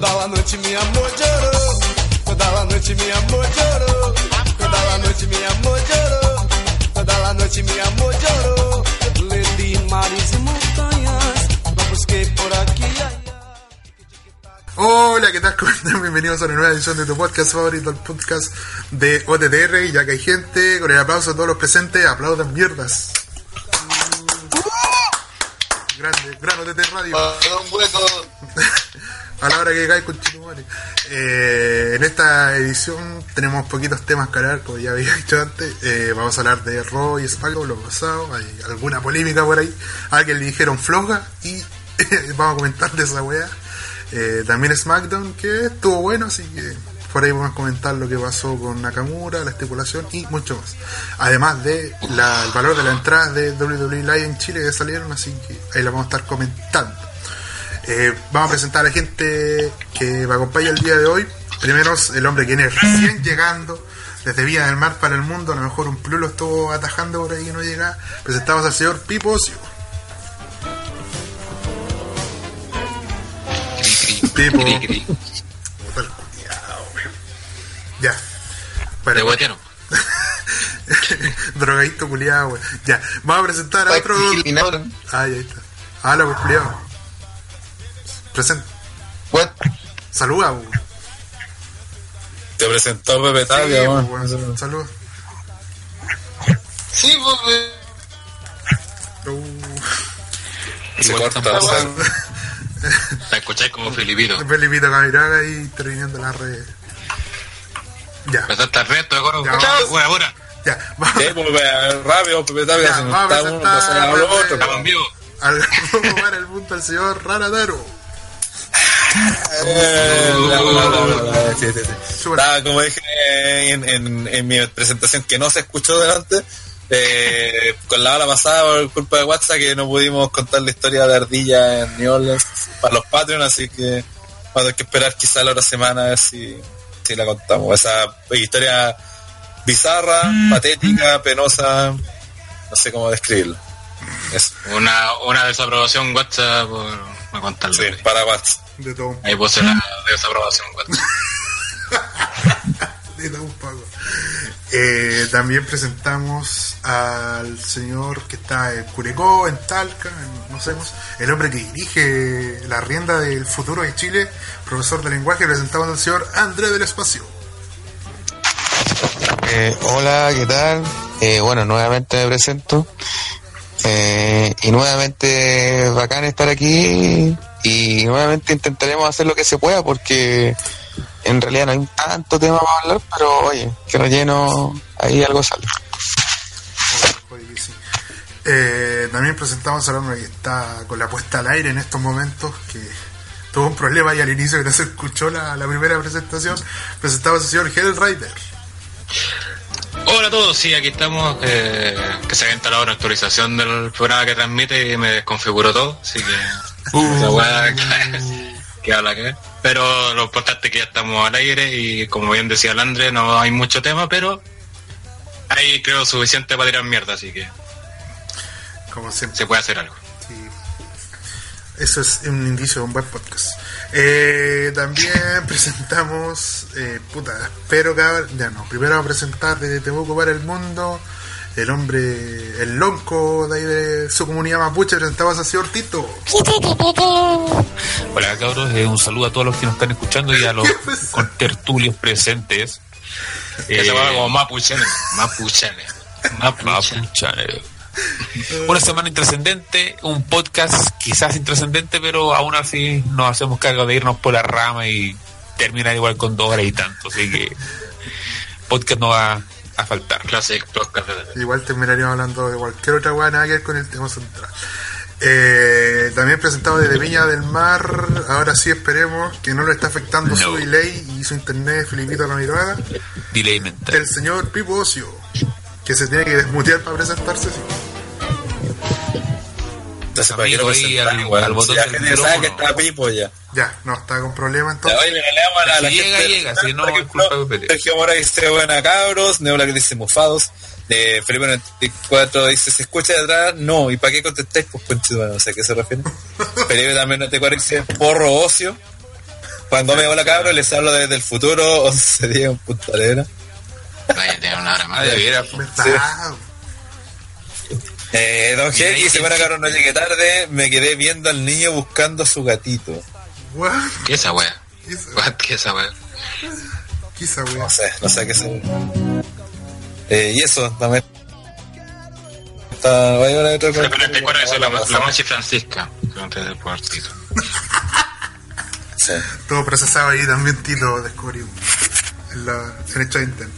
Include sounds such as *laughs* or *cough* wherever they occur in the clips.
Toda la noche mi amor lloró, toda la noche mi amor lloró, toda la noche mi amor lloró, toda la noche mi amor. Le di mares y montañas, lo busqué por aquí y allá. Hola, ¿qué tal? *laughs* ¿Cómo están? Bienvenidos a una nueva edición de tu podcast favorito, el podcast de OTTR. Y ya que hay gente, con el aplauso a todos los presentes, aplaudan mierdas. Grande, gran OTT Radio. un hueco. A la hora que cae con Chitumare. Eh, en esta edición tenemos poquitos temas que hablar, como ya había *laughs* dicho antes. Eh, vamos a hablar de Raw y SmackDown, lo pasado. Hay alguna polémica por ahí. A alguien le dijeron floja y *laughs* vamos a comentar de esa wea. Eh, también SmackDown, que estuvo bueno, así que por ahí vamos a comentar lo que pasó con Nakamura, la estipulación y mucho más. Además de la- el valor de la entrada de WWE Live en Chile que salieron, así que ahí la vamos a estar comentando. Eh, vamos a presentar a la gente que me acompaña el día de hoy. Primero, el hombre que viene recién llegando desde Vía del Mar para el mundo. A lo mejor un plus lo estuvo atajando por ahí y no llega. Presentamos al señor Pipo Ocio. Pipo. Ya. De Bueno, *laughs* drogadito culiado. Ya. Vamos a presentar a otro. Ah, ahí está. Habla, pues, culiao. Presenta. What? Saluda, weón. Te presentó Pepe Sí, Tapia, pues, weón. Saluda. Sí, pues. Uh, Se corta. La escucháis como Filipito. Felipito Camiraga y interviniendo en la red. Ya. Empezaste el resto de coro. Ya, vamos. Buena, buena. Ya. Vamos, Sí, pues, Pepe, rápido, Pepe Tapia, Ya, vamos a está presentar, a. Estamos en vivo. al vamos para el punto al señor Rarataro. Sí, sí, sí. Súper. Nada, como dije en, en, en mi presentación que no se escuchó delante, eh, con la hora pasada por culpa de WhatsApp que no pudimos contar la historia de Ardilla en New Orleans para los Patreon, así que vamos a tener que esperar quizá la otra semana a ver si, si la contamos. Esa historia bizarra, patética, penosa, no sé cómo describirla. Eso, Una, una desaprobación WhatsApp por me contarlo. sí, para WhatsApp. De todo un Ahí puse la desaprobación WhatsApp. *laughs* de todo un poco. Eh, también presentamos al señor que está en Curicó, en Talca, en- no sabemos, el hombre que dirige la rienda del futuro de Chile, profesor de lenguaje, presentamos al señor André del Espacio. Eh, hola, ¿qué tal? Eh, bueno, nuevamente me presento. Eh, y nuevamente bacán estar aquí y nuevamente intentaremos hacer lo que se pueda porque en realidad no hay tanto tema para hablar, pero oye, que relleno, ahí algo sale. Eh, también presentamos al hombre que está con la puesta al aire en estos momentos, que tuvo un problema ahí al inicio que no se escuchó la, la primera presentación. Presentamos al señor Hellrider. Hola a todos, sí, aquí estamos. eh, que se había instalado una actualización del programa que transmite y me desconfiguró todo, así que. *laughs* esa weá que, *laughs* que habla que. Pero lo importante es que ya estamos al aire y como bien decía el André, no hay mucho tema, pero hay creo suficiente para tirar mierda, así que Como siempre. se puede hacer algo. Sí. Eso es un indicio de un buen podcast. Eh, también *laughs* presentamos, eh, puta, espero que ya no, primero vamos a presentar desde Temuco para el mundo, el hombre, el lonco de, ahí de su comunidad mapuche, presentamos a señor Tito. *laughs* Hola cabros, eh, un saludo a todos los que nos están escuchando y a los *laughs* contertulios presentes. Que se Eh, llama como Mapuchene. Mapuchene. Mapuchene. *laughs* Una semana intrascendente, un podcast quizás intrascendente, pero aún así nos hacemos cargo de irnos por la rama y terminar igual con dos horas y tanto. Así que podcast no va a faltar. Clase podcast Igual terminaríamos hablando de cualquier otra weá, nada que ver con el tema central. Eh, también presentado desde Viña del Mar, ahora sí esperemos que no lo está afectando su delay y su internet Filipito Camiroaga, Delay mental. el señor Pipo Ocio, que se tiene que desmutear para presentarse. sí. Entonces, ¿para qué lo al- botón Si la gente sabe que está Pipo ya. Ya, no, está con problemas Ya, entonces. Oye, le a la, Si llega, gente. llega, si no, es culpa de PPT. Sergio Mora dice buena cabros, Nebula que dice mufados, de Felipe 94 dice se escucha de atrás, no, ¿y para qué contestáis? Pues bueno, no sé a qué se refiere. *laughs* Felipe también 94 dice porro ocio. Cuando me hola cabros, les hablo desde el futuro, o sería un Punta Arenas. Vaya a tener una hora más. De veras. Eh, don G, dice, que- bueno cabrón, no llegué tarde, me quedé viendo al niño buscando a su gatito. What? ¿Qué es esa wea? ¿Qué esa- What? ¿Qué es esa wea? qué esa wea? No sé, no sé qué se... Eh, y eso, también... Está... Vaya una otra La 44 es la, la Monchi Francisca. Antes del partido. Sí. Todo procesado ahí también Tito descubrió en, la, en el chat interno.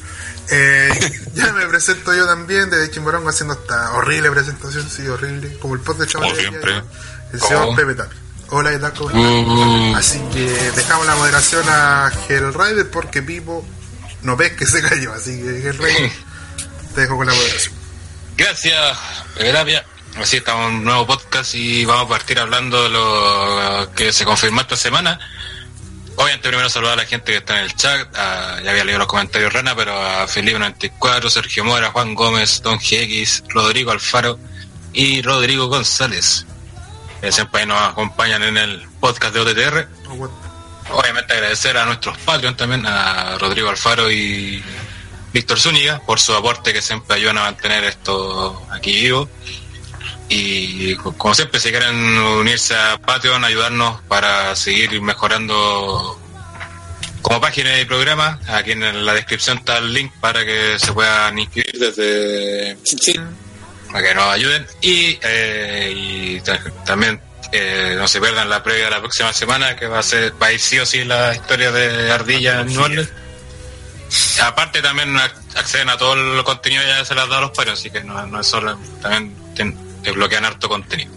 Eh, *laughs* ya me presento yo también desde Chimborongo haciendo esta horrible presentación, sí, horrible, como el post de Chaval. Como siempre. El señor Como. Pepe Tapia. Hola, ¿qué tal? ¿Cómo? Mm. Así que dejamos la moderación a Hellrider porque Pipo no ves que se cayó, así que Hellrider *laughs* te dejo con la moderación. Gracias, Pepe Así estamos en un nuevo podcast y vamos a partir hablando de lo que se confirmó esta semana. Obviamente primero saludar a la gente que está en el chat, a- ya había leído los comentarios Rana, pero a Felipe94, Sergio Mora, Juan Gómez, Don GX, Rodrigo Alfaro y Rodrigo González. Que siempre ahí nos acompañan en el podcast de OTTR. Obviamente agradecer a nuestros Patreon también, a Rodrigo Alfaro y Víctor Zúñiga, por su aporte que siempre ayudan a mantener esto aquí vivo. Y co- como siempre, si quieren unirse a Patreon, ayudarnos para seguir mejorando como página de programa, aquí en la descripción está el link para que se puedan inscribir desde para que nos ayuden y, eh, y también eh, no se pierdan la previa de la próxima semana que va a ser va a ir sí o sí la historia de Ardilla en Orleans. aparte también ac- acceden a todo el contenido ya se las da a los parios así que no, no es solo también ten- desbloquean harto contenido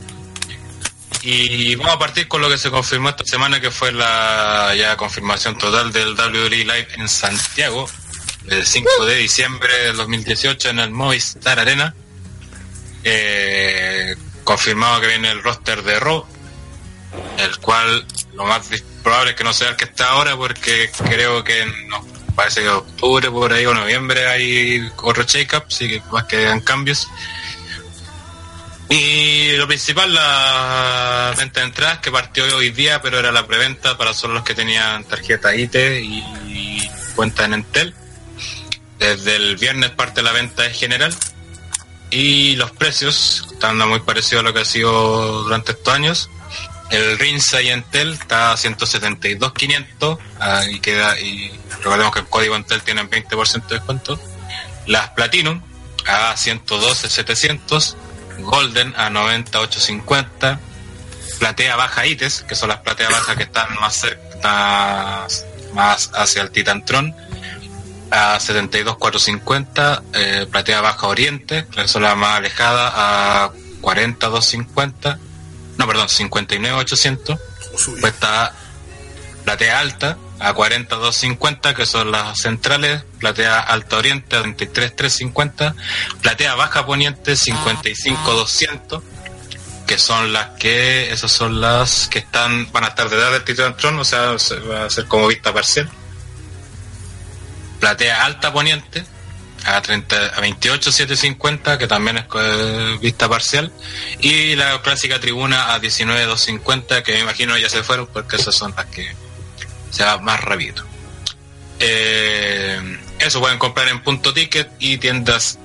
y vamos a partir con lo que se confirmó esta semana que fue la ya confirmación total del WWE Live en Santiago el 5 de diciembre del 2018 en el Movistar Arena eh, confirmado que viene el roster de Raw, el cual lo más probable es que no sea el que está ahora, porque creo que no, parece que octubre por ahí o noviembre hay otro shake-up, así que más que hagan cambios. Y lo principal, la venta de entradas que partió hoy día, pero era la preventa para solo los que tenían tarjeta IT y cuenta en Entel. Desde el viernes parte la venta en general y los precios están muy parecidos a lo que ha sido durante estos años. El Rinsa y Entel está a 172.500 ah, y queda recordemos que el código Entel tiene 20% de descuento. Las Platinum a 112.700, Golden a 98.50, Platea Baja ITES, que son las plateas bajas que están más cerca, más hacia el Titantron, a 72.450, eh, Platea Baja Oriente, que es la más alejada, a 40.250, no, perdón, 59.800. Oh, subió. Pues está Platea Alta a 42.50, que son las centrales, Platea Alta Oriente a 33.350, Platea Baja Poniente 55.200, que son las que, esas son las que están, van a estar detrás del Titantron, o sea, se va a ser como vista parcial. Platea Alta Poniente a 30, a 28.750, que también es eh, vista parcial, y la clásica tribuna a 19.250, que me imagino ya se fueron porque esas son las que se va más rápido. Eh, eso pueden comprar en punto ticket y tiendas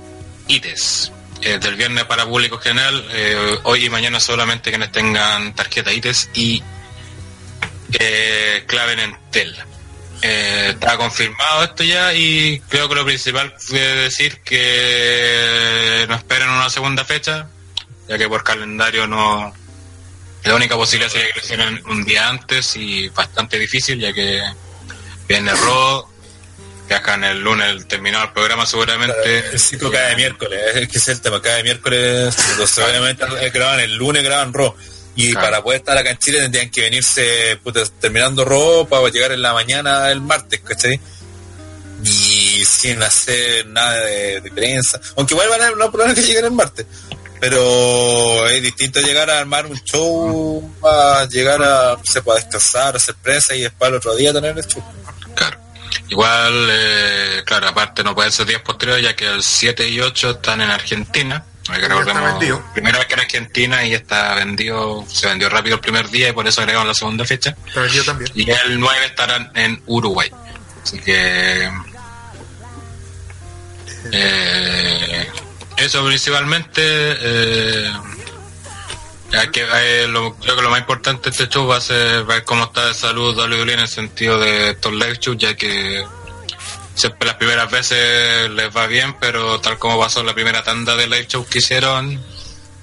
ITES. Eh, del viernes para público general, eh, hoy y mañana solamente quienes tengan tarjeta ITES y eh, clave en. Eh, está confirmado esto ya y creo que lo principal fue decir que no esperen una segunda fecha, ya que por calendario no... La única posibilidad sería que lo hicieran un día antes y bastante difícil, ya que viene Raw, viajan el lunes, terminado el programa seguramente. El ciclo cae miércoles, es que es el tema, cada miércoles, entonces obviamente eh, graban el lunes, graban Raw. Y Claro. para poder estar acá en Chile tendrían que venirse puta, terminando Raw para llegar en la mañana el martes, ¿cachai? Y sin hacer nada de, de prensa. Aunque igual van a no problemas que lleguen el martes. Pero es distinto llegar a armar un show, a llegar a, se puede descansar, hacer prensa y después el otro día tener el show. Claro. Igual, eh, claro, aparte no pueden ser días posteriores, ya que el 7 y 8 están en Argentina. Hay que recordemos, primera vez que era Argentina y está vendido, se vendió rápido el primer día y por eso agregamos la segunda fecha. También. Y el 9 estarán en Uruguay. Así que. eh, eso principalmente. Eh, que, lo- que lo más importante de este show va a ser ver cómo está de salud WWE en el sentido de estos shows, ya que siempre las primeras veces les va bien, pero tal como pasó la primera tanda de live shows que hicieron,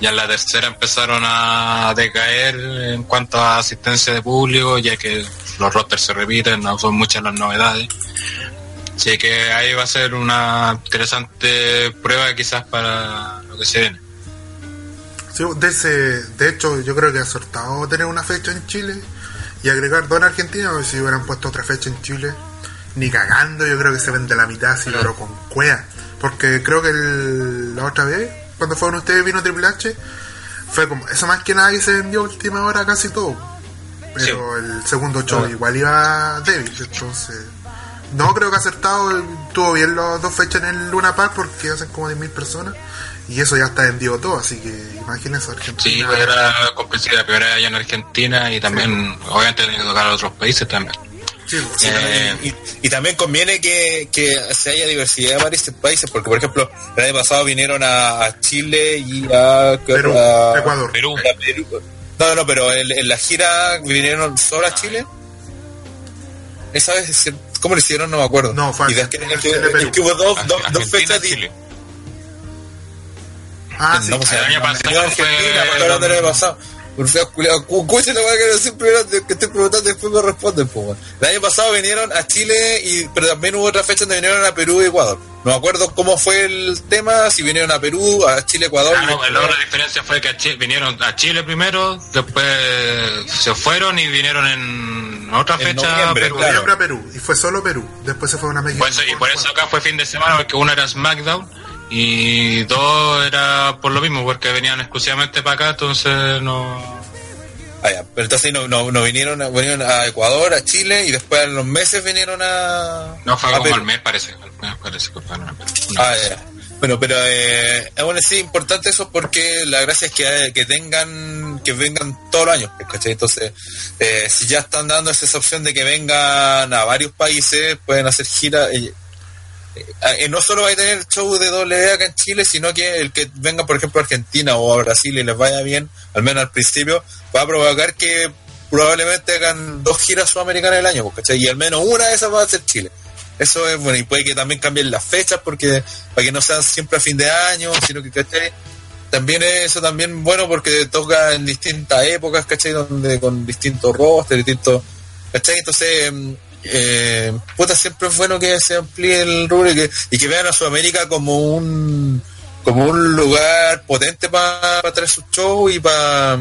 ya en la tercera empezaron a decaer en cuanto a asistencia de público, ya que los rosters se repiten, no son muchas las novedades. Así que ahí va a ser una interesante prueba quizás para lo que se viene. Sí, de, ese, de hecho, yo creo que ha acertado tener una fecha en Chile y agregar dos en Argentina, porque si hubieran puesto otra fecha en Chile, ni cagando, yo creo que se vende la mitad así, pero con cuea. Porque creo que el- la otra vez, cuando fueron ustedes, vino Triple H, fue como, eso más que nada que se vendió última hora casi todo. Pero el segundo show igual iba débil, entonces. No creo que ha acertado, tuvo bien las dos fechas en el Luna Park porque hacen como 10.000 personas y eso ya está vendido todo, así que imagínense Sí, Argentina. pues era la primera allá en Argentina y también, obviamente, tiene que tocar a otros países también. Sí, pues, Sí, Eh, y, también conviene que, que se haya diversidad de varios países, porque por ejemplo, el año pasado vinieron a, a Chile y a, Perú, a- Ecuador. Perú. a Perú. No, no, pero en, en la gira vinieron solo a Chile. Esa vez, es- ¿cómo lo hicieron? No me acuerdo. No, fue Y Argentina, es que, Chile, es que hubo dos, dos, dos Argentina, fechas Chile. Ah, sí. no, pues, el año pasado Argentina, del año pasado. Por feo, culiao, cu- cuche la weá que siempre estoy preguntando después me responden, po, weón. El año pasado vinieron a Chile, y pero también hubo otra fecha donde vinieron a Perú y Ecuador. No me acuerdo cómo fue el tema, si vinieron a Perú, a Chile, Ecuador. luego la diferencia fue que a Chi- vinieron a Chile primero, después se fueron y vinieron en otra fecha a noviembre, Perú. claro. Noviembre a Perú y fue solo Perú. Después se fue a una México. Por eso- y por eso acá fue fin de semana, porque uno era SmackDown y dos era por lo mismo, porque venían exclusivamente para acá, entonces no... Ah, ya, Pero entonces no, no, no vinieron, a, vinieron a Ecuador, a Chile, y después en los meses vinieron a. No fue a como Perú. al mes, parece. Al mes parece que mes. Ah, ya. Bueno, pero eh, bueno, sí, importante eso porque la gracia es que, que tengan, que vengan todos los años, ¿cachai? Entonces, eh, si ya están dando esa opción de que vengan a varios países, pueden hacer gira. eh, eh, no solo va a tener el show de doble acá en Chile, sino que el que venga, por ejemplo, a Argentina o a Brasil y les vaya bien, al menos al principio, va a provocar que probablemente hagan dos giras sudamericanas el año, pues, ¿cachai? Y al menos una de esas va a ser Chile. Eso es bueno, y puede que también cambien las fechas porque para que no sean siempre a fin de año, sino que ¿cachai? también es eso también bueno porque toca en distintas épocas, ¿cachai? Donde con distintos rosters, distintos, ¿cachai? Entonces, mm, eh, puta, siempre es bueno que se amplíe el rubro y que, y que vean a Sudamérica como un como un lugar potente para traer sus shows y para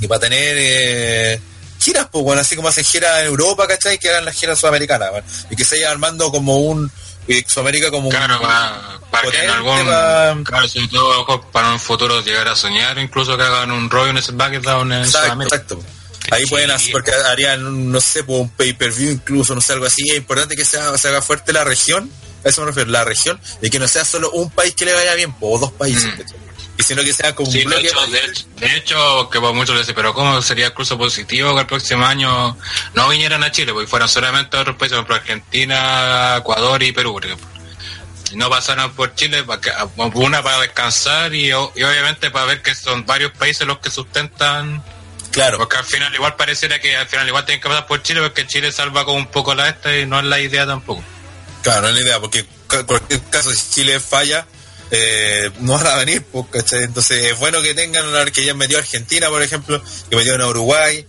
y para tener eh, giras, pues bueno, así como hacen giras en Europa, ¿cachai? Que hagan las giras sudamericanas, bueno, y que se vaya armando como un eh, Sudamérica como Claro, un, para, para que en algún... Claro, sobre todo para un futuro llegar a soñar, incluso que hagan un Roy en SmackDown en Exacto, Sudamérica. exacto. Ahí Sí. pueden hacer, porque harían, no sé, pues, un pay-per-view incluso, no sé, algo así. Es importante que sea, se haga fuerte la región, a eso me refiero, la región, y que no sea solo un país que le vaya bien, pues, o dos países, Mm. Y sino que sea como Sí, un de hecho, de hecho, de hecho, que por muchos les dicen, pero ¿cómo sería incluso positivo que el próximo año no vinieran a Chile? Porque fueran solamente a otros países, por ejemplo, Argentina, Ecuador y Perú, por ejemplo. No pasaran por Chile, para que- una para descansar y, y obviamente para ver que son varios países los que sustentan, Claro, porque al final igual pareciera que al final igual tienen que pasar por Chile, porque Chile salva como un poco la esta y no es la idea tampoco. claro, no es la idea, porque en cualquier caso, si Chile falla, eh, no van a venir, pues, ¿cachai? Entonces es bueno que tengan, que ya metió a Argentina, por ejemplo, que metieron a Uruguay,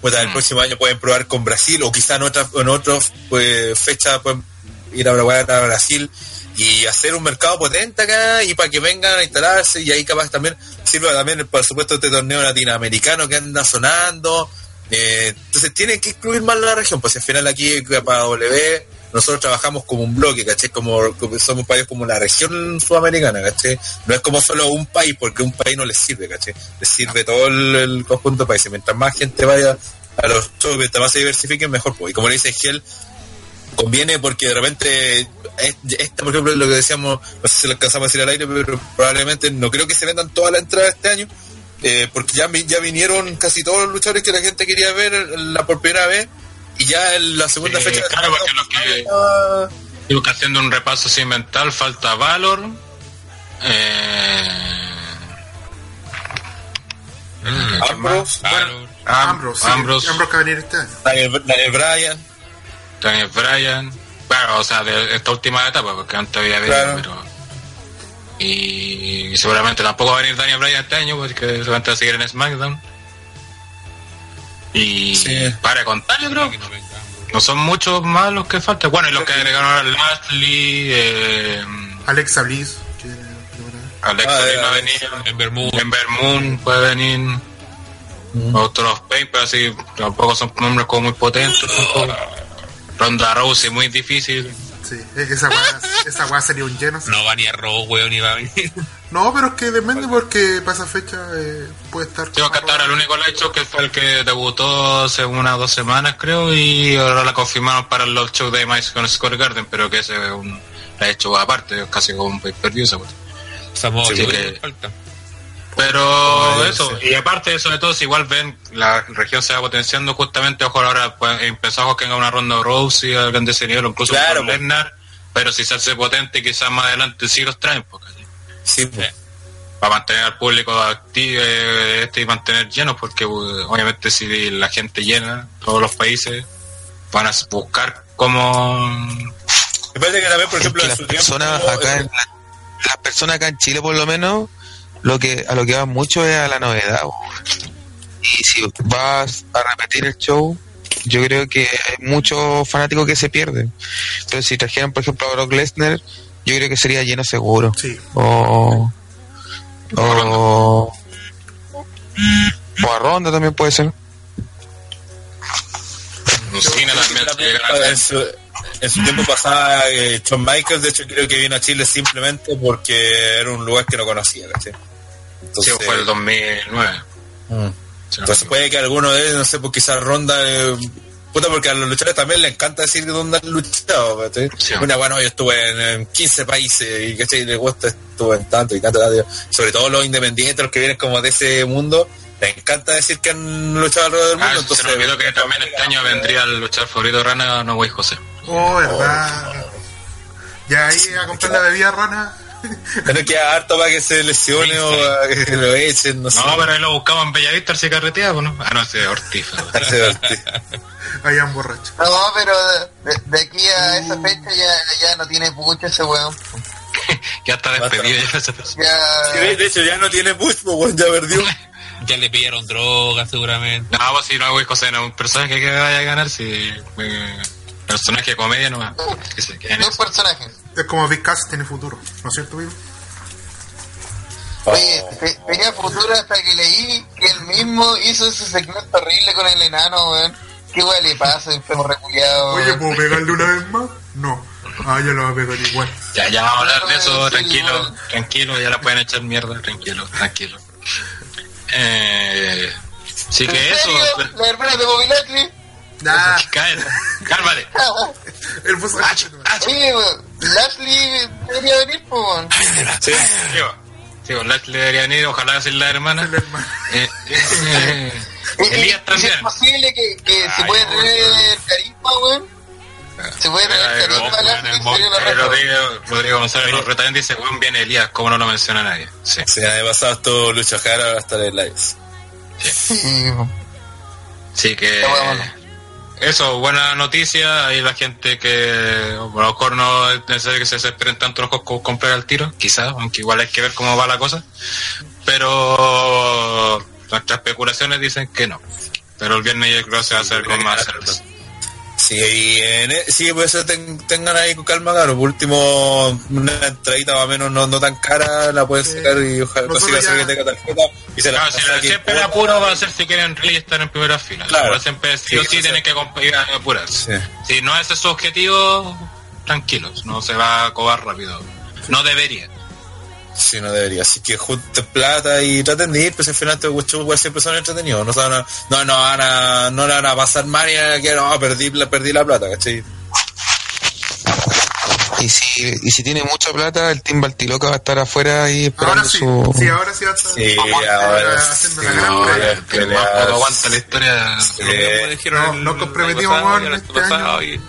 pues el Mm. próximo año pueden probar con Brasil, o quizá en otras en pues, fechas pueden ir a Uruguay, a Brasil, y hacer un mercado potente acá, y para que vengan a instalarse, y ahí capaz también sirve también, por supuesto, este torneo latinoamericano que anda sonando, eh, entonces tienen que incluir más la región, pues al final aquí para W nosotros trabajamos como un bloque, ¿caché? Como, somos un país como la región sudamericana, ¿caché? No es como solo un país, porque un país no les sirve, ¿caché? Les sirve todo el, conjunto de países. Mientras más gente vaya a los shows, mientras más se diversifiquen, mejor. Pues. Y como le dice Gel, conviene porque de repente es- esta por ejemplo es lo que decíamos no sé si lo alcanzamos a decir al aire pero probablemente no creo que se vendan todas las entradas este año eh, porque ya, ya vinieron casi todos los luchadores que la gente quería ver la por primera vez y ya en la segunda fecha claro, porque los que- estaba- Digo que haciendo un repaso así mental, falta Valor. Eh, Ambrose, Claro. Am- Ambrose, sí. Ambrose, Ambrose que va a venir este año. Daniel, Daniel Bryan Daniel Bryan. Claro, o sea, de esta última etapa, porque antes había venido, Claro. pero. Y seguramente tampoco va a venir Daniel Bryan este año, porque seguramente va a seguir en SmackDown. Y Sí. para contar, yo creo. Que no son muchos más los que faltan. Bueno, y los que agregaron ahora Lashley, eh, Alexa Bliss. que viene primera vez. Alex Ah, va a venir. Ember Moon. Ember Moon puede venir. Otros Pain, pero así tampoco son nombres como muy potentes. tampoco. Ronda Rousey muy difícil. Sí, e- esa weá, esa weá sería un lleno. No va ni a Raw, weón, ni va a venir. *laughs* No, pero es que depende porque para esa fecha eh, puede estar. Tengo que hasta ahora el único hecho que fue el que debutó hace unas dos semanas creo y ahora la confirmaron para el Love Show de Mice con Square Garden, pero que ese es un la he hecho aparte, casi como un pay per view esa Sí, que- falta. Pero eso, sí. y aparte sobre todo, si igual ven la región se va potenciando justamente, ojo ahora pues, empezamos que venga una ronda de Rose y al grande nivel, o incluso Claro, con pues. Lesnar, pero si se hace potente quizás más adelante sí los traen, porque sí, pues. para mantener al público activo eh, este y mantener llenos, porque uh, obviamente si la gente llena, todos los países van a buscar como... Me parece que también, por Es ejemplo, que en las su personas tiempo, acá en la- las personas acá en Chile por lo menos lo que a lo que van mucho es a la novedad y si vas a repetir el show yo creo que hay muchos fanáticos que se pierden entonces si trajeran por ejemplo a Brock Lesnar yo creo que sería lleno seguro. Sí. o o o a Ronda también puede ser. También en, su, en su tiempo pasaba eh, Shawn Michaels, de hecho creo que vino a Chile simplemente porque era un lugar que no conocía, ¿cachai? Sí, Entonces, fue el 2009. mm. Sí, Entonces puede que alguno de ellos, no sé, pues quizás Ronda... eh, Puta, porque a los luchadores también les encanta decir dónde han luchado. Sí. Una, bueno, yo estuve en, en 15 países y, ¿cachai? Les gusta, estuve en tanto y tanto, tanto. Sobre todo los independientes, los que vienen como de ese mundo, les encanta decir que han luchado alrededor del mundo. Ah, entonces, se me olvidó que también este año vendría el luchador favorito Rana, no güey José. Oh, verdad. Ya ahí a comprar la bebida rana. *laughs* Pero que harto para que se lesione o que lo echen, no sé. No, pero ahí lo buscamos en Bellavista, si carretea, pues, ¿no? Ah, no, ese es Ortiz. *laughs* Se un *laughs* borracho. No, pero de, de aquí a esa fecha ya, ya no tiene pucha ese weón. ya está despedido ya esa persona. Ya. Sí, de hecho ya no tiene push, pues bueno, ya perdió. Ya le pillaron droga seguramente. No, pues si no güey José, no un personaje que vaya a ganar, si eh, personaje de comedia no que se quede en No eso. es personaje. Es como Big Cass tiene futuro. ¿No es cierto, Vivo? Oye, te- tenía futuro hasta que leí que él mismo hizo ese segmento horrible con el enano, weón. ¿Qué weón le pasa, enfermo reculeado? Oye, ¿puedo pegarle una vez más? No. Ah, ya lo va a pegar igual. Ya, ya vamos a hablar de eso, tranquilo, tranquilo, ya la pueden echar mierda, tranquilo, tranquilo. Eh, sí que ¿En eso? ¿La hermana de Bobby Ah, cállate, cálmate. Ah, ah, Oye, weón, Lashley debería venir, pues, weón. Sí. Digo, digo, Lashley debería venir, ojalá decir la hermana. la hermana. Eh, eh, y- Elías también. es posible que, que se no, traer carisma, weón. Se puede Ay, carisma a Eh. Rodrigo, González nos también dice, weón, viene Elías, ¿cómo no lo menciona nadie? Sí. Sí, de pasado estuvo Lucho Jara, está en lives. Sí. Sí que. Eso, buena noticia, hay la gente que a lo mejor no es necesario que se desesperen tanto los como comprar al tiro, quizás, aunque igual hay que ver cómo va la cosa, pero nuestras especulaciones dicen que no. Pero el viernes yo creo que se va a hacer con más cerveza. Sí, y en sí, pues eso ten- tengan ahí con calma, claro. Por último, una entradita más o menos no, no tan cara la pueden sacar y ojalá consiga hacer ya- que tenga tarjeta y se la Claro, si la- siempre el apuro va a ser si quieren really estar en primera fila. Claro. Pero siempre sí o Sí, sí sí, tienen que comp- ir a apurarse. Sí. Si no ese es su objetivo, tranquilos, no se va a acabar rápido. No debería. Sí, no debería. Así que junten plata y traten de ir, pues al final shows igual siempre son entretenidos. No, se van a- no, no van a, no le van a pasar mal y a que no, perdí, la- perdí la plata, ¿cachai? Y si, y si tiene mucha plata, el Team Baltiloca va a estar afuera ahí esperando Ahora sí, su... sí, ahora sí va a estar. Sí, ahora sí, sí. Aguanta la historia. Dijeron no, el- nos comprometimos, este año pasado, año. y-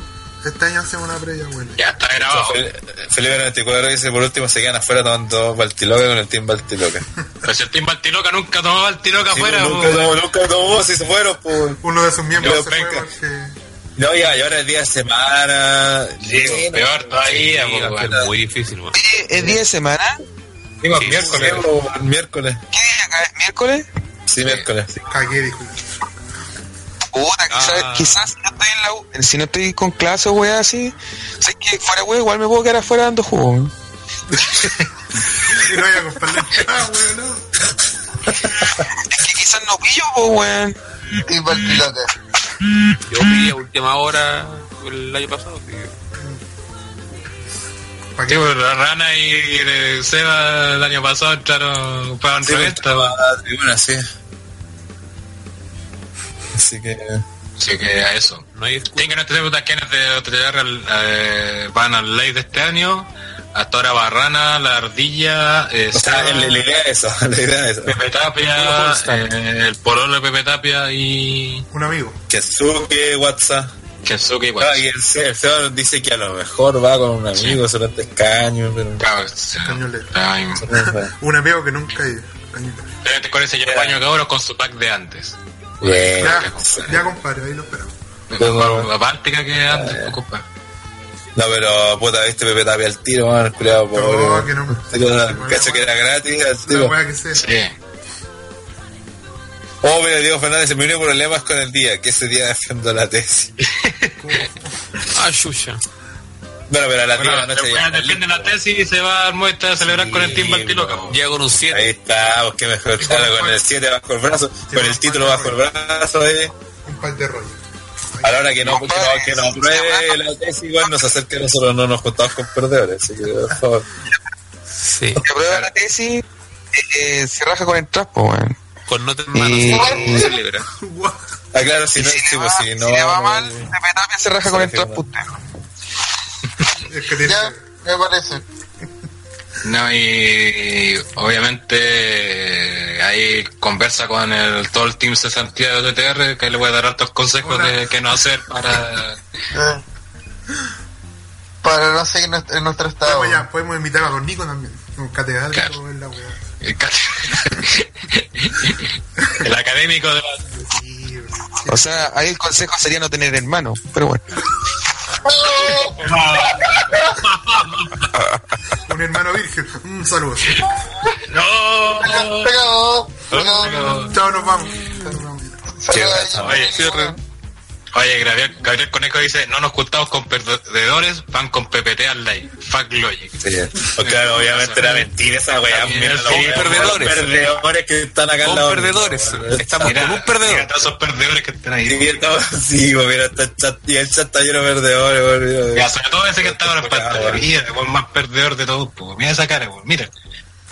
Este año hacemos una previa, bueno. Ya está grabado. Fel- Felipe 94 dice por último se quedan afuera tomando Baltiloca con el team Baltiloca. *laughs* Pero si el Team Baltiloca nunca tomó Baltiloca Sí, afuera. po. nunca, tomó, nunca tomó, si se fueron, pues. Uno de sus miembros se fue penca. porque... No, ya, y ahora es día de semana. Sí, peor todavía, Sí, weón. muy difícil, weón. Oye, ¿Es día de semana? Digo, Sí, miércoles. Miércoles. Miércoles. ¿Qué día acá? ¿Es miércoles? Sí, miércoles. Cagué, dijo. Puta, quizás, Ah. quizás si no estoy en la U- si no estoy con clase o weá así, sé que fuera weá, igual me puedo quedar afuera dando jugo. *laughs* Y no voy a comprarle nada, weón, no. Es que quizás no pillo, po, weón. Team Baltiloca. Yo vi a última hora el año pasado. sí. ¿Para Sí, qué? pues, la rana y el Seba el año pasado entraron para Sí, revista. pues, la tribuna, sí. Así que. Así que a eso. No hay excusa. Tienen que no te preguntas quiénes de OTR eh, van al ley de este año. Hasta ahora Barrana, La Ardilla, eh, O sea, Seba, la, la idea es eso, *laughs* la idea es eso. Pepe Tapia, eh, el Pololo de Pepe Tapia y Un amigo. Kesuke, WhatsApp. Kensuke igual. Ah, y el, nos dice que a lo mejor va con un amigo, solo te escaño, pero. Claro, Un amigo que nunca ha ido. Con ese baño cabros con su pack de antes. Bien. Ya, ya compadre, ahí lo esperamos. Mejor la Báltica que antes, pues, compadre. No, pero puta, viste Pepe Tapia al tiro, man, el culiado pobre. No, que no me- Era- Cacho que era gratis, al tiro. que sea. Sí. Oh, mira, Diego Fernández, se me unió problemas con el día, que ese día *laughs* defiendo la tesis. *laughs* Ah, chucha. Bueno, pero a la Bueno, tía después ya. defiende la tesis y se va al muestra a celebrar con el Team Baltiloca. po. Llega con un 7. Ahí está, pues qué mejor, claro, con el 7 bajo el brazo, con el título bajo el brazo, ahí. Un par de rollos. A la hora que no, que no, que no apruebe la tesis, igual nos acerca a nosotros no nos juntamos con perdedores, así que por favor. Sí. Que aprueba la tesis, eh, se raja con el traspo, weón. Con notas en mano. Y- sí, celebra. Guau. Ah, claro, si no, si, sí, pues va, si si no. le va mal, Pepe Tapia se raja con el traspo usted. Es que tiene Ya, me parece. No, y obviamente eh, ahí conversa con el todo el team cesantía de OTR que le voy a dar altos consejos Hola. de qué no hacer para *laughs* Eh. Para no seguir en nuestro, en nuestro estado. Podemos, ya, podemos invitar a Don Nico también. Un catedrático Claro. en la weá. el, ca- *laughs* el académico de la... O sea, ahí el consejo sería no tener hermano, pero bueno. Un hermano virgen. Un saludo. ¡No! Chao, nos vamos. Chao, nos vamos. Saludos. Oye, cierre. Oye, Gabriel, Gabriel Conejo dice, no nos juntamos con perdedores, van con PPT al live. Fuck Logic. Sí. Pues claro, obviamente era mentira esa weá. Mira, son los perdedores. los perdedores que están acá al lado. perdedores. Estamos Mira, con un perdedor. mira todos esos perdedores que están ahí. Sí, estamos- sí, pues mira, está el chat, y el chat está lleno de perdedores, weón. Ya, sobre todo ese que estaba en Ah, pantalla. Mira, el más perdedor de todos. po. Mira esa cara, po. mira.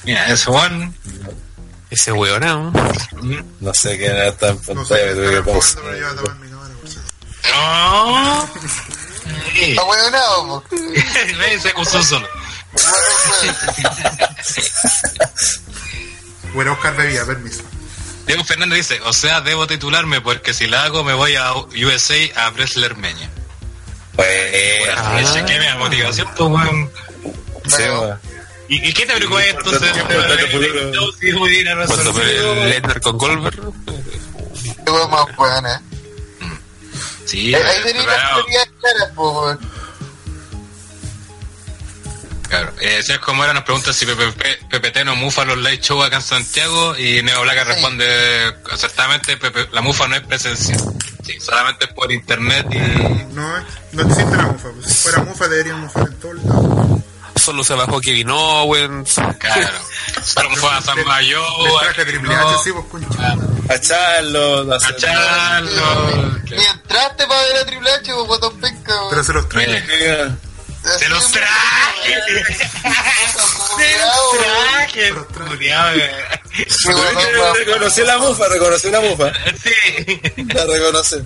Mira, ese one. Ese weón, ¿no? No sé quién era está en No sé, pantalla, me tuve que No. Está huevonado. Ve, *laughs* se acusó solo. *laughs* Voy a buscar bebida, permiso. Diego Fernández dice, o sea, debo titularme porque si la hago me voy a USA a Bresler Meña. Pues, Ah. Que me da motivación, pues, weón. ¿Y, ¿Y qué te preocupa entonces? Cuando el Lesnar con Goldberg. Qué más weón, eh. Sí, Eh, Ahí eh, tenía las claro. claras, po. Claro. Eh, si es como era, nos pregunta si PPT no mufa los live show acá en Santiago y Neo Blaca responde acertadamente, Pepe- la mufa no es presencial. Sí, solamente es por internet y... No, no existe la mufa. Pues si fuera mufa, deberían mufar en todos lados. Solo se bajó Kevin Owens. Claro. Solo mufa a San Mayo, Les traje Triple H, sí, pues, concha. A Charlo, a Charlo. Ni entraste para ver a Triple H, po, guatón penca, weón. Pero se los traje. Mira, ¡Se los traje! ¡Se los traje! Eh. Reconoció la mufa, reconoció la mufa. Sí. La reconoce.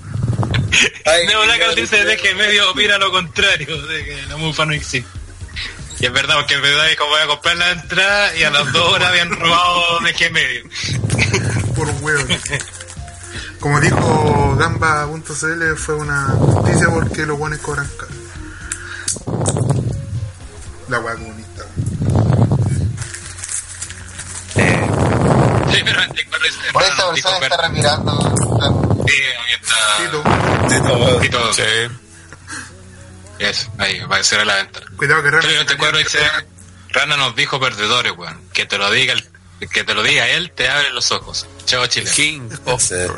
Ay, Neo Black dice de que medio opina lo contrario, de que la mufa no existe. Y es verdad, porque es verdad, dijo voy a comprar la entrada y a las dos horas habían robado de qué medio. *laughs* Por huevo. Como dijo Gamba.cl, fue una noticia porque los buenos cobran caro. La hueá comunista. Sí, pero en dice, Por esta persona está remirando. Sí, ahí está. Tito, weón. Tito. Sí. Eso, ahí, va a ser a la venta. cuidado que en Rana. dice, Rana nos dijo perdedores, weón. Que te lo diga el- que te lo diga él, te abre los ojos. Chao Chile. King of. El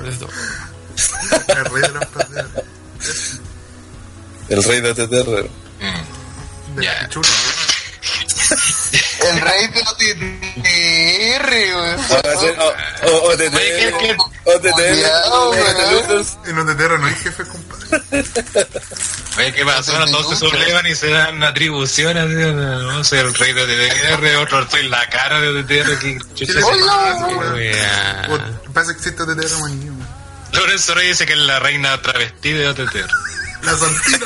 rey de los perdedores. El rey de TTR. Mm. Chulo. El rey de los TTR, weón. O- TTR. Oye, ¿qué- qué? O TTR. Cuidado, Rey de weón. Losers. Y no hay jefe, compadre. *laughs* Oye, ¿qué pasó? Todos se sublevan y se dan atribuciones. No soy el rey de TTR, otro soy la cara de TTR. Que chucha ¿Qué le se pasa, que existe manía, weón. Lorenzo Rey dice que es la reina travesti de OTTR. La Santina.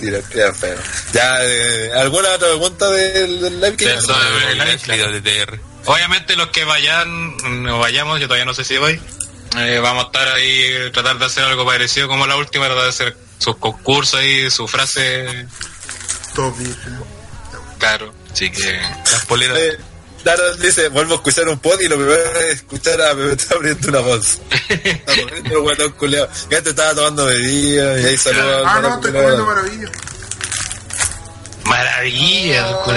Tira, feo. Ya, eh, ¿alguna otra pregunta del, del live? Eso de TTR. Obviamente los que vayan, no vayamos, yo todavía no sé si voy. Eh, vamos a estar ahí, tratar de hacer algo parecido como la última, tratar de hacer sus concursos ahí, su frase, Todo claro. Así que, Las poleras. Eh, dice, vuelvo a escuchar un pod y lo primero es escuchar a Pepe está abriendo una voz. *laughs* Está poniendo el guatón culiao. Ya te estaba tomando bebidas y ahí saluda Ah, no, estoy comiendo maravilla. maravilla, con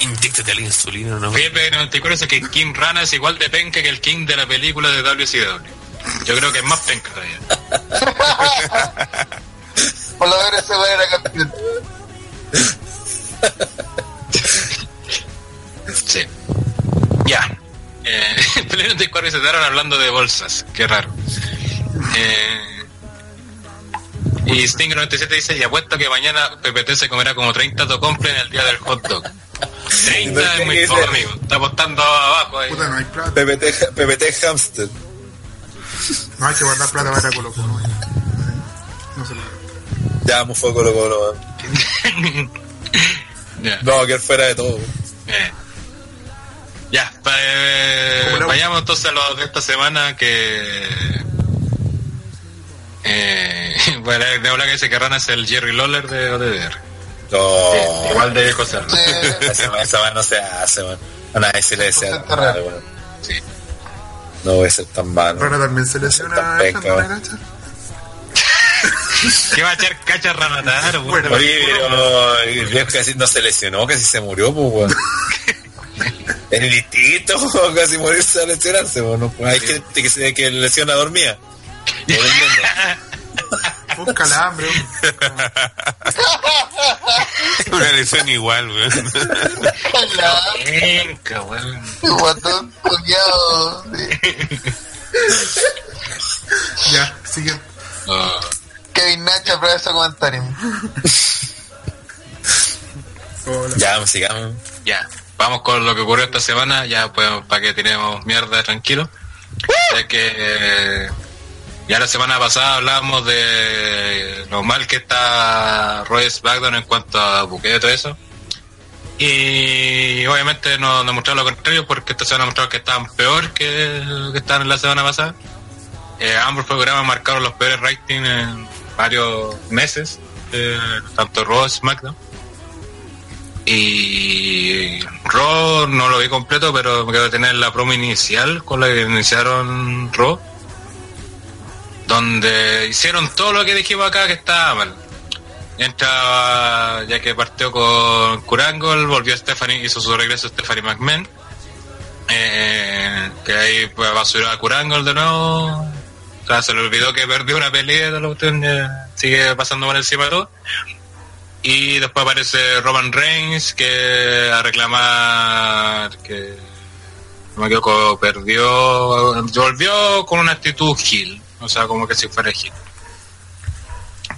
Inyectate la insulina, ¿no? Felipe 94 dice que King Rana es igual de penca que el King de la película de WCW. Yo creo que es más penca todavía. *laughs* Por lo menos ese weón era campeón. Sí. Ya. Eh, *laughs* Pleno 94 se estaban hablando de bolsas. Qué raro. Eh, y Sting 97 dice, y apuesto que mañana PPT se comerá como 30 tocomple en el día del hot dog. 30 es muy poco, amigo. Está apostando abajo ahí. Puta, no hay plata. PPT, PPT Hamster. No hay que guardar plata para Colo Colo. No, no se lo Ya, lo colo, weón. *laughs* Ya. No, que él fuera de todo. Eh. Ya, pa- eh, vayamos entonces a lo de esta semana que... Eh, *laughs* bueno, de hablar que dice que Rana es el Jerry Lawler de ODR. No. Igual de viejo serlo. Sí. Esa, esa no se hace, weón. A nadie se le desea. Sí. No voy a ser tan malo. Rana también se lesiona. ¿Qué va a echar cacha Ranatar? Bueno. Oye, pero el viejo casi no se lesionó, casi se murió, pues, weón. *laughs* Es distinto, weón, casi morirse a lesionarse, weón. No, Hay gente que se que lesiona dormía. No lo *laughs* entiendo. Un calambre, weón. *laughs* Una lesión igual, weón. La Venga, weón. guatón. Sí. Ya, siguiente. Oh, Kevin Nacha aprueba ese comentario. Ya, sigamos. ya, vamos con lo que ocurrió esta semana, ya pues para que tenemos mierda tranquilo. Es que eh, ya la semana pasada hablábamos de lo mal que está Royce Bagdon en cuanto a buqueo y todo eso. Y obviamente nos demostraron lo contrario porque esta semana mostraron que estaban peor que, que estaban la semana pasada. Eh, ambos programas marcaron los peores ratings en varios meses, eh, tanto Raw y SmackDown. Y Raw no lo vi completo, pero me quedo tener la promo inicial con la que iniciaron Raw, donde hicieron todo lo que dijimos acá que estaba mal. Entra, ya que partió con Kurangle, volvió Stephanie, hizo su regreso Stephanie McMahon. Eh, que ahí pues, basuró a Kurangle de nuevo. O sea, se le olvidó que perdió una pelea, de la cuestión, sigue pasando por encima de todo. Y después aparece Roman Reigns que a reclamar que no me equivoco, perdió, volvió con una actitud heel, o sea, como que si fuera heel.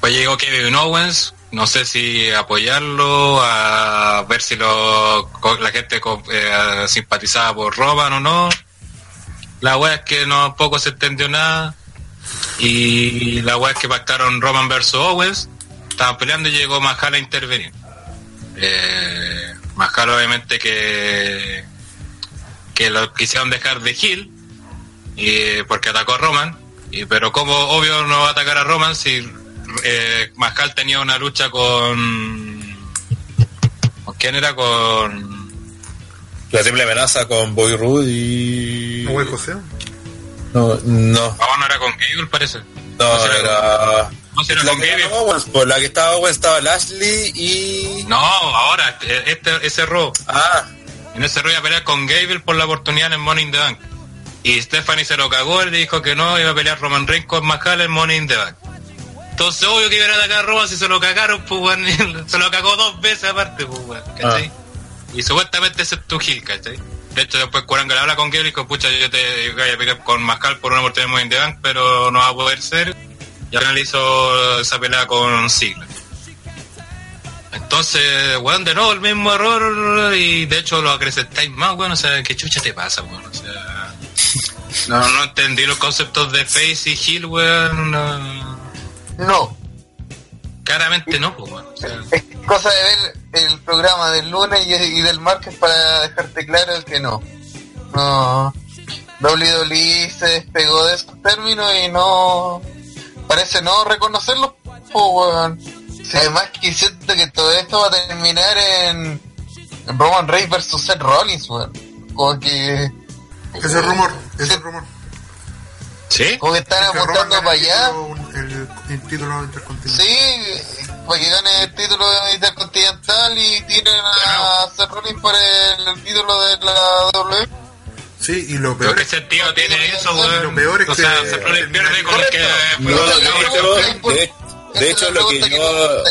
Pues llegó Kevin Owens, no sé si apoyarlo, a ver si lo, la gente eh, simpatizaba por Roman o no. La wea es que no poco se entendió nada. Y la wea es que pactaron Roman versus Owens. estaban peleando y llegó Mahal a intervenir. Eh, obviamente que que lo quisieron dejar de Hill y porque atacó a Roman y pero como obvio no va a atacar a Roman si eh, Mahal tenía una lucha con ¿con quién era? con La triple amenaza con Boy Rude y. ¿No, José? No, no. ah, no era con Gable parece No, No, era. no si era La con que Gable era Owens, por la que estaba Owens estaba Lashley y. no ahora este, este- ese Raw Ah, En ese rollo iba a pelear con Gable por la oportunidad en el Money in the Bank. Y Stephanie se lo cagó, le dijo que no, iba a pelear Roman Reigns con Mahal en Money in the Bank. Entonces, obvio que iban a atacar a Roman si se lo cagaron, pues. *laughs* Se lo cagó dos veces aparte, pues, weón. ¿Cachai? Y supuestamente ese es tu Gil, ¿cachai? De hecho, después Curangle habla con Gable y dijo, pucha, yo te voy a pelear con Mahal por una oportunidad en Money in the Bank, pero no va a poder ser. Y al final hizo esa pelea con Ziggler. Entonces, weón, de nuevo el mismo error y de hecho lo acrecentáis más, weón, o sea, ¿qué chucha te pasa, weón? O sea, no, no entendí los conceptos de face y heal, weón, no. No, claramente no, pues, weón. O sea, es cosa de ver el programa del lunes y, y del martes para dejarte claro que no. No. WWE se despegó de esos términos y no. Parece no reconocerlos, pues, weón. Además que siento que todo esto va a terminar en, en Roman Reigns versus Seth Rollins, weón. Como que. Ese es rumor, ese es rumor. ¿Sí? Como que están Que apuntando para el allá. El, el título intercontinental. Sí, para que gane el título intercontinental y tiren a Seth Rollins por el, el título de la W. Sí, y lo peor qué sentido tiene eso, weón. Lo peor es o sea, que- se pone- pierde con el que... De hecho, pregunta de, de hecho, lo que yo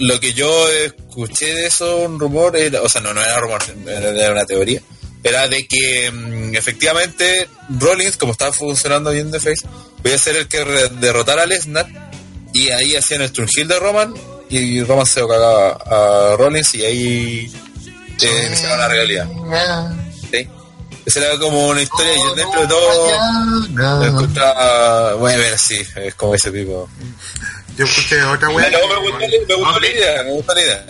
lo que yo escuché de eso un rumor era, o sea no no era rumor era una teoría era de que mm, efectivamente Rollins como estaba funcionando bien de face voy a ser el que derrotara a Lesnar y ahí hacían el Hill de Roman y Roman se lo cagaba a Rollins y ahí eh, iniciaron la realidad ¿sí? esa era como una historia y yo dentro de todo lo encontraba bueno a ver sí es como ese tipo Yo escuché otra wea. no, me gustó, la- me gustó la idea, me gustó la idea.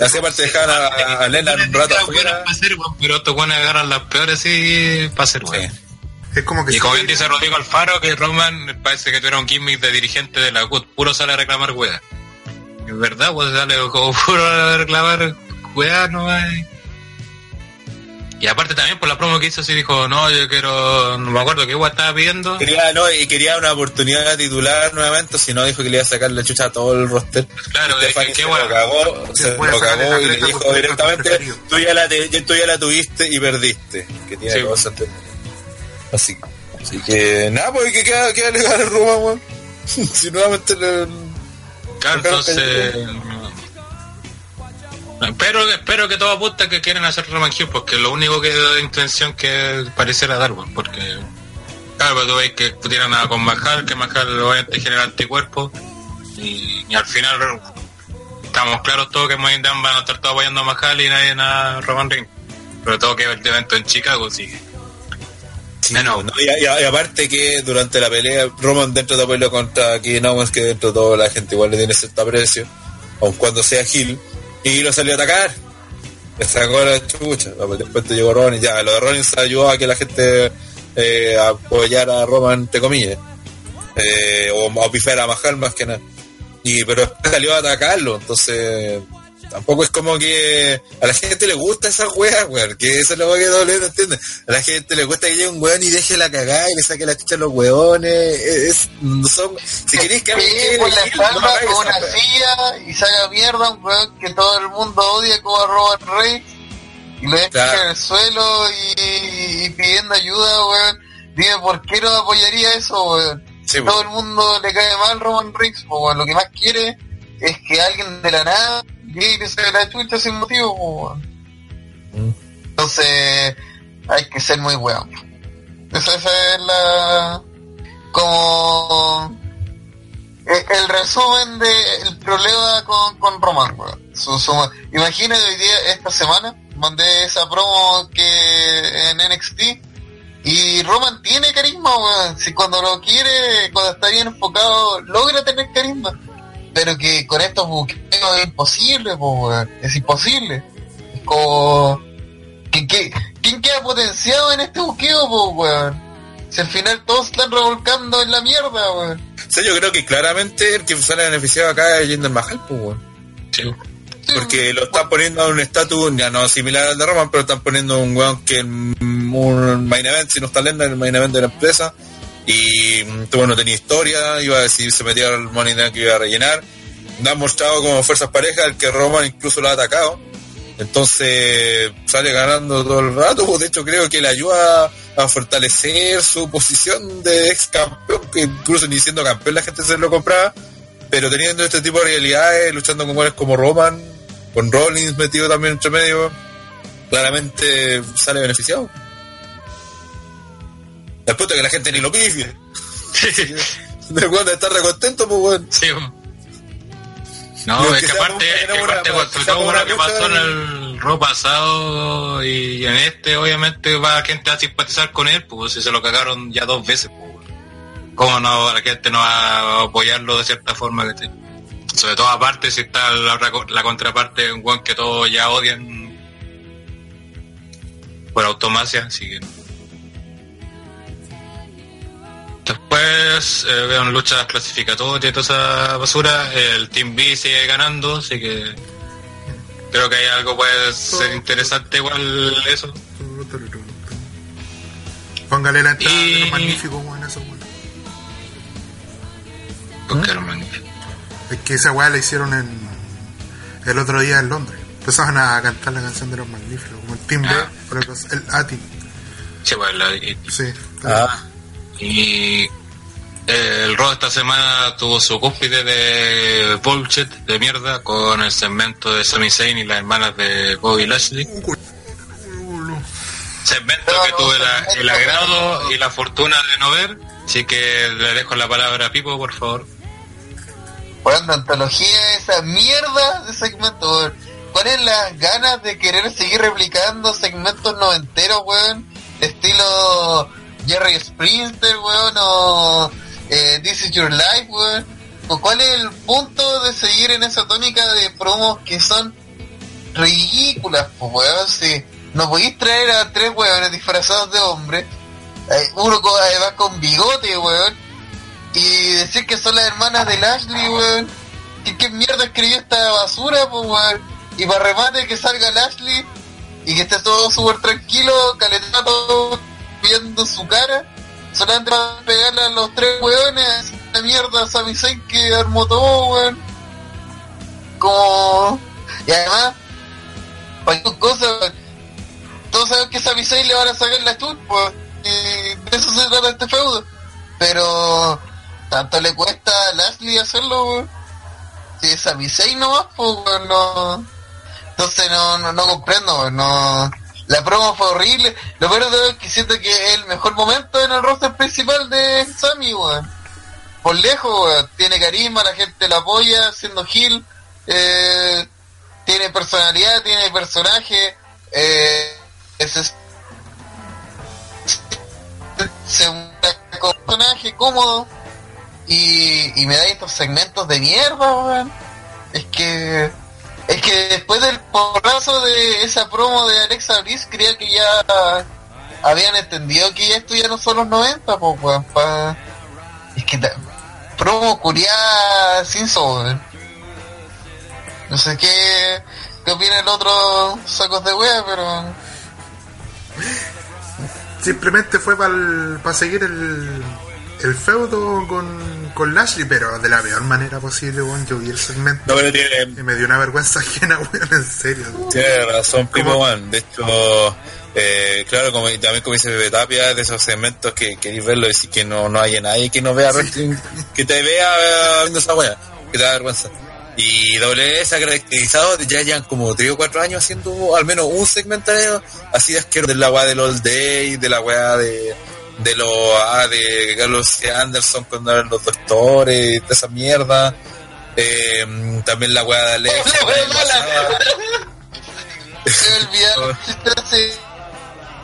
Así aparte dejar a, a Lennon un rato afuera. Pero estos weones agarran las peores y para ser, weón. Sí. Es como que Y como bien dice Rodrigo Alfaro, que Roman parece que tuviera un gimmick de dirigente de la CUT, puro sale a reclamar weá. Es verdad, pues sale como puro a reclamar weá, no hay. Y aparte también por la promo que hizo, sí dijo, no, yo quiero, no me acuerdo qué weá estaba pidiendo. Quería, no, y quería una oportunidad titular nuevamente, si no dijo que le iba a sacar la chucha a todo el roster. Claro, de Stephanie qué se weá. lo cagó, se lo cagó y le dijo es directamente, tú ya, la te- tú ya la tuviste y perdiste. Que tiene Sí. cosas de- Así, así que, nada, pues que queda, queda legal el Roma, weón. *laughs* si nuevamente le, Claro, entonces. Pero espero que todo apunta que quieren hacer Roman Hughes, porque lo único que da intención que pareciera dar, weón, porque. Claro, pero tú ves que tiran nada con Mahal, que Mahal obviamente genera anticuerpos, y, y al final estamos claros todos que Money in the Bank van a estar todos apoyando a Mahal y nadie a Roman Reigns. Pero todo que el evento en Chicago sigue. Sí, no, y, aparte que durante la pelea, Roman dentro de pelea contra Kevin Owens, que dentro de todo la gente igual le tiene cierto aprecio, aun cuando sea Hill, y lo salió a atacar. Le sacó la chucha. Pues Después te llegó y ya, lo de Rollins ayudó a que la gente eh, apoyara a Roman, entre comillas. Eh, o a pifar a Mahal más que nada. Y, pero después salió a atacarlo, entonces tampoco es como que a la gente le gusta esa wea, weón, que eso es lo que doble, ¿no entiendes? A la gente le gusta que llegue un weón y deje la cagada y le saque la chucha a los weones, es, no son, si queréis que quede por la no espalda hagáis con una silla y se haga mierda un weón que todo el mundo odia como a Robert Reigns y lo deja Claro. en el suelo y, y pidiendo ayuda, weón. Dime por qué no apoyaría eso, weón. Sí, todo el mundo le cae mal Roman Reigns, weón. Lo que más quiere es que alguien de la nada llegue y le saque la chucha sin motivo. Mm. Entonces, hay que ser muy weón. Esa, esa es la. como. el, el resumen del problema con, con Roman, weón. Su, hoy día, esta semana, mandé esa promo que en NXT. Y Roman tiene carisma, weón. Si cuando lo quiere, cuando está bien enfocado, logra tener carisma. Pero que con estos buqueos es imposible, po, weón. Es imposible. Es como... ¿Quién, qué- quién queda potenciado en este buqueo, po, weón? Si al final todos están revolcando en la mierda, weón. O sea, yo creo que claramente el que sale beneficiado acá es Jinder Mahal, pues, weón. Sí. Sí, Porque lo están poniendo a un estatus ya no similar al de Roman, pero están poniendo un weón que en un main event, si no está lento, en el main event de la empresa. Y mm, tuvo no tenía historia, iba a decir, se metía al Money que iba a rellenar. Han mostrado como fuerzas parejas, el que Roman incluso lo ha atacado. Entonces sale ganando todo el rato, pues, de hecho creo que le ayuda a fortalecer su posición de ex campeón, que incluso ni siendo campeón la gente se lo compraba, pero teniendo este tipo de realidades, luchando con jugadores como Roman, con Rollins metido también entre medio, claramente sale beneficiado. Después de que la gente ni lo pifie. De cuando está recontento, pues bueno. Sí. No, es que aparte, con lo que pasó en el Raw pasado y en este, obviamente va la gente a simpatizar con él, pues si se lo cagaron ya dos veces, pues. ¿Cómo no, la gente no va a apoyarlo de cierta forma? Que Sobre todo aparte si está la, la contraparte, un guan que todos ya odian por automacia, así que... Después eh, veo luchas clasificatorias y toda esa basura. El Team B sigue ganando, así que creo que hay algo puede ser interesante igual eso. Póngale la entrada de Y- los magníficos, weón, eso, weón. Porque era magnífico. Es que esa weá la hicieron en el otro día en Londres. Empezaban a cantar la canción de los magníficos, como el Team B, Ah. por el, el ATI. Sí, pues, la- y, Sí. Ah, y, eh, el Raw esta semana tuvo su cúspide de bullshit, de mierda, con el segmento de Sami Zayn y las hermanas de Bobby Lashley. Segmento que tuve el agrado y la fortuna de no ver. Así que le dejo la palabra a Pipo, por favor. De antología esa mierda de segmento, weón. ¿Cuáles las ganas de querer seguir replicando segmentos noventeros, weón? Estilo Jerry Springer, weón, o eh, This Is Your Life, weón. ¿O ¿Cuál es el punto de seguir en esa tónica de promos que son ridículas, pues, weón? Si no podéis traer a tres weones disfrazados de hombre, eh, uno con, además con bigote, weón, y decir que son las hermanas de Lashley, weón. ¿Qué, mierda escribió esta basura, pues, weón? Y para remate que salga Lashley y que esté todo súper tranquilo, calentado, viendo su cara, solamente para pegarle a los tres weones, la mierda Sami Zayn que armó todo, weón. Como... Y además, cualquier cosa, todos saben que Sami Zayn le van a sacar la pues, y de eso se trata este feudo. Pero tanto le cuesta a Lashley hacerlo. Si es Sami Zayn nomás, pues, no... Entonces no, no, no comprendo, no... La promo fue horrible. Lo peor de es que siento que es el mejor momento en el roster principal de Sami, weón. Por lejos, weón. Tiene carisma, la gente la apoya, siendo Gil. Eh, tiene personalidad, tiene personaje. Eh, es, un personaje cómodo. Y, y me da estos segmentos de mierda, weón. Es que es que después del porrazo de esa promo de Alexa Bliss, creía que ya habían entendido que ya esto ya no son los 90, pues, pa- Es que promo curiada sin sobre. No sé qué, qué opina el otro sacos de wea, pero Simplemente fue para seguir el, el feudo con, con Lashley, pero de la peor manera posible, weón. Yo vi el segmento no, pero tiene, y me dio una vergüenza *laughs* ajena, weón, en serio. tiene razón, Primo. One. De hecho, eh, claro, como también como dice Bebe Tapia, de esos segmentos que queréis verlo y decir que no, no haya nadie que no vea wrestling, que te vea eh, viendo esa wea, que te da vergüenza. Y WWE se ha caracterizado, ya llevan como 3 o 4 años haciendo al menos un segmento así de asqueroso de la weá del All Day, de la weá de, de los ah, de Carlos. Anderson cuando eran los doctores, de esa mierda. Eh, también la weá de Alex. La mala. ese-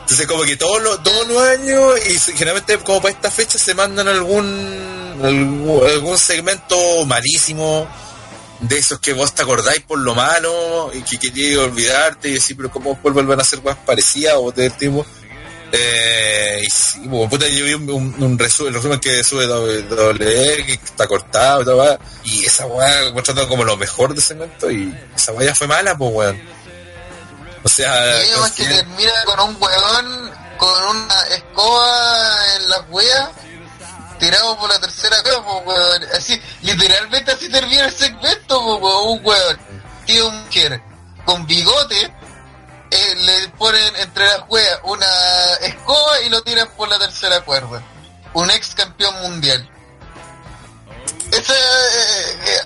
Entonces como que todos los, todos los años y generalmente como para esta fecha se mandan algún algún, algún segmento malísimo de esos que vos te acordáis por lo malo y que querías olvidarte y decir, pero ¿cómo vuelven a ser más parecidas o del tipo? Eh, y sí, pues, puta, yo vi un, un, un resumen, el resumen que sube WWE, que está cortado y todo, y esa weá mostrando como lo mejor de ese momento y esa weá ya fue mala, pues weón. O sea, Y además que considera- termina con un huevón con una escoba en las weas tirado por la tercera cara, po, weón. Así, literalmente así termina el segmento, po, weón. Un weón, tío mujer, con bigote, eh, le ponen entre las weas una escoba y lo tiran por la tercera cuerda. Un ex campeón mundial. Esa, eh, eh,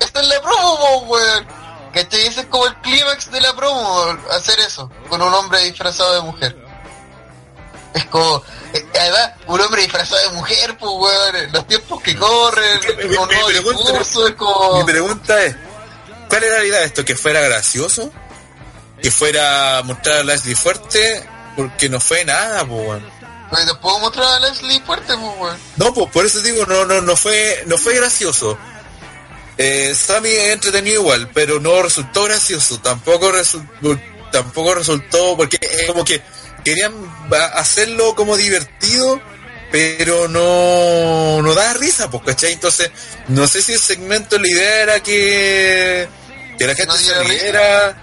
esta es la promo, weón. ¿Cachai? Ese es como el clímax de la promo, hacer eso, con un hombre disfrazado de mujer. Es como, eh, además, un hombre disfrazado de mujer, pues, weón, los tiempos que corren, Mi- mi- pregunta- discurso, es como... Mi pregunta es, ¿cuál es la realidad de esto? ¿Que fuera gracioso? ¿Que fuera mostrar a Leslie fuerte? Porque no fue nada, pues, te puedo mostrar a Leslie fuerte, pues, weón. No, pues por eso digo, no, no, no fue, no fue gracioso. Eh, Sammy es entretenido igual, pero no resultó gracioso. Tampoco resultó, tampoco resultó, porque es como que querían hacerlo como divertido, pero no, no da risa, pues, ¿cachai? Entonces, no sé si el segmento, la idea era que, que la gente No se riera.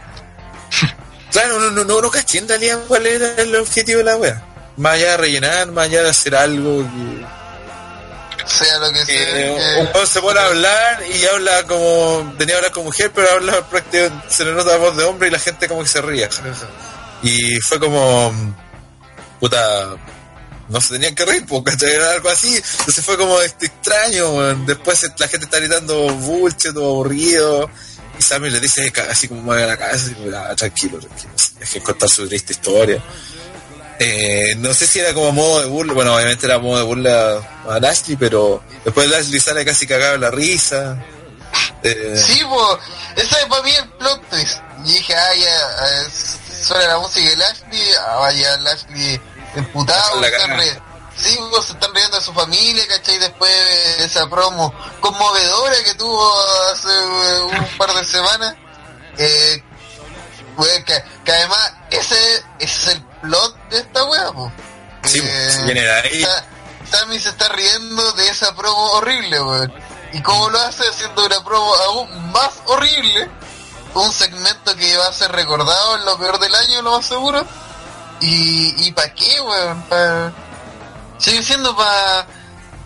*laughs* Claro, no, no, no, no caché en realidad cuál era el objetivo de la wea. Más allá de rellenar, más allá de hacer algo. que- Sea lo que sea. eh, que- un weón se pone a hablar y habla como tenía que hablar con mujer pero habla prácticamente se le nota la voz de hombre y la gente como que se ríe y fue como puta no se tenían que reír porque era algo así entonces fue como este extraño después la gente está gritando bullshit todo aburrido y Sammy le dice así como mueve la cabeza y "Ah, tranquilo tranquilo es que contar su triste historia eh, no sé si era como modo de burla, bueno, obviamente era modo de burla a Lashley, pero después Lashley sale casi cagado en la risa. Eh, Sí, pues, ese es para mí el plot twist. Y dije, ah, ya, eh, suena la música de Lashley, ah, vaya, Lashley emputado, La se están riendo de su familia, ¿cachai? Después de esa promo conmovedora que tuvo hace eh, un par de semanas. Eh, que, que además, ese, ese es el plot de esta wea, pues. Sí, pues, viene de ahí. Sa- Sammy se está riendo de esa promo horrible, weón. ¿Y cómo lo hace? Haciendo una promo aún más horrible. Un segmento que va a ser recordado en lo peor del año, lo más seguro. ¿Y, y para qué, weón? Pa... Sigue siendo para...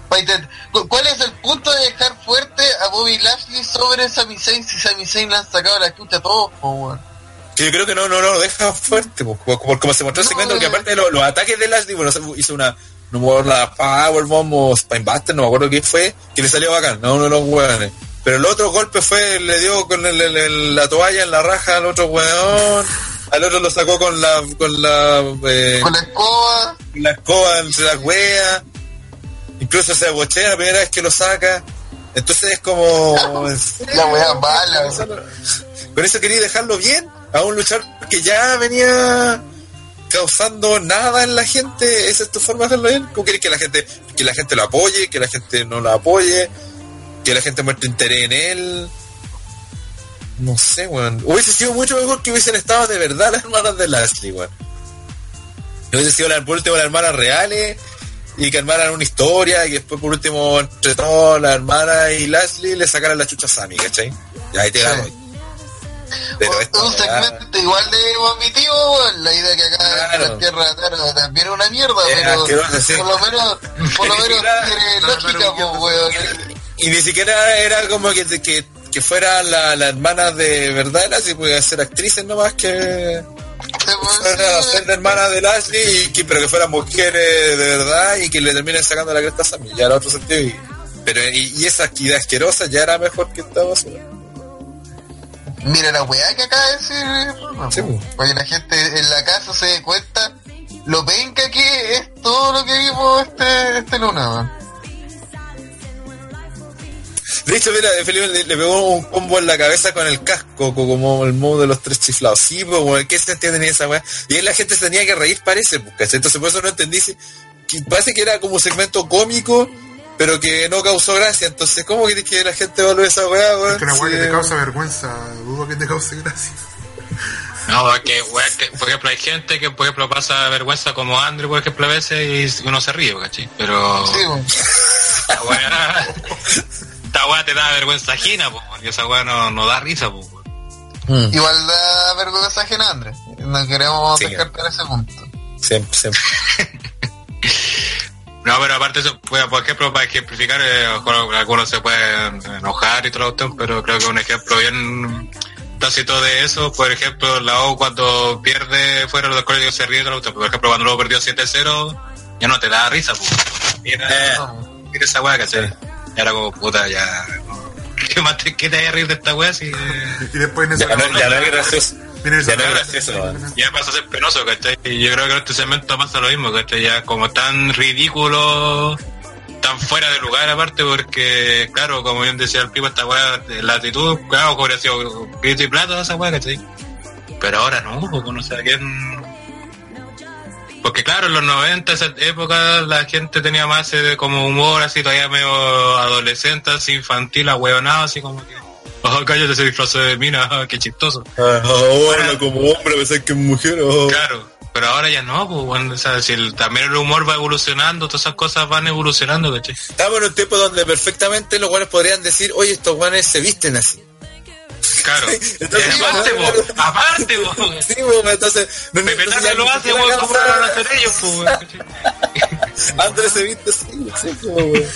Pa intent- ¿Cu- ¿Cuál es el punto de dejar fuerte a Bobby Lashley sobre Sami Zayn si Sami Zayn le han sacado la chucha a todos, po, yo creo que no, no, no lo deja fuerte, pues, como, como- se mostró el No, segmento, que eh. aparte de los, los ataques de Lashley, bueno, hizo una, no me acuerdo, la Powerbomb o Spinebuster, no me acuerdo qué fue, que le salió bacán, no uno de los hueones. Pero el otro golpe fue, le dio con el- el- el- la toalla en la raja al otro hueón, al otro lo sacó con la, con la, eh, Con la escoba, la escoba entre las weas, incluso se bochea la primera vez que lo saca. Entonces es como. *laughs* la wea mala. Con eso quería dejarlo bien, a un luchar que ya venía causando nada en la gente. Esa es tu forma de dejarlo bien. ¿Cómo querés que la gente, que la gente lo apoye, que la gente no lo apoye, que la gente muestre interés en él? No sé, weón. Hubiese sido mucho mejor que hubiesen estado de verdad las hermanas de Lashley, weón. Hubiese sido la, por último las hermanas reales y que armaran una historia y que después por último entre todas las hermanas y Lashley le sacaran la chucha a Sammy, ¿cachai? Y ahí te Sí. doy. Pero esta un segmento igual de vomitivo, weón. la idea que acá Claro. en la tierra Taro también es una mierda, pero por lo menos, por lo *laughs* menos tiene *laughs* lógica, po, weón. y ni siquiera era como que, que, que fuera la, la hermana de verdad, era así, podía ser actrices nomás que fuera decir, ser la *laughs* hermana de Lashley y que, pero que fueran mujeres de verdad y que le terminen sacando la cresta a Sammy, ya era otro sentido. Y, pero y, y esa idea asquerosa ya era mejor que esta basura. Mira la weá que acaba de decir, Sí, que la gente en la casa se dé cuenta lo penca que es todo lo que vimos este, este luna. De hecho, mira, Felipe le, le pegó un combo en la cabeza con el casco, co- como el modo de los tres chiflados. Sí, pues, ¿qué sentido tenía esa weá? Y ahí la gente se tenía que reír, parece, pues. Entonces, por eso no entendí. si- que parece que era como un segmento cómico pero que no causó gracia. Entonces, ¿cómo quieres que la gente valore esa weá, weón? Es que una weá Sí, que te causa vergüenza, dudo que te cause gracia. No, es que, weón, que, por ejemplo, hay gente que, por ejemplo, pasa vergüenza como Andrew, por ejemplo, a veces y uno se ríe, ¿cachai? Pero Sí, weón. Esta weá, te da vergüenza ajena, po, porque esa weá no, no da risa, po. weón. Igual da vergüenza ajena, Andrés. No queremos Sí. descartar ese punto. Siempre, siempre. *laughs* No, pero aparte eso, pues, por ejemplo, para ejemplificar, eh, a lo mejor algunos se pueden enojar y todo lo pero creo que un ejemplo bien tácito de eso, por ejemplo, la O cuando pierde fuera del colegio se ríe de la cuestión. Por ejemplo, cuando luego perdió 7-0, ya no te da risa, pues. Mira, Eh. mira esa weá, ¿cachai? Y ahora como puta, ya... ¿Qué más te, qué te hay a reír de esta weá si... Y después en ese Ya no, ya no es gracioso. Esa Ya no es gracioso, ya pasa a ser penoso, ¿cachai? Y yo creo que en este segmento pasa lo mismo, ¿cachai? Ya como tan ridículo, tan fuera de lugar aparte, porque, claro, como bien decía el primo, esta weá, la actitud, claro, hubiera sido grito y plato esa weá, ¿cachai? Pero ahora no, porque no sé a quién... Porque claro, en los 90, esa época, la gente tenía más eh, como humor, así todavía medio adolescente, así infantil, ahueonado, así como que... Oh, cállate, se disfrazó de mina, *laughs* qué chistoso. Ah, Ahora, como hombre, pensar que es mujer. oh. Claro, pero ahora ya no, pues bueno, o sea, si el- también el humor va evolucionando, todas esas cosas van evolucionando, ¿cachai? Estamos en un tiempo donde perfectamente los guanes podrían decir, oye, estos guanes se visten así. Claro. *laughs* Entonces, aparte, po, aparte, po. Sí, weón, entonces... No, Pepe ya lo hace, siquiera weón, ¿cómo lo van a hacer ellos, *laughs* pues. Andrés se viste así, sí, como, weón.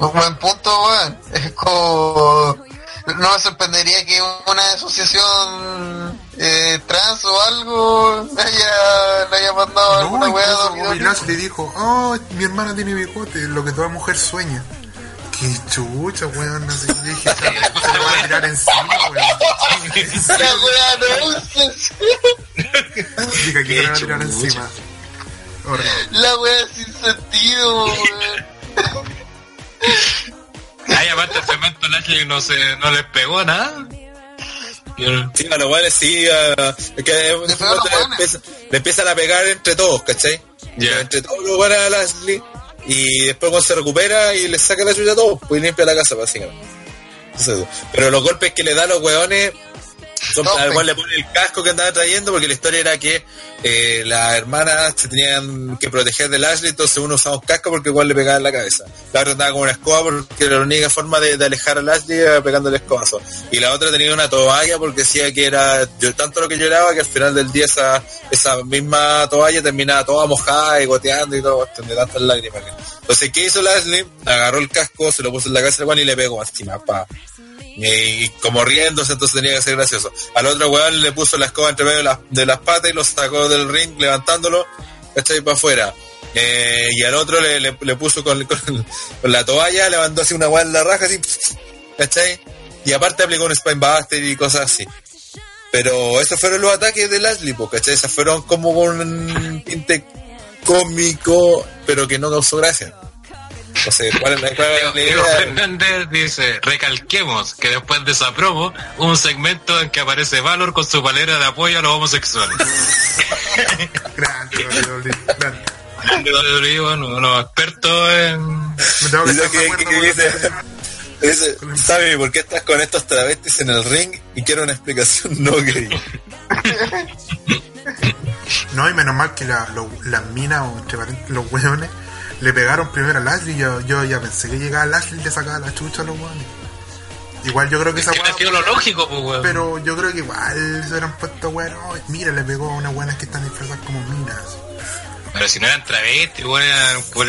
Un buen punto, weón. Es como... No me sorprendería que una asociación eh, trans o algo le haya, le haya mandado No, alguna weá Lashley dijo, oh, mi hermana tiene bigote, lo que toda mujer sueña. Qué chucha, weón, así que dije, se le va a tirar encima, weón. *laughs* La weá no. Dije que se le va a tirar encima. Horrible. La weá sin sentido, weón. Ay, aparte, el cemento Lashley no, se, no les pegó nada. Sí, a los guanes sí, a- es que Le empiezan a pegar entre todos, ¿cachai? Ya. Entre todos los guanes a Lashley y después cuando se recupera y le saca la chucha a todos, pues limpia la casa, básicamente. Pero los golpes que le da a los weones son, Tope. al cual le pone el casco que andaba trayendo porque la historia era que eh, las hermanas se tenían que proteger del Ashley, entonces uno usaba un casco porque igual le pegaba en la cabeza. La otra andaba con una escoba porque era la única forma de, de alejar al Ashley era pegándole escobazo. Y la otra tenía una toalla porque decía que era yo, tanto lo que lloraba que al final del día esa, esa misma toalla terminaba toda mojada y goteando y todo, de tantas lágrimas. Entonces, ¿qué hizo Ashley? Agarró el casco, se lo puso en la cabeza y le pegó encima, pa. Y como riéndose, entonces tenía que ser gracioso. Al otro weón le puso la escoba entre medio de las, patas y lo sacó del ring levantándolo, ¿cachai? Para afuera. Eh, y al otro le, le, puso *laughs* con, la toalla, le mandó así una weá la raja, así, ¿cachai? Y aparte aplicó un Spinebuster y cosas así. Pero esos fueron los ataques de Lashley, ¿cachai? Esos fueron como un tinte cómico, pero que no causó gracia. O sea, ¿cuál es la, cuál es la Diego idea? Fernández dice, recalquemos que después de esa promo, un segmento en que aparece Valor con su palera de apoyo a los homosexuales. *laughs* Grande, grande. De WWE, bueno, unos expertos en... Dice ¿sabe por qué estás con estos travestis en el ring? Y quiero una explicación no gay. No, y menos mal que la, lo- las minas o entre paréntesis, los hueones le pegaron primero a Lashley. Yo, yo ya pensé que llegaba Lashley y le sacaba la chucha a los hueones. Igual yo creo que esa Que ha sido hueá- lo lógico, pues, weón. Pero yo creo que igual se hubieran puesto bueno. Mira, le pegó a unas buenas que están disfrazadas como minas. Pero si no eran travestis, weón, eran pues,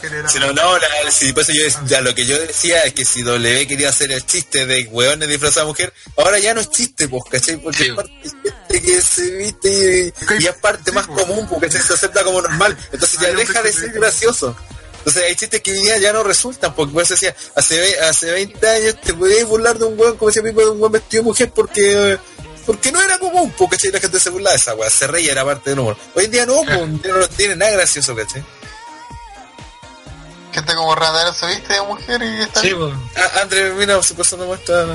general. Si no, no, la- si, por eso yo, ya, lo que yo decía es que si W quería hacer el chiste de hueones disfrazados de mujer, ahora ya no es chiste, pues, ¿cachai? Porque Sí. es parte de gente que se viste y, y es parte Sí, más común, porque se acepta como normal. Entonces ya deja de ser gracioso. Entonces hay chistes que ya no resultan, porque por eso decía, hace, hace 20 años te podías burlar de un hueón, como decía Pipo, de un hueón vestido de mujer porque... Porque no era común, porque la gente se burlaba de esa weá, se reía, era parte del humor. Hoy en día no, pues, no tiene nada gracioso, ¿cachai? Gente como Radar se viste de mujer y está Sí, pues. André, mira, su cosa no muestra.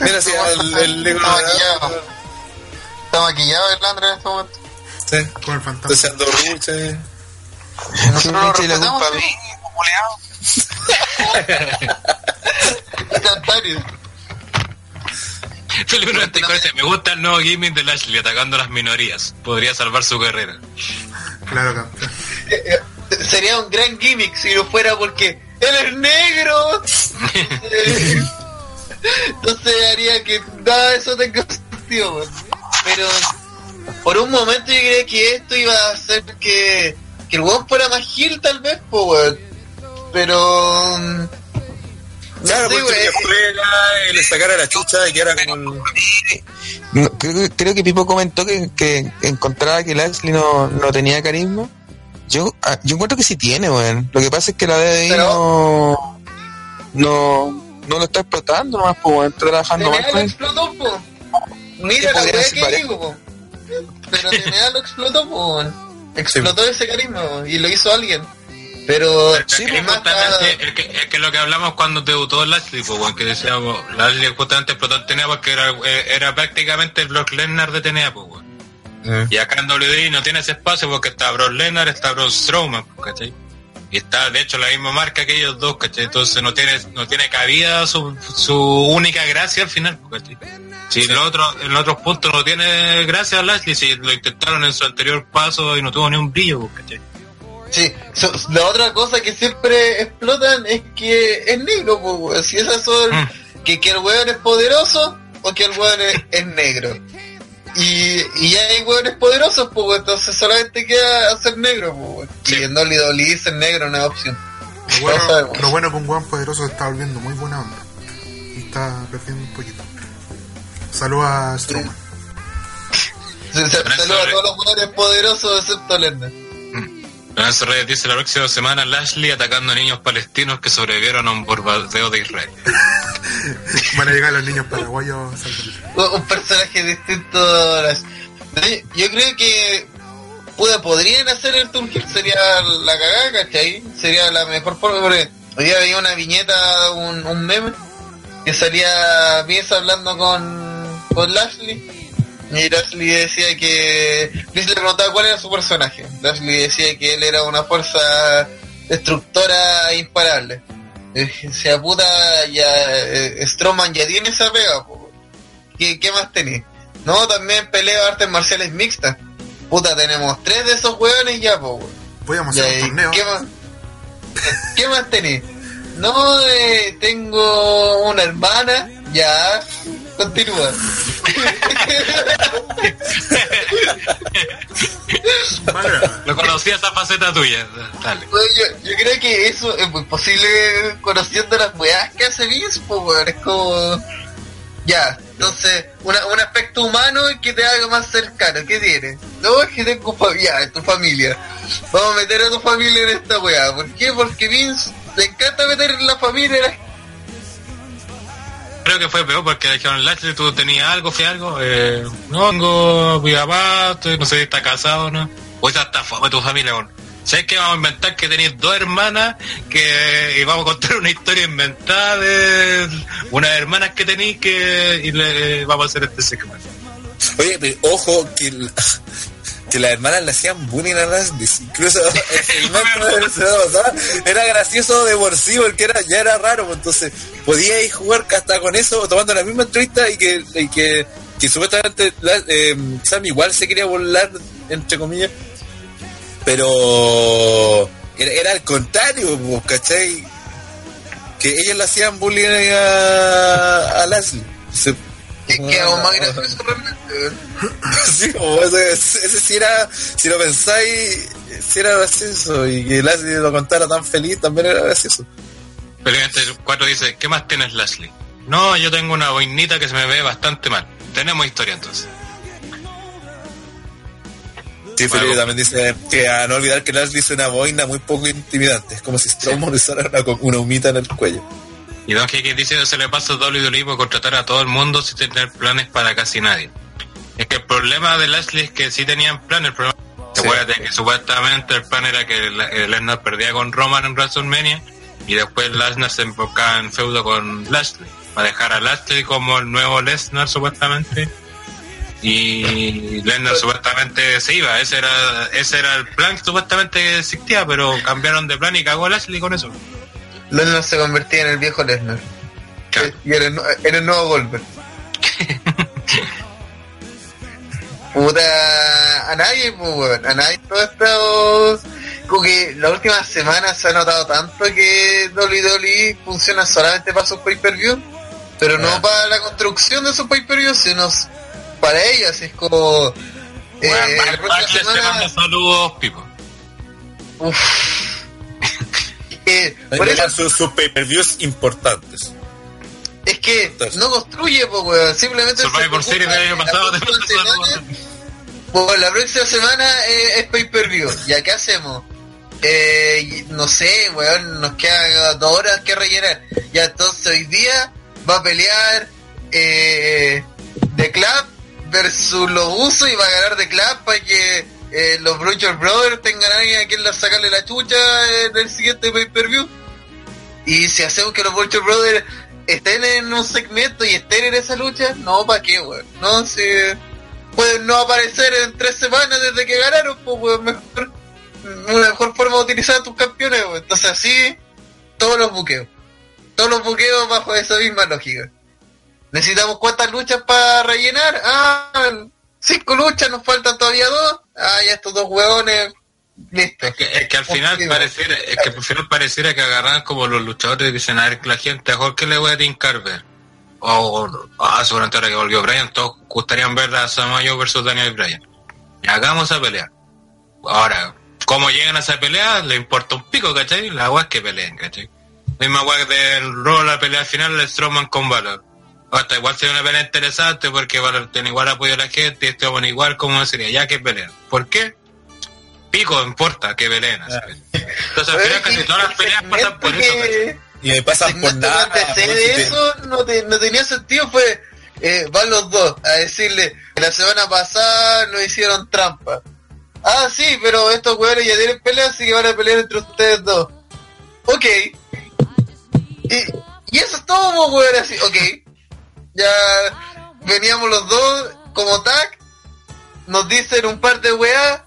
Mira, sí, el, el. Está maquillado. El André en este momento. Sí, Con el fantasma. entonces ando ruche. Nosotros lo respetamos, sí. mí, Instantáneo. *laughs* Felipe 94 dice, me gusta el nuevo gimmick de Lashley atacando a las minorías. Podría salvar su carrera. Claro, campeón. Eh, eh, Sería un gran gimmick si no fuera porque él es negro. *laughs* Eh, *laughs* Entonces haría que nada de eso tenga sentido, weón. Pero por un momento yo creía que esto iba a hacer que, que el weón fuera más gil tal vez, pues weón. Pero... mm, Claro, sé, porque le sacara la chucha y que era como. No, creo, que- creo que Pipo comentó que, que encontraba que Lashley no, no tenía carisma. Yo, ah, yo encuentro que sí tiene, weón. Lo que pasa es que la DDI Pero- no, no, no lo está explotando nomás, pues, weón. Está trabajando con explotó, po. Mira ¿Qué la weá que digo, po. Pero TNA lo explotó, po. Explotó ese carisma, po, y lo hizo alguien. Pero Es que es más justamente, es que, es que lo que hablamos cuando debutó Lashley, pues, bueno, que decíamos, Lashley justamente explotó en TNA porque era, eh, era prácticamente el Brock Lesnar de TNA, pues, bueno. Y acá en WWE no tiene ese espacio porque está Brock Lesnar, está Braun Strowman, pues, ¿cachai? Y está, de hecho, la misma marca que ellos dos, ¿cachai? Entonces no tiene, no tiene cabida su, su única gracia al final, pues, ¿cachai? Si en, los otros, en otros puntos no tiene gracia Lashley, si lo intentaron en su anterior paso y no tuvo ni un brillo, pues, ¿cachai? Sí, so- la otra cosa que siempre explotan es que es negro, weón. Si esas son Mm. que, que el weón es poderoso o que el weón es, es negro. Y, y ya hay weones poderosos, pues, entonces solamente queda hacer negro, pues. Sí. Y en Dolly Dolly ser negro no es opción. Lo bueno, lo bueno que un guan poderoso se está volviendo muy buena onda. Y está perdiendo un poquito. Saludos a Pero saluda a todos los weones poderosos excepto Lesnar. Lorenzo Reyes dice la próxima semana Lashley atacando a niños palestinos que sobrevivieron a un bombardeo de Israel. *laughs* Van a llegar los niños paraguayos un personaje distinto las- yo creo que puta, podrían hacer el Tour Hill sería la cagada ¿cachai? sería la mejor forma porque hoy día veía una viñeta un, un meme que salía Vince hablando con, con Lashley y Lashley decía que Vince le preguntaba cuál era su personaje Lashley decía que él era una fuerza destructora imparable Eh, decía puta ya eh, Strowman ya tiene esa pega. ¿Qué, qué más tenés? No, también peleo artes marciales mixtas. Puta, tenemos tres de esos hueones ya, po, weón. Voy a Ya, hacer ¿y un torneo. ¿Qué más? ¿Qué más tenés? No, eh, tengo una hermana. Ya, continúa. Lo conocía esa faceta tuya. Bueno, yo, creo que eso es muy posible conociendo las weas que hace po, weón. Es como... Ya, entonces, una, un aspecto humano que te haga más cercano. ¿Qué tienes? No, es que tengo familia, tu familia. Vamos a meter a tu familia en esta wea. ¿Por qué? Porque Vince le encanta meter la familia en la Creo que fue peor porque dijeron, Lashley, tú tenías algo, fue algo. Eh, no, tengo no sé si está casado o no. O esa está fome tu familia, weón. ¿Sabes que vamos a inventar que tenéis dos hermanas que y vamos a contar una historia inventada de unas hermanas que tenéis que y le vamos a hacer este segmento? Oye, ojo que, que las hermanas le hacían bullying a Lashley. Incluso *laughs* el de la pasada era gracioso de por sí porque era, ya era raro. pues, Entonces podíais jugar hasta con eso, tomando la misma entrevista y que, y que, que supuestamente la- eh, Sam igual se quería burlar, entre comillas. Pero era, era al contrario, pues, ¿cachai? Que ellas le hacían bullying a, a. Se- Que queda aún más gracioso realmente. *laughs* Sí, como ese, ese sí era, si lo pensáis, si era gracioso y que Lashley lo contara tan feliz también era gracioso. Pero este 4 dice, ¿qué más tienes, Lashley? No, yo tengo una boinita que se me ve bastante mal. Tenemos historia entonces. Sí, Bueno. Felipe también dice que a no olvidar que Lashley es una boina muy poco intimidante, es como si Strowman usara una, una humita en el cuello. Y Don Kiki dice se le pasa a WWE por contratar a todo el mundo sin tener planes para casi nadie. Es que el problema de Lashley es que sí tenían plan, el problema Sí. Acuérdate que supuestamente el plan era que eh, Lesnar perdía con Roman en WrestleMania y después Lesnar se enfocaba en feudo con Lashley para dejar a Lashley como el nuevo Lesnar supuestamente y Lesnar supuestamente se iba. Ese era ese era el plan que supuestamente existía, pero cambiaron de plan y cagó Lashley con eso. Lesnar se convertía en el viejo Lesnar. Claro. Y era el, nu- era el nuevo Goldberg. *laughs* Puta, a nadie, pues, a nadie todo esto, como que la última semana se ha notado tanto que WWE funciona solamente para sus pay-per-view, pero no para la construcción de sus pay-per-view, sino para ellos, es como, eh, Bueno, la próxima te semana, saludos, Pipo. uf, Eh, por eso sus, sus pay-per-views importantes. Es que Entonces. no construye, pues, weón. Simplemente Survivor se Series del año pasado la próxima *laughs* semana, pues, la próxima semana eh, es pay-per-view. ¿Ya qué hacemos? Eh, no sé, weón, nos quedan dos horas que rellenar. Ya entonces hoy día va a pelear eh, The Club versus los usos y va a ganar The Club para que eh, los Bruiser Brothers tengan a alguien a quien sacarle la chucha en el siguiente pay-per-view. Y si hacemos que los Vulture Brothers estén en un segmento y estén en esa lucha, no, ¿para qué, weón? No, si pueden no aparecer en tres semanas desde que ganaron, pues, weón, mejor, una mejor forma de utilizar a tus campeones, weón. Entonces así, todos los buqueos. Todos los buqueos bajo esa misma lógica. ¿Necesitamos cuántas luchas para rellenar? Ah, cinco luchas, nos faltan todavía dos. Ah, ya estos dos hueones, listo. Es que, es que al final pareciera, es que al final pareciera que agarran como los luchadores y dicen a ver que la gente mejor que le voy a tincar ver. O, o- ah, seguramente ahora que volvió Bryan, todos gustarían ver a Samayo versus Daniel Bryan. Y hagamos esa pelea. Ahora, cómo llegan a esa pelea, le importa un pico, ¿cachai? La agua es que peleen, ¿cachai? Misma agua del rol la pelea final, el Strowman con Valor. Hasta igual sería una pelea interesante porque tiene igual apoyo de la gente y este hombre igual como sería, ya que pelean. ¿Por qué? Pico, importa que peleen. así. Entonces al final casi todas las peleas pasan por eso, Y me pasan por nada. que antecede weón, si te- eso no, te- no tenía sentido fue eh, van los dos a decirle que la semana pasada no hicieron trampa ah sí pero estos weones ya tienen pelea así que van a pelear entre ustedes dos ok y, y eso es todo pues, weón así ok ya veníamos los dos como tag nos dicen un par de weas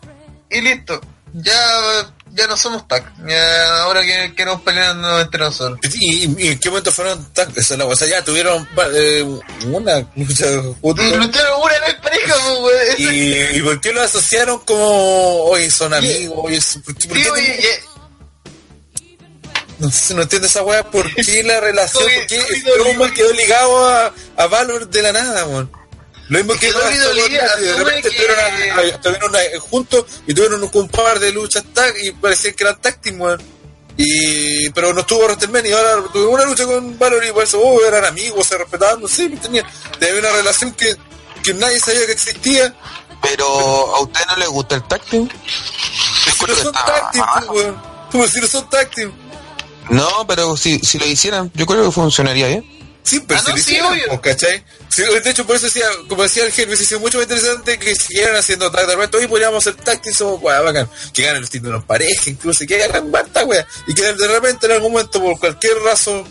y listo. Ya ya no somos tag. Ya ahora que queremos pelear entre nosotros. ¿Y, y en qué momento fueron tan... esa es la- O sea, ya tuvieron eh, una lucha lucharon una vez pareja, pues. Eso- *laughs* ¿Y, ¿Y por qué lo asociaron como, oye, son amigos? Oye, son- ¿por qué- por Sí, qué oye, *laughs* no, sé, no entiendo esa weá? ¿Por qué la *laughs* relación? Oye, ¿Por qué Strowman quedó ligado a, a Valor de la nada, weón? Lo mismo Es que que Nazi, de repente que- estuvieron, a- juntos y tuvieron un, par de luchas tag y parecían que eran tag team, weón. Y, pero no estuvo WrestleMania y ahora tuvieron una lucha con Valor y por eso oh, eran amigos, se respetaban, no sé, tenía, tenía una relación que, que nadie sabía que existía. Pero a usted no le gusta el tag team. Que son tag team, pues, weón. Pues si no son tag team. No, pero si, si lo hicieran, yo creo que funcionaría bien. Sí, pero Ah, si no, lo sí, hicieran, obvio. pues, ¿cachai? Sí, de hecho, por eso decía, como decía el jefe, hubiese sido mucho más interesante que siguieran haciendo tag de repente. Hoy podríamos hacer tag somos weá, bacán. Que ganen los títulos pareja, incluso, y que hagan basta, weá. Y que de repente en algún momento, por cualquier razón,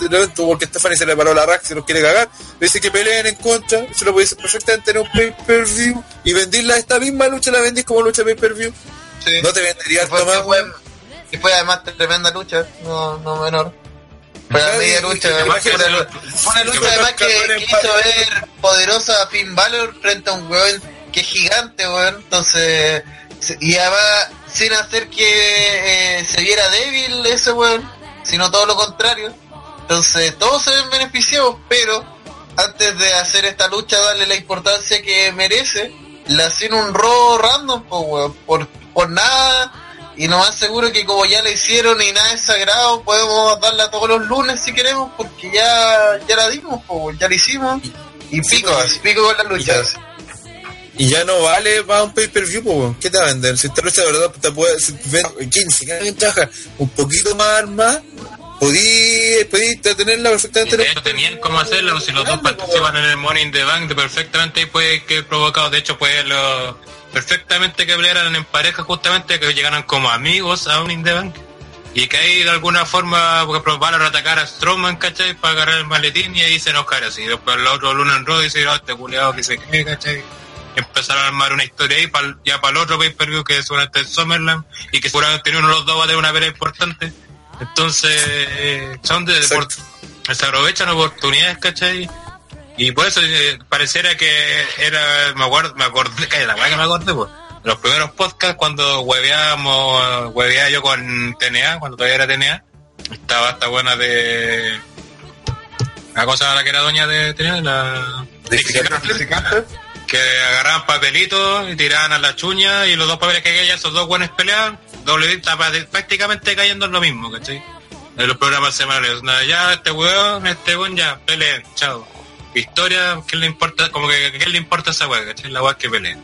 de repente, porque Stephanie se le paró la rack, se los quiere cagar, le dice que peleen en contra, se lo puede hacer perfectamente en un pay-per-view, y vendirla esta misma lucha, la vendís como lucha pay-per-view. sí. No te vendería harto más, que que fue además tremenda lucha, no, no menor. Fue una media y- lucha, y- además y- fue una, y- fue una y- lucha y- además que, y- que hizo ver poderosa a Finn Balor frente a un weón que es gigante, weón. Entonces, y además sin hacer que eh, se viera débil ese weón, sino todo lo contrario. Entonces, todos se ven beneficiados, pero antes de hacer esta lucha, darle la importancia que merece, la hacen un robo random, po, weón, por, por nada. Y lo más seguro que como ya la hicieron y nada es sagrado, podemos darla todos los lunes si queremos, porque ya, ya la dimos, po, weón, ya la hicimos. Y pico, porque- pico con las luchas. Y ya no vale para un pay-per-view, po, weón. ¿qué te va a vender? Si esta lucha de verdad te puede si ven- 15, cada ventaja un poquito más más, podí, podí tenerla perfectamente. De hecho, tenían cómo hacerlo, si los dos participan en el in the Bank, perfectamente ahí puede que provocado, de hecho puede lo, perfectamente que pelearan en pareja justamente, que llegaran como amigos a un in the Bank. Y que ahí de alguna forma, por ejemplo, a atacar a Strowman, ¿cachai? Para agarrar el maletín y ahí se enojar así. Después el otro Luna en Raw dice, oh, este culiado que se cree, ¿cachai? empezaron a armar una historia ahí para ya para el otro pay-per-view que es seguramente el Summerland y que seguramente uno de los dos va a tener una pelea importante. Entonces, eh, son de se aprovechan oportunidades, ¿cachai? Y por eso eh, pareciera que era, me acuerdo, me acordé, que *laughs* la weá que me acordé, pues, de los primeros podcasts cuando hueveábamos, hueveaba yo con TNA, cuando todavía era TNA, estaba esta buena de, la cosa la que era doña de TNA, la Carter, que agarraban papelitos y tiraban a la chuña y los dos papeles que caían, esos dos buenos peleaban, doble prácticamente cayendo en lo mismo, ¿cachai? En los programas semanales, nada, ya este weón, este weón ya, peleen, chao. Historia, ¿qué le importa? Como que, ¿qué le importa a esa weá, cachai? La weá que peleen.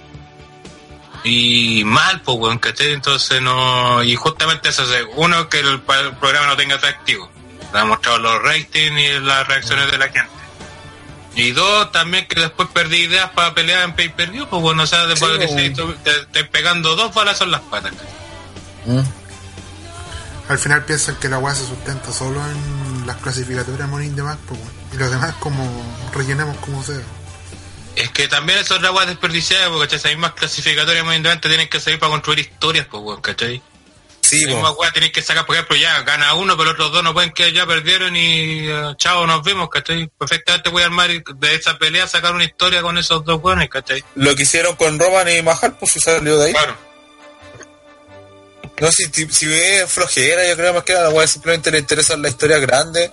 Y mal, pues weón, ¿cachai? Entonces no, y justamente eso uno, que el, programa no tenga atractivo. Le ha mostrado los ratings y las reacciones de la gente. Y dos, también que después perdí ideas para pelear en pay-per-view, pues bueno, o sea, después Sí, de que bueno. se- te, te pegando dos balazos en las patas. Mm. Al final piensan que la weá se sustenta solo en las clasificatorias Morning de más, pues, weón. Y los demás como rellenamos como sea. Es que también eso es la weá desperdiciada, porque esas mismas clasificatorias muy independientes tienen que salir para construir historias, pues weón, ¿cachai? Sí, La misma weá tienen que sacar, por ejemplo, ya gana uno, pero los otros dos no pueden que ya perdieron y eh, chao, nos vemos, ¿cachai? Perfectamente voy a armar de esa pelea, sacar una historia con esos dos weones, ¿cachai? lo que hicieron con Roman y Mahal, pues si salió de ahí. Claro. No, si, si, ve flojera, yo creo más que a la weá simplemente le interesan la historia grande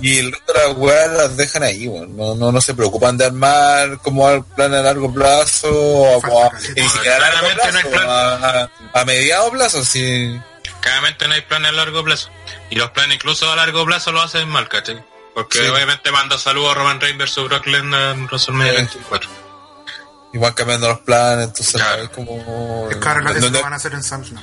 y el resto de las weas las dejan ahí, weón. no, no, no se preocupan de armar como al plan a largo plazo o como a, ni siquiera a largo Claramente no hay plazo, a, a, a mediado plazo, sí. Claramente no hay planes a largo plazo. Y los planes incluso a largo plazo lo hacen mal, ¿cachai? Porque Sí. obviamente manda saludos a Roman Reigns versus Brock Lesnar en WrestleMania Sí. 24. Y van cambiando los planes, entonces Claro. es como... Es claro, eso donde- lo van a hacer en Samsung.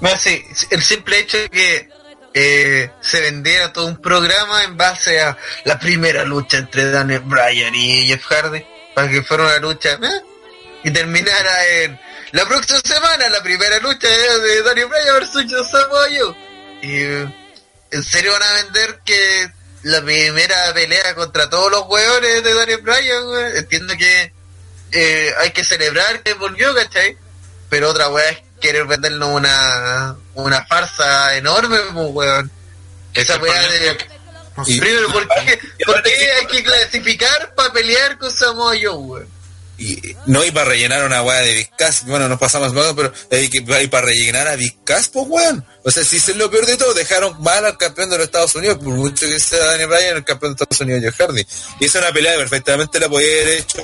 Mira, sí, el simple hecho de que eh, se vendiera todo un programa en base a la primera lucha entre Daniel Bryan y Jeff Hardy, para que fuera una lucha ¿eh? y terminara en la próxima semana, la primera lucha de, Daniel Bryan versus Samoa. Y en serio van a vender que la primera pelea contra todos los hueones de Daniel Bryan, entiendo que eh, hay que celebrar que volvió, ¿cachai? Pero otra weá es querer vendernos una, una farsa enorme, pues, weón. Esa weá de... Y- Primero, ¿por qué, por hay que clasificar para pelear con Samoa Joe, weón? Y, no, y para rellenar una weá de Vizcas, bueno, nos pasamos más, pero hay que y para rellenar a Vizcas, pues weón. O sea, si es lo peor de todo, dejaron mal al campeón de los Estados Unidos, por mucho que sea Daniel Bryan, el campeón de Estados Unidos, Jeff Hardy. Y esa es una pelea que perfectamente la podía haber hecho,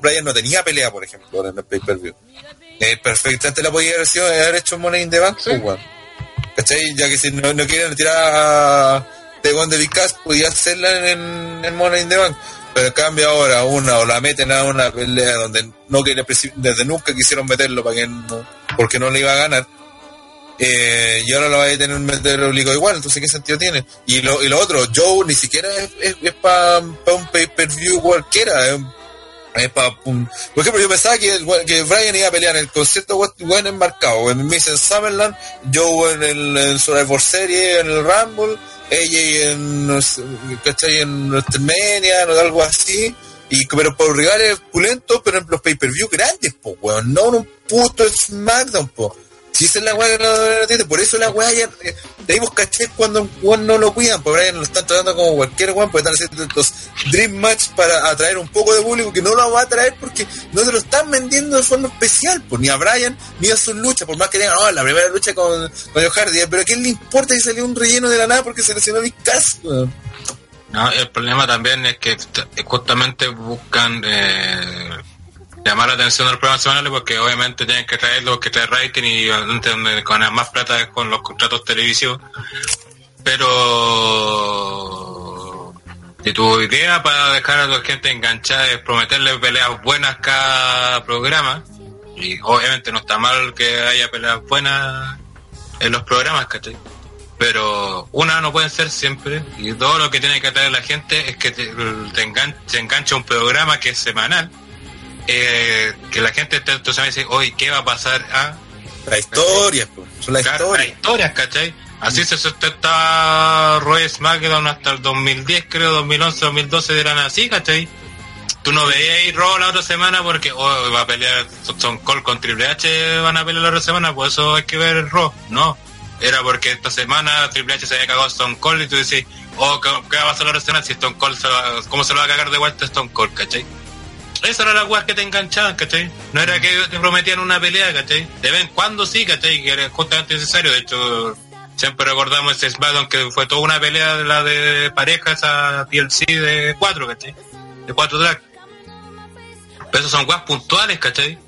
Bryan no tenía pelea, por ejemplo, en el pay-per-view. Eh, perfectamente la podía haber, sido, haber hecho Money in the Bank, pues weón. ¿Cachai? Ya que si no, no quieren tirar a The de Vizcas, podía hacerla en, en Money in the Bank. Pero en cambio ahora una o la meten a una pelea donde no preci- desde nunca quisieron meterlo para que no, porque no le iba a ganar. Eh, y ahora lo va a tener un meter obligado igual, entonces qué sentido tiene. Y lo, y lo otro, Joe ni siquiera es, es, es para un pay per view cualquiera, es, un- por ejemplo, yo pensaba que, que Brian iba a pelear en el concierto bueno enmarcado, en Miss en Summerland, Joe en el en Survivor Series, en el Rumble, ella en, no sé. En WrestleMania, o algo así. Y, pero por rivales pulentos, pero en los pay-per-view grandes, po, weón. No en un puto SmackDown, po. Si esa es la weá que no tiene, por eso la weá ya. eh, De ahí caché cuando un weón no lo cuidan, por ahí lo están tratando como cualquier weón, porque están haciendo estos Dream Match para atraer un poco de público que no lo va a atraer porque no te lo están vendiendo de forma especial, pues ni a Brian ni a sus luchas, por más que digan, oh, la primera lucha con, con Joe Hardy, pero ¿a quién le importa si salió un relleno de la nada porque se lesionó Vizcas, weón? No, el problema también es que justamente buscan eh, llamar la atención de los programas semanales porque obviamente tienen que traerlo, que traer rating y donde más plata es con los contratos televisivos. Pero si tu idea para dejar a la gente enganchada es prometerle peleas buenas cada programa, y obviamente no está mal que haya peleas buenas en los programas, pero una no pueden ser siempre y dos lo que tiene que atraer la gente es que te, te engan- se engancha un programa que es semanal eh, que la gente entonces dice hoy qué va a pasar a La historia, pues, son las Claro, las historias. historias ¿cachai? así se sustentaba Roy SmackDown hasta el 2010 creo 2011 2012 eran así ¿cachai? tú no veías ahí Raw la otra semana porque oh, va a pelear Stone Cold con Triple H, van a pelear la otra semana, por eso hay que ver el Raw. No, era porque esta semana Triple H se había cagado a Stone Cold y tú decís, oh, ¿qué, qué va a pasar la otra semana si Stone Cold se va, cómo se lo va a cagar de vuelta Stone Cold, cachai? Esa era la weas que te enganchaban, ¿cachai? No era que te prometían una pelea, ¿cachai? De vez en cuando sí, ¿cachai? Que era justamente necesario. De hecho, siempre recordamos ese SmackDown que fue toda una pelea de la de pareja, esa TLC de cuatro, ¿cachai? De cuatro tracks. Pero esos son weas puntuales, ¿cachai?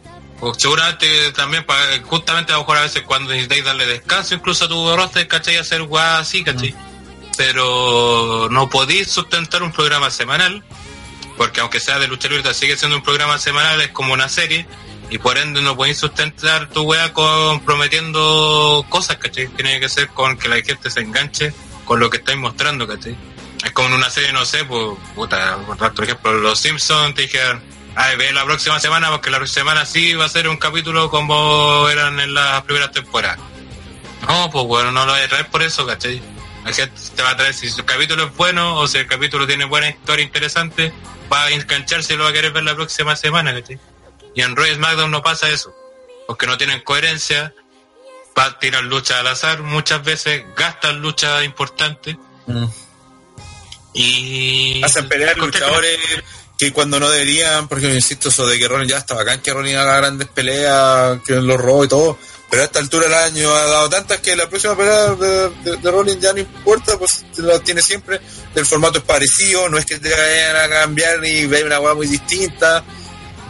O seguramente también, para, justamente a lo mejor a veces cuando necesitáis darle descanso incluso a tu roster, ¿cachai? Hacer weas así, ¿cachai? Pero no podéis sustentar un programa semanal porque aunque sea de lucha libre sigue siendo un programa semanal, es como una serie, y por ende no podéis sustentar tu wea comprometiendo cosas, ¿cachai? Tiene que ser con que la gente se enganche con lo que estáis mostrando, ¿cachai? Es como en una serie, no sé, pues, puta, por ejemplo, Los Simpsons te dijeron, ay, ve la próxima semana, porque la próxima semana sí va a ser un capítulo como eran en las primeras temporadas. No, pues bueno, no lo voy a traer por eso, ¿cachai? Gente te va a traer si el capítulo es bueno o si el capítulo tiene buena historia interesante, va a engancharse y lo va a querer ver la próxima semana, ¿cachai? Y en Roy SmackDown no pasa eso, porque no tienen coherencia, va a tirar luchas al azar muchas veces, gastan luchas importantes y... Hacen pelear luchadores que cuando no deberían, porque insisto, eso de que Rollins ya está bacán que Rollins haga grandes peleas, que los robó y todo, pero a esta altura del año ha dado tantas que la próxima pelea de, de, de Rollins ya no importa, pues la tiene siempre, el formato es parecido, no es que te vayan a cambiar y vean una hueá muy distinta,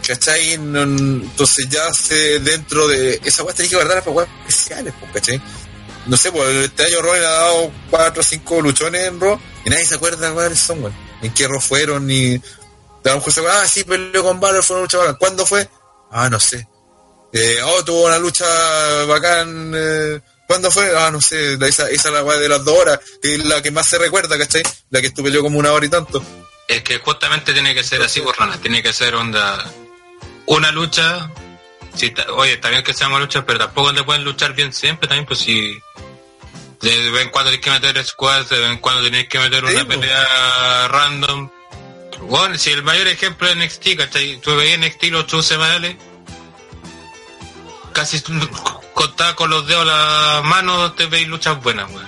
¿cachai? Entonces ya se dentro de esa hueá tenés que guardar para hueás especiales, pues, ¿cachai? No sé, pues este año Rollins ha dado cuatro o cinco luchones en Raw y nadie se acuerda cuáles son. Ni en qué Raw fueron, ni... A lo mejor ah, sí, peleó con Balor, fue una lucha bacán. ¿Cuándo fue? Ah, no sé. Eh, oh, tuvo una lucha bacán. Eh, ¿Cuándo fue? Ah, no sé. la- Esa, esa es la de las dos horas, que es la que más se recuerda, ¿cachai? La que estuve yo como una hora y tanto. Es que justamente tiene que ser así, por ranas. Tiene que ser onda. Una lucha. Si ta- oye, está bien que seamos luchas, pero tampoco te pueden luchar bien siempre también, pues si. De vez en cuando tienes que meter squads, de vez en cuando tienes que meter una pues. pelea random. Bueno, si el mayor ejemplo es NXT, ¿cachai? Tú veías NXT los shows semanales. Casi contada con los dedos la mano te veis luchas buenas, weón.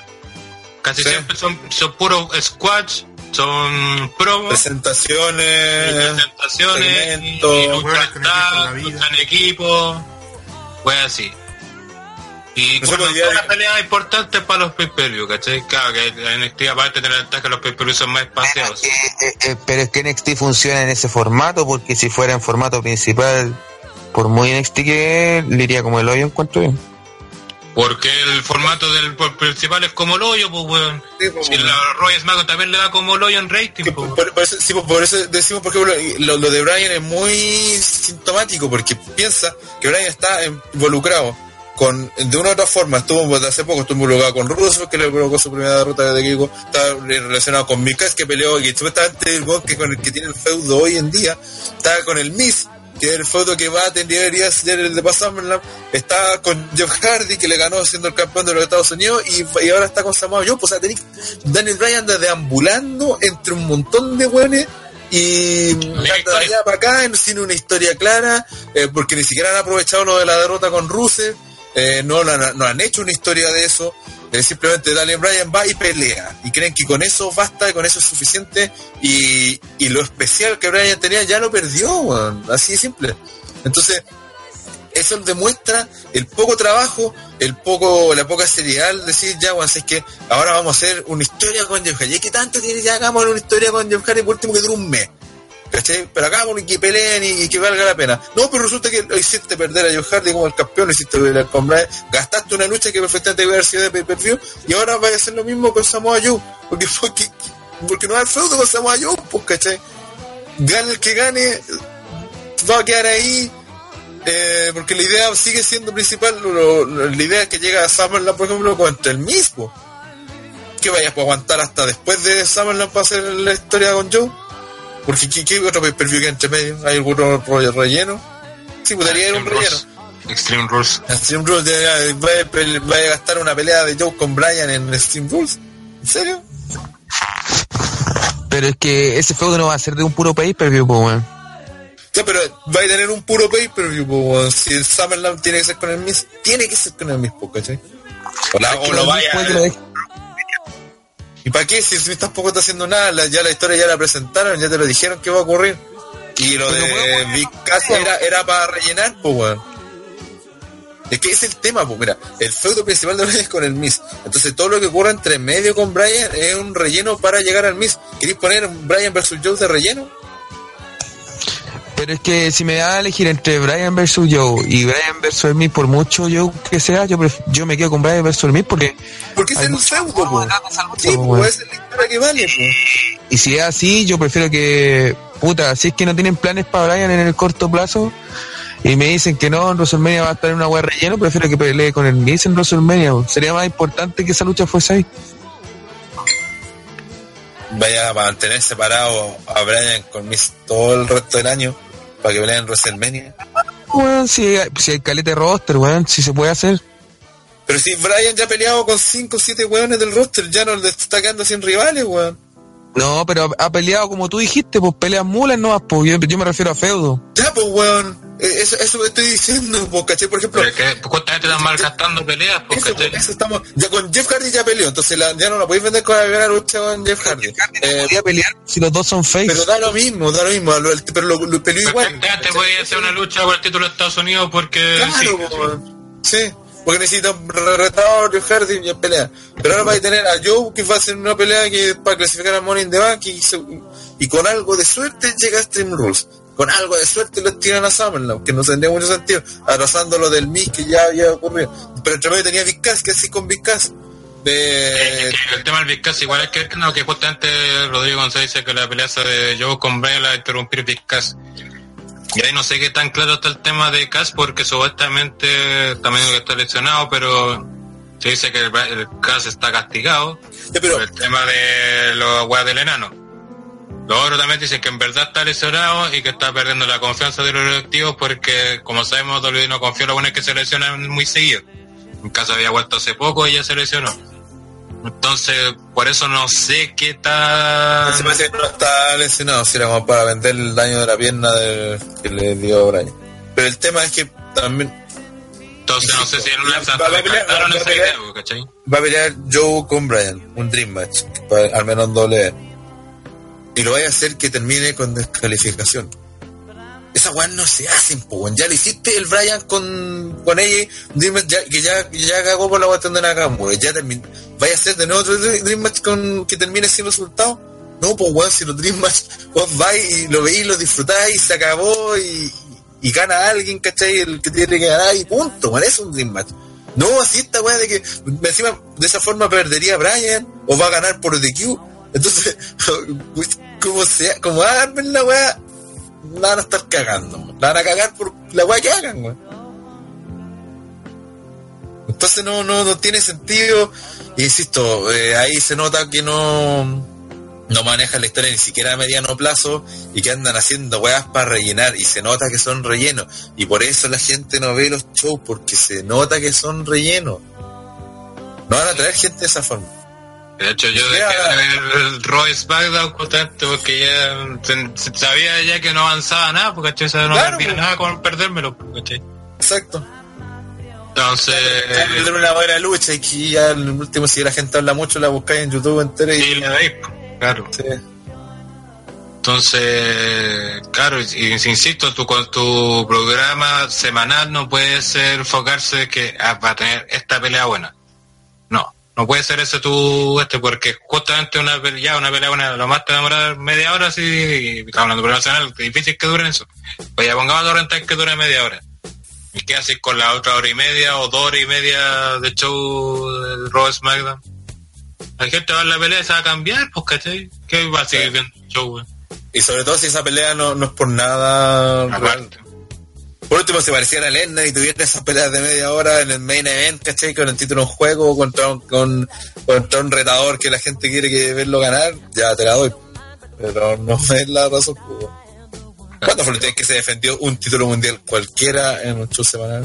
Casi Sí. siempre son, son puros squads, son promos Presentaciones, presentaciones, y, y juegos lucha con equipo en equipo, pues así. Y No sé, cuando ya- son las peleas importantes para los pay-per-view, ¿cachai? Claro que en NXT aparte de la ventaja que los pay-per-view son más espaciados. Eh, eh, eh, pero es que NXT funciona en ese formato, porque si fuera en formato principal, por muy NXT que le iría como el hoyo encuentro bien. Porque el formato del principal es como el hoyo, pues weón. Sí, pues, Si weón. la Royal SmackDown también le da como el hoyo en rating, Que pues. por, por eso, sí, por eso decimos, por ejemplo, lo, lo de Brian es muy sintomático porque piensa que Brian está involucrado con, de una u otra forma, estuvo pues, hace poco, estuvo involucrado con Russo, que le provocó su primera derrota de Kiko, está relacionado con Mikas, que peleó, y supuestamente el que con el que tiene el feudo hoy en día, está con el Miz, que es el feudo que va a tener debería ser el de pasarme está con Jeff Hardy, que le ganó siendo el campeón de los Estados Unidos, y, y ahora está con Samoa Joe, pues o sea, tenés- Daniel Bryan anda deambulando entre un montón de weones y anda de historia. allá para acá en- sin una historia clara, eh, porque ni siquiera han aprovechado lo de la derrota con Rusev, eh, no, la no han hecho una historia de eso, eh, simplemente Daniel Bryan va y pelea, y creen que con eso basta, con eso es suficiente, y, y lo especial que Bryan tenía ya lo perdió, así de simple. Entonces, eso demuestra el poco trabajo, el poco, la poca seriedad, decir ya, weón, si es que ahora vamos a hacer una historia con Jeff Hardy. ¿Y qué tanto tiene ya hagamos una historia con Jeff Hardy por último que dure un mes? ¿Cachai? Pero hagamos y que peleen y, que valga la pena. No, pero resulta que lo hiciste perder a Jeff Hardy como el campeón, lo hiciste pelear con Bryan, gastaste una lucha que perfectamente debe haber sido de y ahora va a hacer lo mismo con Samoa Joe. Porque, porque, porque no a haber feudo con Samoa Joe, pues, ¿cachai? Gane el que gane, va a quedar ahí eh, porque la idea sigue siendo principal, la idea es que llega a Summerland, por ejemplo, contra el mismo. Que vayas a aguantar hasta después de Summerland para hacer la historia con Joe. Porque ¿qué, qué otro pay-per-view que hay entre medio? ¿Hay algún rollo relleno? Sí, podría ir un relleno. Extreme Rules. Extreme Rules, de- vaya, a gastar una pelea de Joe con Brian en Extreme Rules. ¿En serio? Pero es que ese feudo no va a ser de un puro país, pero weón. Ya, pero va a tener un puro pay-per-view, po, weón. Si el Summerland tiene que ser con el Miz, tiene que ser con el po, ¿cachai? O, la- o lo vaya. ¿Y para qué? Si Miz tampoco está haciendo nada, la- ya la historia ya la presentaron, ya te lo dijeron que va a ocurrir. Y lo Pero de Cass era, era para rellenar, pues, weón. Es que es el tema, pues, mira, el feudo principal de Bryan es con el Miz. Entonces todo lo que ocurre entre medio con Bryan es un relleno para llegar al Miz. ¿Queréis poner Bryan versus Joe de relleno? Pero es que si me da a elegir entre Brian versus Joe y Brian versus el Miz, por mucho Joe que sea, yo, pref- yo me quedo con Brian versus el Miz porque. Porque es dar esa lucha, Sí, po, es la historia que vale, pues. Y si es así, yo prefiero que. Puta, si es que no tienen planes para Brian en el corto plazo y me dicen que no, en WrestleMania va a estar en una hueá relleno, prefiero que pelee con el Miz en WrestleMania. Sería más importante que esa lucha fuese ahí. Vaya a mantener separado a Bryan con Miz todo el resto del año para que peleen en WrestleMania. Weón, si, hay- si hay caleta de roster, weón, si se puede hacer. Pero si Bryan ya ha peleado con 5 o 7 weones del roster, ya no le está quedando sin rivales, weón. No, pero ha peleado como tú dijiste, pues peleas mulas no pues yo, yo me refiero a feudo. Ya, pues, weón. Eh, Eso, eso estoy diciendo, pues, ¿cachai? Por ejemplo, Pero es que justamente están malgastando peleas, pues, eso, ¿cachai? eso estamos. Ya con Jeff Hardy ya peleó, entonces la- ya no la podéis vender con la primera lucha con Jeff Hardy. Eh, Podía pelear si los dos son face. pero da lo mismo, da lo mismo, lo- el- pero lo, lo peleó igual. Perfectamente podía hacer una lucha por el título de Estados Unidos porque Claro, sí, sí, porque necesita un re- retador, Jeff Hardy y ya pelea. Pero ahora va a tener a Joe que va a hacer una pelea que para clasificar a Money in the Bank y, y con algo de suerte llega a Stream Rules. Con algo de suerte lo tiran a Summerland, que no tendría mucho sentido, arrasando lo del Miz que ya había ocurrido. Pero entre medio tenía Big Cass, que así con. De... Es que el tema del Big Cass igual es que no, que justamente Rodrigo González dice que la pelea de Joe con Brian la interrumpir Big Cass. Y ahí no sé qué tan claro está el tema de Cass porque supuestamente también que está lesionado, pero se dice que el, el Cass está castigado Ya, pero por el tema de los weas del enano. Los otros también dicen que en verdad está lesionado y que está perdiendo la confianza de los directivos porque, como sabemos, WWE no confía en los buenos que se lesionan muy seguido. En caso había vuelto hace poco y ya se lesionó. Entonces, por eso no sé qué tal... se parece que no está lesionado, si era como para vender el daño de la pierna del- que le dio Brian. Pero el tema es que también Entonces, no sé si en una Va- a pelear- va a pelear. idea, ¿cachai? va a pelear Joe con Brian, un Dream Match, pa- al menos en doble. Y lo vaya a hacer que termine con descalificación. Esa weá no se hacen, po, weón. Ya le hiciste el Brian con, con ella, Dream ya, que ya, ya cagó por la cuestión de Nakamura. Ya terminó. Vaya a hacer de nuevo otro Dream con, que termine sin resultado. No, pues weón, si los Dream Match, vos vais y lo veis, lo disfrutáis, y se acabó y, y gana alguien, ¿cachai? El que tiene que ganar y punto. Es un Dream Match. No, así esta weá de que encima de esa forma perdería Brian o va a ganar por DQ. Entonces, *laughs* como sea, como hagan la weá, la van a estar cagando. La van a cagar por la weá que hagan, weón. Entonces no, no, no tiene sentido. Insisto, eh, ahí se nota que no, no manejan la historia ni siquiera a mediano plazo y que andan haciendo weas para rellenar y se nota que son rellenos. Y por eso la gente no ve los shows, porque se nota que son rellenos. No van a traer gente de esa forma. De hecho, yo dejé de ver Roy SmackDown justamente porque ya sabía ya que no avanzaba nada, porque ¿cachai? Sea, no Claro, perdía pues. nada con perdérmelo, ¿cachai? Exacto. Entonces, Tener una buena lucha y que ya el último, si la gente habla mucho, la buscáis en YouTube entera y. la veis, pues, claro. Sí. Entonces, claro, insisto, tú con tu programa semanal no puede ser enfocarse que ah, va a tener esta pelea buena. No, puede ser ese tu este, porque justamente una pelea, una pelea buena, lo más te va a demorar media hora, sí, y estamos hablando es difícil que duren eso. Pues ya pongamos a rentar que dure media hora. ¿Y qué haces con la otra hora y media o dos horas y media de show del Raw SmackDown? La gente va a la pelea se va a cambiar, pues, ¿cachai? ¿Qué va a seguir viendo el show, güey? Y sobre todo si esa pelea no, no es por nada. real. Por último, si pareciera Lennon y tuviera esas peleas de media hora en el main event, ¿cachai? Con el título en juego contra un, con, contra un retador que la gente quiere que verlo ganar, ya te la doy. Pero no *laughs* es la razón. ¿Cuándo fue vez que se defendió un título mundial cualquiera en un show semanal?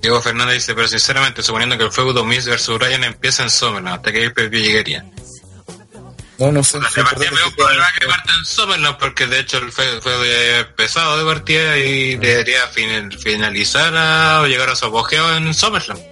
Diego Fernández dice, pero sinceramente, suponiendo que el feudo Miz versus Ryan empieza en Summerland, hasta que el preview llegaría. No, no sé. La sí, partida veo un problema que parte en Summerland porque de hecho el fue, fue pesado de partida y debería fin- finalizar a- o llegar a su apogeo en Summerland.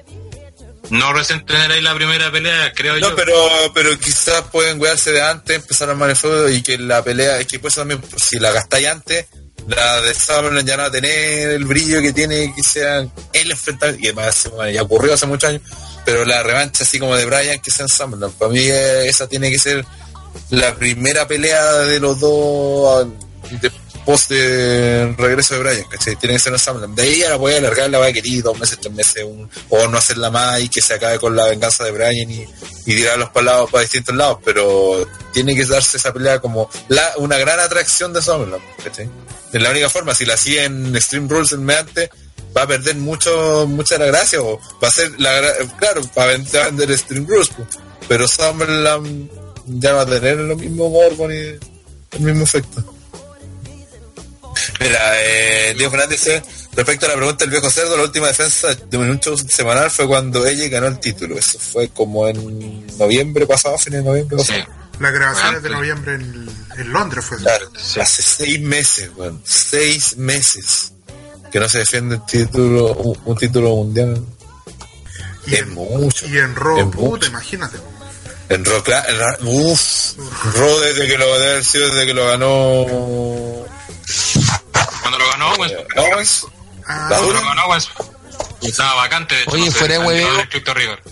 No recién tener ahí la primera pelea, creo No, yo. pero, pero quizás pueden wearse de antes, empezar a armar el fuego y que la pelea, es que pues también, si la gastáis antes, la de Summerland ya no va a tener el brillo que tiene que sea el enfrentamiento, que más, bueno, ya ocurrió hace muchos años, pero la revancha así como de Bryan que sea en Summerland, para mí eh, esa tiene que ser la primera pelea de los dos de post de regreso de Bryan, ¿cachai? Tiene que ser en Summerland. De ahí ya la voy a alargar, la voy a querer dos meses, tres meses, o no hacerla más y que se acabe con la venganza de Bryan y, y tirarlos para lados, para distintos lados, pero tiene que darse esa pelea como la, una gran atracción de Summerland, ¿cachai? Es la única forma, si la hacía en Extreme Rules en mediante, va a perder mucho, mucha la gracia, o va a ser la claro, va a vender Extreme Rules, pero Summerland ya no va a tener lo mismo morbo ni el mismo efecto. Mira, eh, Diego Fernández dice, respecto a la pregunta del viejo cerdo, la última defensa de un show semanal fue cuando ella ganó el título. Eso fue como en noviembre pasado, fines de noviembre Sí. pasado. Las grabaciones de noviembre en, en Londres fue. Claro, hace seis meses, weón. Seis meses que no se defiende el título, un, un título mundial. Y es en, mucho. y en Raw, Es imagínate. En Raw- uff, Raw desde que lo desde que lo ganó Cuando lo ganó. Ah, La cuando lo ganó Owens, estaba vacante. De hecho, Oye, no fuera de rigor.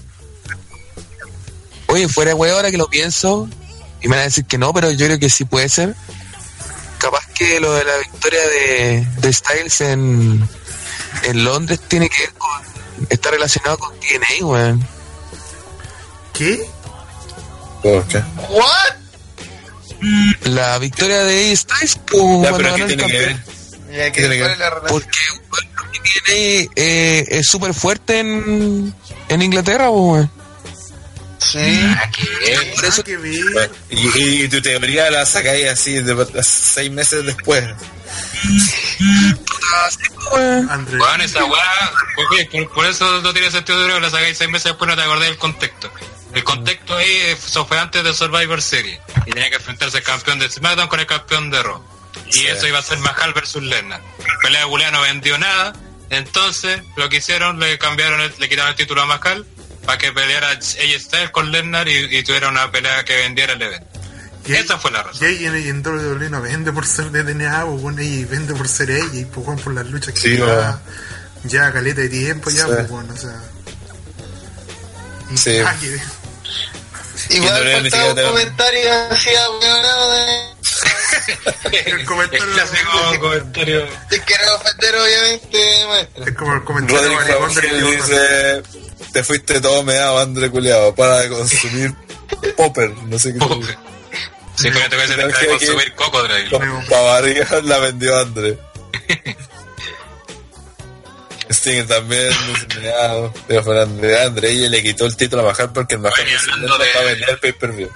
Oye, fuera de huevo ahora que lo pienso, y me van a decir que no, pero yo creo que sí puede ser. Capaz que lo de la victoria de, de Styles en, en Londres tiene que ver con. está relacionado con TNA, weón. ¿Qué? ¿Por qué? ¿What? La victoria de Styles, pues, Ya, pero ¿qué tiene que ver? Ya que Tiene que ¿cuál ver. Porque, TNA eh, es súper fuerte en, en Inglaterra, pues. Sí. Por eso ver. Bueno, y, y tu teoría la sacáis así de, seis meses después. Bueno, esa weá, por, por eso no tiene sentido de que la sacáis seis meses después no te acordás del contexto. El contexto ahí, eso fue antes de Survivor Series. Y tenía que enfrentarse el campeón de SmackDown con el campeón de Raw. Y Sí. eso iba a ser Mahal versus Lesnar. La pelea de no vendió nada. Entonces, lo que hicieron, le cambiaron, el- le quitaron el título a Mahal para que peleara AJ Styles con Lesnar y, y tuviera una pelea que vendiera el evento. Y Esa fue la razón. Y en, WWE no vende por ser de DNA, pues bueno, y vende por ser ella, y pues por las luchas que Sí, lleva ya caleta de tiempo ya, Sí. pues bueno, o sea. Sí. que ver. Igual faltaba un comentario así weonado de... El comentario- El comentario. Te quiero ofender obviamente, maestro. Es como el comentario idiota. dice: Te fuiste todo meado, André culiado, para de consumir popper. No sé qué. Pobre. Sí, pero te voy a decir que de consumir cocodrilo. Con pavaría la vendió André. *laughs* También dice meado. Pero Fernández André ella le quitó el título a bajar porque el hablando de- para vender el pay per view.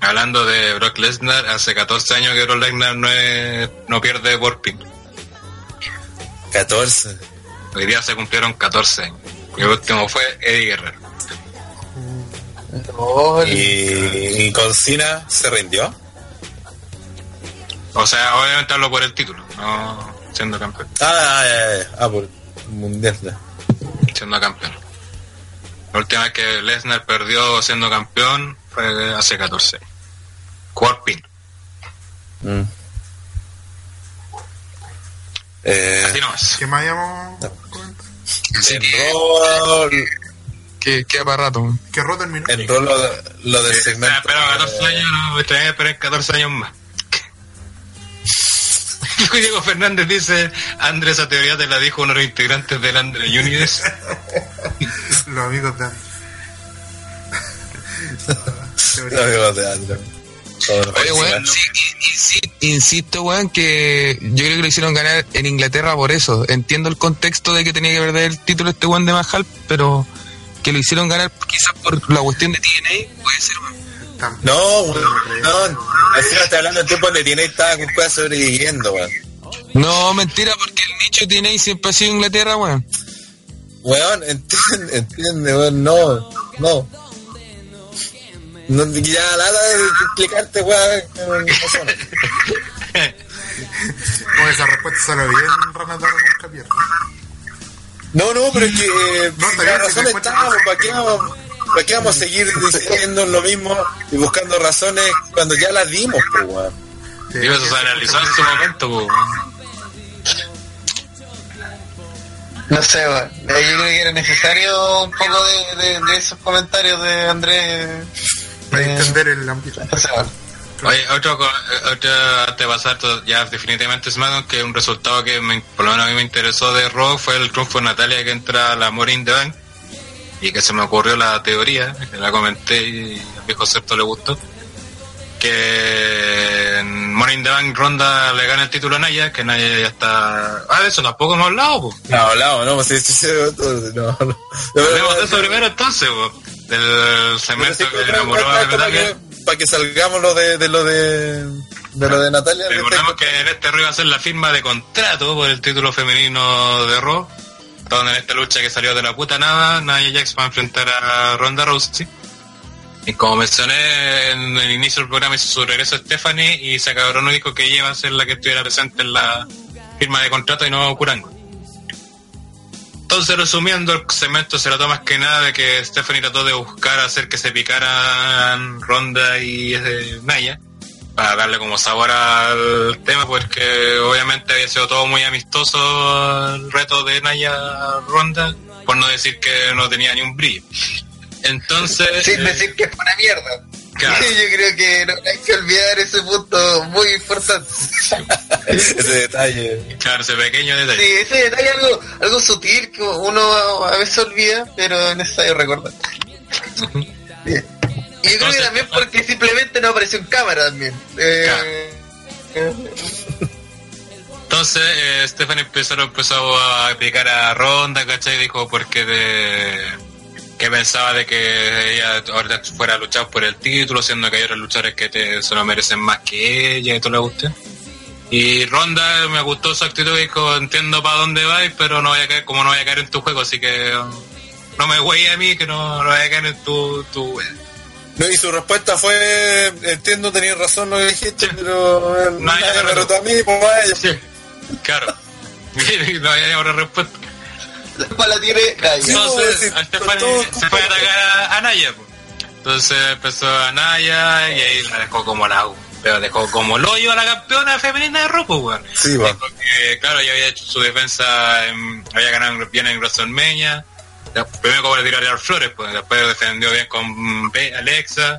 Hablando de Brock Lesnar, hace 14 años que Brock Lesnar no, es- no pierde por pin. 14. Hoy día se cumplieron 14 años. Y el último fue Eddie Guerrero. Oh, Y, y con Cena se rindió. O sea, obviamente hablo por el título, no siendo campeón. Ah, ya, ya. ah por mundial. ya. Siendo campeón. La última vez que Lesnar perdió siendo campeón fue hace 14 años. Por pin. Mm. Eh, Así nomás. ¿Qué más en Raw, Que queda para rato. Que Raw terminó. en Raw lo, lo del segmento. Espero 14 años, no, me traen a esperar 14 años más. *laughs* Diego Fernández dice, Andrés, esa teoría te la dijo uno de los integrantes del Andre Unides. *laughs* Los amigos de *laughs* Los amigos de André. Todos los Oye, weón, sí, insi- insisto, weón, que yo creo que lo hicieron ganar en Inglaterra por eso. Entiendo el contexto de que tenía que perder el título este weón de Mahal, pero que lo hicieron ganar quizás por la cuestión de TNA, puede ser, weón. No, weón, no. Final está hablando de tiempo donde tiene estaba con cosas sobreviviendo, weón. No, mentira, porque el nicho de TNA siempre ha sido Inglaterra, weón. Weón, entiende, entiende, weón, no, no. No, ya nada de explicarte, weón. Con esa respuesta sale bien, Ranataro nunca pierde. No, no, pero es que eh, No, la razón está, ¿para qué, vamos, ¿para qué vamos a seguir diciendo lo mismo y buscando razones cuando ya las dimos, pues, weón? Eso se analizó en su momento, po. No sé, weón. Yo creo que era necesario un poco de, de, de esos comentarios de Andrés. Para eh, entender el ambiente. no sé, weón. Oye, otro, co- otro antes de pasar ya definitivamente SmackDown, que un resultado que me- por lo menos a mí me interesó de Raw fue el triunfo de Natalia que entra a la Money in the Bank y que se me ocurrió la teoría, que la comenté y al viejo Septo le gustó, que en Money in the Bank Ronda le gana el título a Naya, que Naya ya está... Ah, de eso tampoco hemos hablado, pues. No, hablamos, no, sí, sí, no, no. Hablemos de eso primero entonces, po. del segmento que enamoró a Natalia. para que salgamos lo de, de lo de, de lo de Natalia. de Recordemos este- que en este Raw iba a ser la firma de contrato por el título femenino de Raw. Donde en esta lucha que salió de la puta nada, Nia Jax va a enfrentar a Ronda Rousey. Y como mencioné en el inicio del programa, hizo su regreso Stephanie y se acabró no dijo que ella iba a ser la que estuviera presente en la firma de contrato y no Curango. Entonces, resumiendo, el segmento se trató más que nada de que Stephanie trató de buscar hacer que se picaran Ronda y eh, Naya para darle como sabor al tema, porque obviamente había sido todo muy amistoso el reto de Naya Ronda, por no decir que no tenía ni un brillo. Entonces, *laughs* Sin eh, decir que fue una mierda. Claro. *laughs* Yo creo que no hay que olvidar ese punto muy importante. *laughs* ese detalle. claro, ese pequeño Sí, detalle. ese detalle algo, algo sutil que uno a veces olvida, pero es necesario recordar. Bien. Y yo creo que también porque simplemente no apareció en cámara también. Eh, *laughs* Entonces, eh, Stephanie empezó, empezó a picar a Ronda, ¿cachai? Dijo porque de que pensaba de que ella ahora fuera a luchar por el título, siendo que hay otros luchadores que te, se lo merecen más que ella y todo le guste. Y Ronda me gustó su actitud y dijo, entiendo para dónde vais, pero no voy a caer, como no voy a caer en tu juego, así que um, no me güey a mí, que no, no voy a caer en tu, tu wea". No, y su respuesta fue, entiendo, tenías razón lo que dijiste, pero eh, No, nadie me retó a mí, pues vaya. Sí, claro. *laughs* no hay otra respuesta. la pala tiene Naya. Sí, Entonces, pues, sí, se fue a atacar a, a Naya. pues. Entonces empezó a Naya y ahí la dejó como la pero dejó como el hoyo a la campeona femenina de ropa, weón. Sí. Porque, claro, ya había hecho su defensa, en- había ganado bien en WrestleMania. Primero como le tiró a flores, pues después defendió bien con Alexa.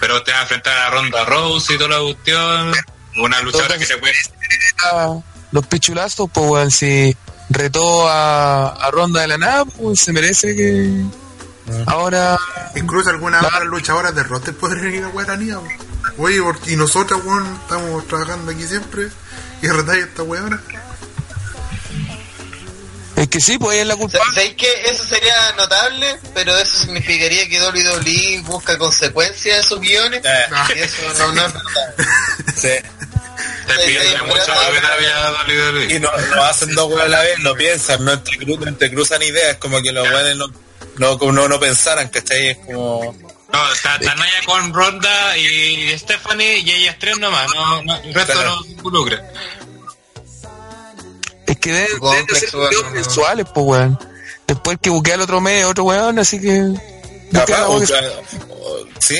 Pero te va a enfrentar a Ronda Rose y toda la cuestión. Una luchadora que se puede. Ah, los pichulazos, pues weón, si retó a, a Ronda de la nada, pues se merece que ahora Incluso algunas otras luchadoras de roster podrían ir a Guaranía. Oye, porque- y nosotros, weón, estamos trabajando aquí siempre. Y retáis esta weona. Es que sí, pues ella es la culpable. ¿Sabéis que eso sería notable? Pero eso significaría que WWE busca consecuencias de sus guiones. Eh, Y eso no, no es verdad. sí. Te Sí, pierde mucho había dolido Y no, no hacen dos weas a la vez, no piensan, no entrecruzan, entrecruzan ideas, como que los weones no, no, no, no pensaran, ¿cachai? Es como... No, está, está Naya con Ronda y Stephanie y ellas tres nomás, no, no, el resto Claro. no se involucra. Es que deben, deben de ser weón, videos no. mensuales, pues weón. Después que buquea al otro mes, otro weón, así que. Capaz, o sí,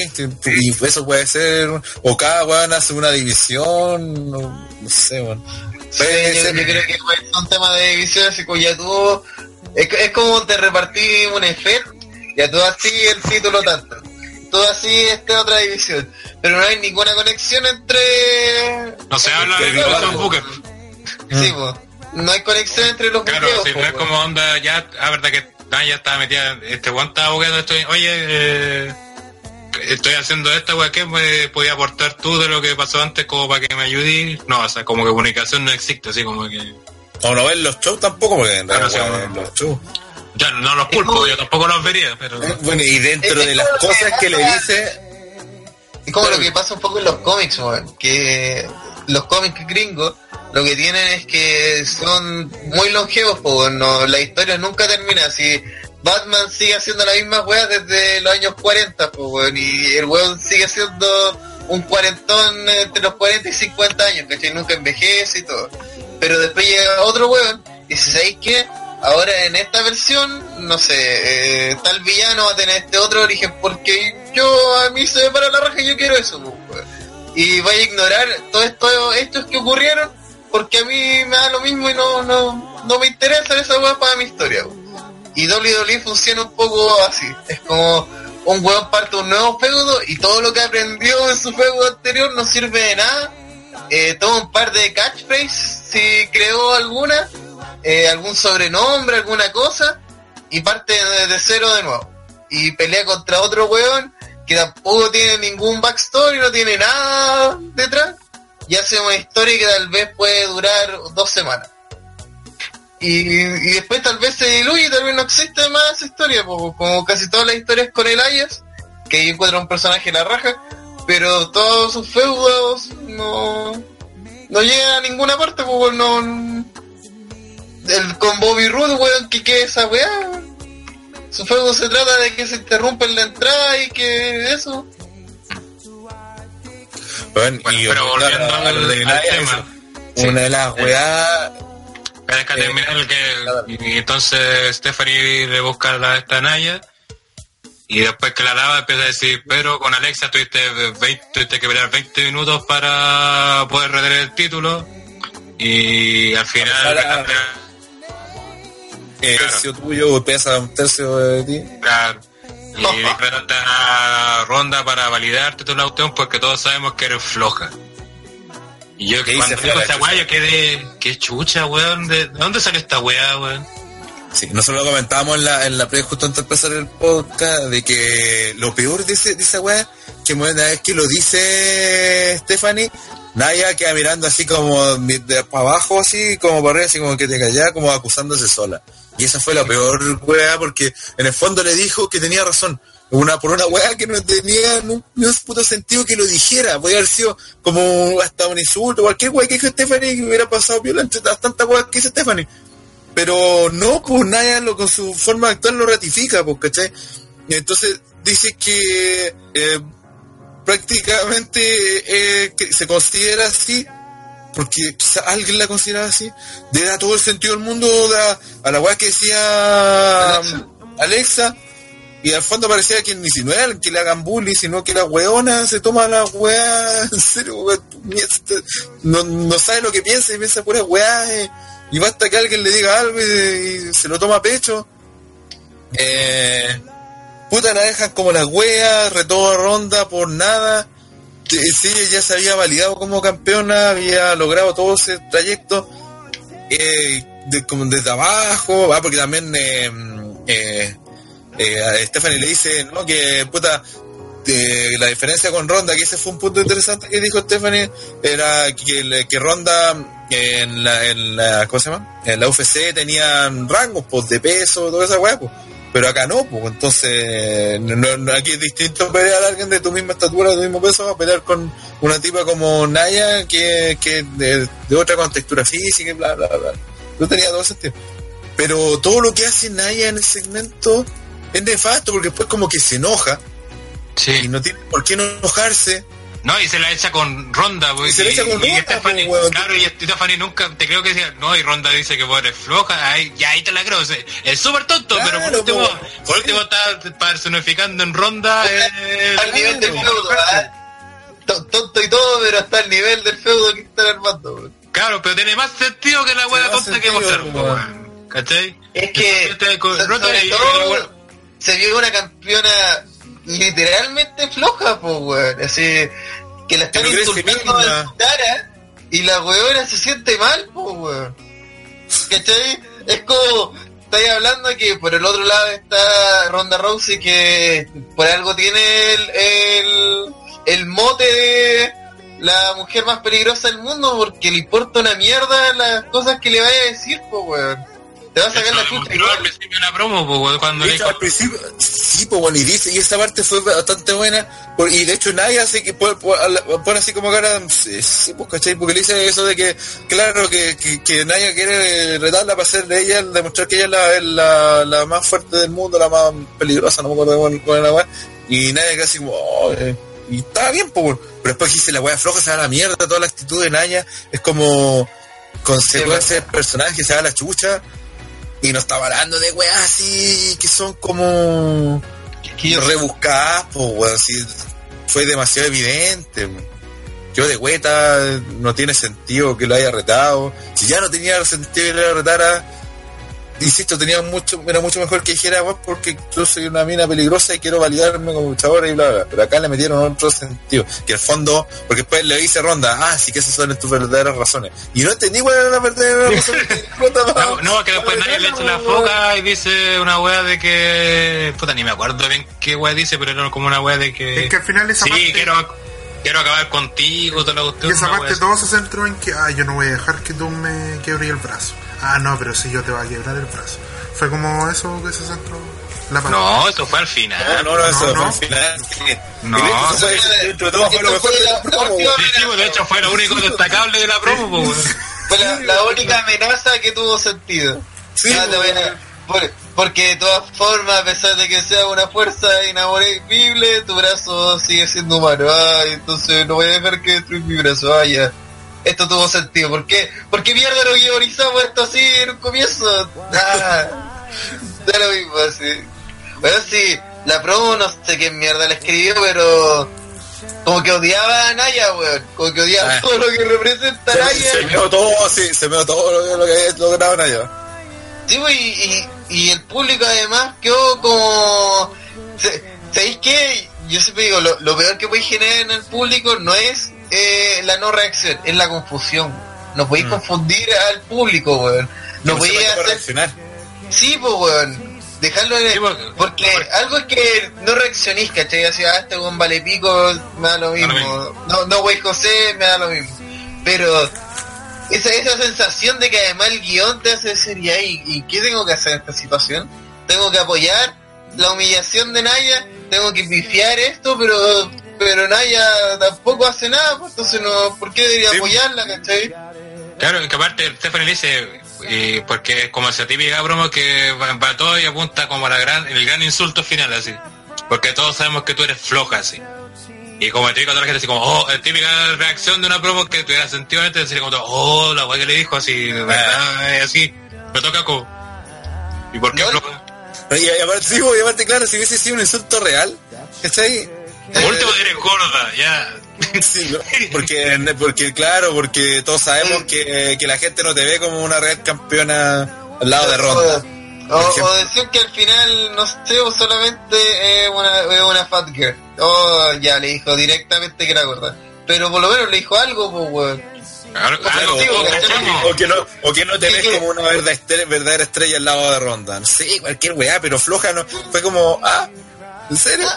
y eso puede ser, o cada weón hace una división, no, no sé, weón. Sí, Puede yo, ser- yo creo que es un tema de división, así como ya tú, es, es como te repartí un EFET, ya tú así el título tanto, tú así esta otra división, pero no hay ninguna conexión entre... No se habla de los Booker. Sí, pues, no hay conexión entre los Claro, buqueos, si po, no es como onda, ya, la verdad que Naya estaba metida, este Juan estaba buscando esto, y, oye, eh, estoy haciendo esta weá, ¿qué me podía aportar tú de lo que pasó antes como para que me ayudes? No, o sea, como que comunicación no existe, así como que... O no ven los shows tampoco, porque en Claro, realidad sí, weón, bueno. los shows. Ya, no los culpo, yo tampoco los vería, pero... Eh, Bueno, y dentro Es de las cosas que le dice, Es como lo que pasa un poco en los cómics, weón, que los cómics gringos lo que tienen es que son muy longevos, no, la historia nunca termina. Si Batman sigue haciendo la misma weá desde los años 40, pues, weón, y el weón sigue siendo un cuarentón entre los 40 y 50 años, ¿cachai? Nunca envejece y todo. Pero después llega otro weón y dice, ¿sabéis qué? Ahora en esta versión, no sé, eh, tal villano va a tener este otro origen porque yo a mí se me para la raja y yo quiero eso. Y vaya a ignorar todos esto, estos que ocurrieron porque a mí me da lo mismo y no, no, no me interesa esa weá para mi historia. Y WWE funciona un poco así. Es como un weón parte un nuevo feudo y todo lo que aprendió en su feudo anterior no sirve de nada. Eh, toma un par de catchphrases, si creó alguna, eh, algún sobrenombre, alguna cosa, y parte de, de cero de nuevo. Y pelea contra otro weón que tampoco tiene ningún backstory, no tiene nada detrás, y hace una historia que tal vez puede durar dos semanas. Y, después tal vez se diluye y tal vez no existe más historia, como casi todas las historias con el Ayas, que encuentra un personaje en la raja, pero todos sus feudos no, no llegan a ninguna parte, pues no, el, con Bobby Roode, weón, que quede esa weá. Su feudo se trata de que se interrumpe en la entrada y que eso. Bueno, Bueno, y pero volviendo al, al tema. eso. Una de las weas Pero es que Eh, terminar el claro. que y entonces Stephanie le busca la esta Naya y después que la lava empieza a decir pero con Alexa tuviste 20, tuviste que pelear 20 minutos para poder retener el título y al final Ahora- el tercio tuyo pesa un tercio de ti. claro, y declaraste a Ronda para validarte tu opción porque todos sabemos que eres floja y yo ¿Qué cuando dijo esta weá yo quedé qué chucha weón ¿de, ¿de dónde salió esta weá weón? Sí, nosotros lo comentábamos en la, en la pre justo antes de empezar el podcast de que lo peor de, ese, de esa weá, que una vez que lo dice Stephanie, Naya queda mirando así como de para abajo, así como para arriba, así como que te callaba, como acusándose sola. Y esa fue la peor weá porque en el fondo le dijo que tenía razón. Una, por una weá que no tenía ni un, ni un puto sentido que lo dijera. Podría haber sido como hasta un insulto, cualquier weá que dijo Stephanie que hubiera pasado las tantas weas que dice Stephanie. Pero no, pues Naya lo, con su forma de actuar lo ratifica, pues, ¿cachai? Entonces dice que eh, prácticamente eh, se considera así, porque quizá alguien la considera así, le da todo el sentido del mundo da, a la weá que decía Alexa. Alexa, y al fondo parecía que ni si no era que le hagan bullying, sino que la weona se toma la weá, en serio, weá, no, no sabe lo que piensa y piensa pura weá, eh, y basta que alguien le diga algo y, y se lo toma a pecho. Eh, puta, la dejan como la wea, retoma ronda por nada. Sí, ella se había validado como campeona, había logrado todo ese trayecto eh, de- como desde abajo, ah, porque también eh, eh, eh, a Stephanie le dice ¿no? que puta la diferencia con Ronda, que ese fue un punto interesante que dijo Stephanie, era que, que Ronda en la, en la, ¿cómo se llama? En la UFC tenían rangos pues, de peso, toda esa weá, pues. Pero acá no, pues entonces no- no- aquí es distinto pelear a alguien de tu misma estatura, de tu mismo peso, a pelear con una tipa como Naya que, que de, de otra contextura física y bla, bla, bla. No tenía todo sentido. Pero todo lo que hace Naya en el segmento es nefasto porque después como que se enoja y Sí. no tiene por qué no enojarse. No, y se la echa con Ronda, pues, Y se la echa con y Stephanie- pues, weón. claro, y Stephanie nunca, te creo que decía, no, y Ronda dice que vos eres floja, ahí, ya ahí te la creo, o sea, es súper tonto, Claro, pero por último, pues, por último está personificando en Ronda, eh, al nivel del feudo, ¿ah? To- tonto y todo, pero hasta el nivel del feudo que están armando. Claro, pero tiene más sentido que la wea más tonta que pues, weón. ¿cachai? Es que, Este, sobre todo, se vio una campeona literalmente floja, pues, weón. Así, que la están insultando en cara y la weona se siente mal, pues, weón. ¿Cachai? Es como, estáis hablando que por el otro lado está Ronda Rousey que por algo tiene el, el, el mote de la mujer más peligrosa del mundo porque le importa una mierda las cosas que le vaya a decir, pues, weón. Te va a sacar la chucha al principio la promo, weón, cuando De le hecho, dijo al principio, sí, bueno, y dice, y esa parte fue bastante buena, por- y de hecho nadie hace que pone, así como cara, sí, sí, pues cachai, porque le dice eso de que, claro, que, que, que nadie quiere retarla para ser de ella, demostrar que ella es la, la, la más fuerte del mundo, la más peligrosa, no me acuerdo cuál cuál era la weá, y nadie así como, oh, eh, y estaba bien, weón. pero después dice la weá floja, se va a la mierda, toda la actitud de Naya, es como consecuencia del personaje, se va a la chucha, y no estaba hablando de weas así que son como rebuscadas, pues weón, así fue demasiado evidente. Yo de hueta no tiene sentido que lo haya retado. Si ya no tenía sentido que lo retara, insisto, tenía mucho, era mucho mejor que dijera, weón, porque yo soy una mina peligrosa y quiero validarme como luchadora y bla, bla, bla. Pero acá le metieron otro sentido. Que el fondo, porque después le dice Ronda, ah, sí que esas son tus verdaderas razones. Y no entendí cuál era la verdadera *laughs* razón. No, no, que después nadie le echa la foca y dice una wea de que. Puta, ni me acuerdo bien qué wea dice, pero era como una wea de que. Es que al final esa sí, parte- quiero, quiero acabar contigo, toda la Y esa parte todo se centró en que, ah, yo no voy a dejar que tú me quebres el brazo. Ah, no, pero si yo te voy a quebrar el brazo. Fue como eso que se centró la. No, eso fue al final. No, no, no, eso No, fue no. al final. No. Y de hecho, eso fue- dentro de todo fue lo mejor de la- promo. Sí, pues, de hecho fue lo único destacable de la promo, pues. Fue la, la única amenaza que tuvo sentido. Sí, Ya te voy a- por- porque de todas formas, a pesar de que sea una fuerza inamovible, tu brazo sigue siendo humano. Ay, entonces no voy a dejar que destruya mi brazo. Ah, ya. Esto tuvo sentido. ¿Por qué? ¿Por qué mierda no guionizamos esto así en un comienzo? *laughs* Ah, da lo mismo así. Bueno, sí, la promo no sé qué mierda la escribió, pero como que odiaba a Naya, weón. Como que odiaba Ah. todo lo que representa a Naya. se meó todo, sí, se meó todo lo, que- lo que había logrado Naya. Sí, pues, y, y, y el público además quedó como... ¿Sabéis qué? Yo siempre digo, lo, lo peor que puede generar en el público no es eh, la no reacción, es la confusión. No podéis confundir al público, weón. No se podéis hacer... reaccionar. Sí, pues, weón. Dejarlo en el... Sí, porque- Porque algo es que no reaccionís, ¿cachai? Así, ah, este con vale pico, me da lo mismo. mismo. No, no, güey José, me da lo mismo. Pero esa, esa sensación de que además el guion te hace decir, ¿y, ¿y qué tengo que hacer en esta situación? Tengo que apoyar la humillación de Naya, tengo que pifiar esto, pero pero Naya tampoco hace nada, pues entonces no, ¿por qué debería Sí. apoyarla, cachai? Claro, que aparte Stephanie dice, y porque es como esa típica broma que va, va todo y apunta como a la gran, el gran insulto final así. Porque todos sabemos que tú eres floja así. Y como típica toda la gente así como, oh, es típica reacción de una promo que tuviera sentido antes, decir como, todo, oh, la weá que le dijo así, verdad, así. Me toca como, ¿y por qué No. floja? Y, y aparte, sí, y aparte, claro, si hubiese sido un insulto real, ¿cachai? Por último eres gorda, ya. *laughs* Sí, ¿no? porque, porque, claro, porque todos sabemos que, que la gente no te ve como una real campeona al lado de Ronda. O, decir que al final, no sé, o solamente es una, es una fat girl. Oh, ya le dijo directamente que era gorda. Pero por lo menos le dijo algo, pues, weón. O, que no, o que no te Sí, ves como una verdadera estrella, verdadera estrella al lado de Ronda. Sé, cualquier weá, pero floja no. Fue como, ah, ¿en serio?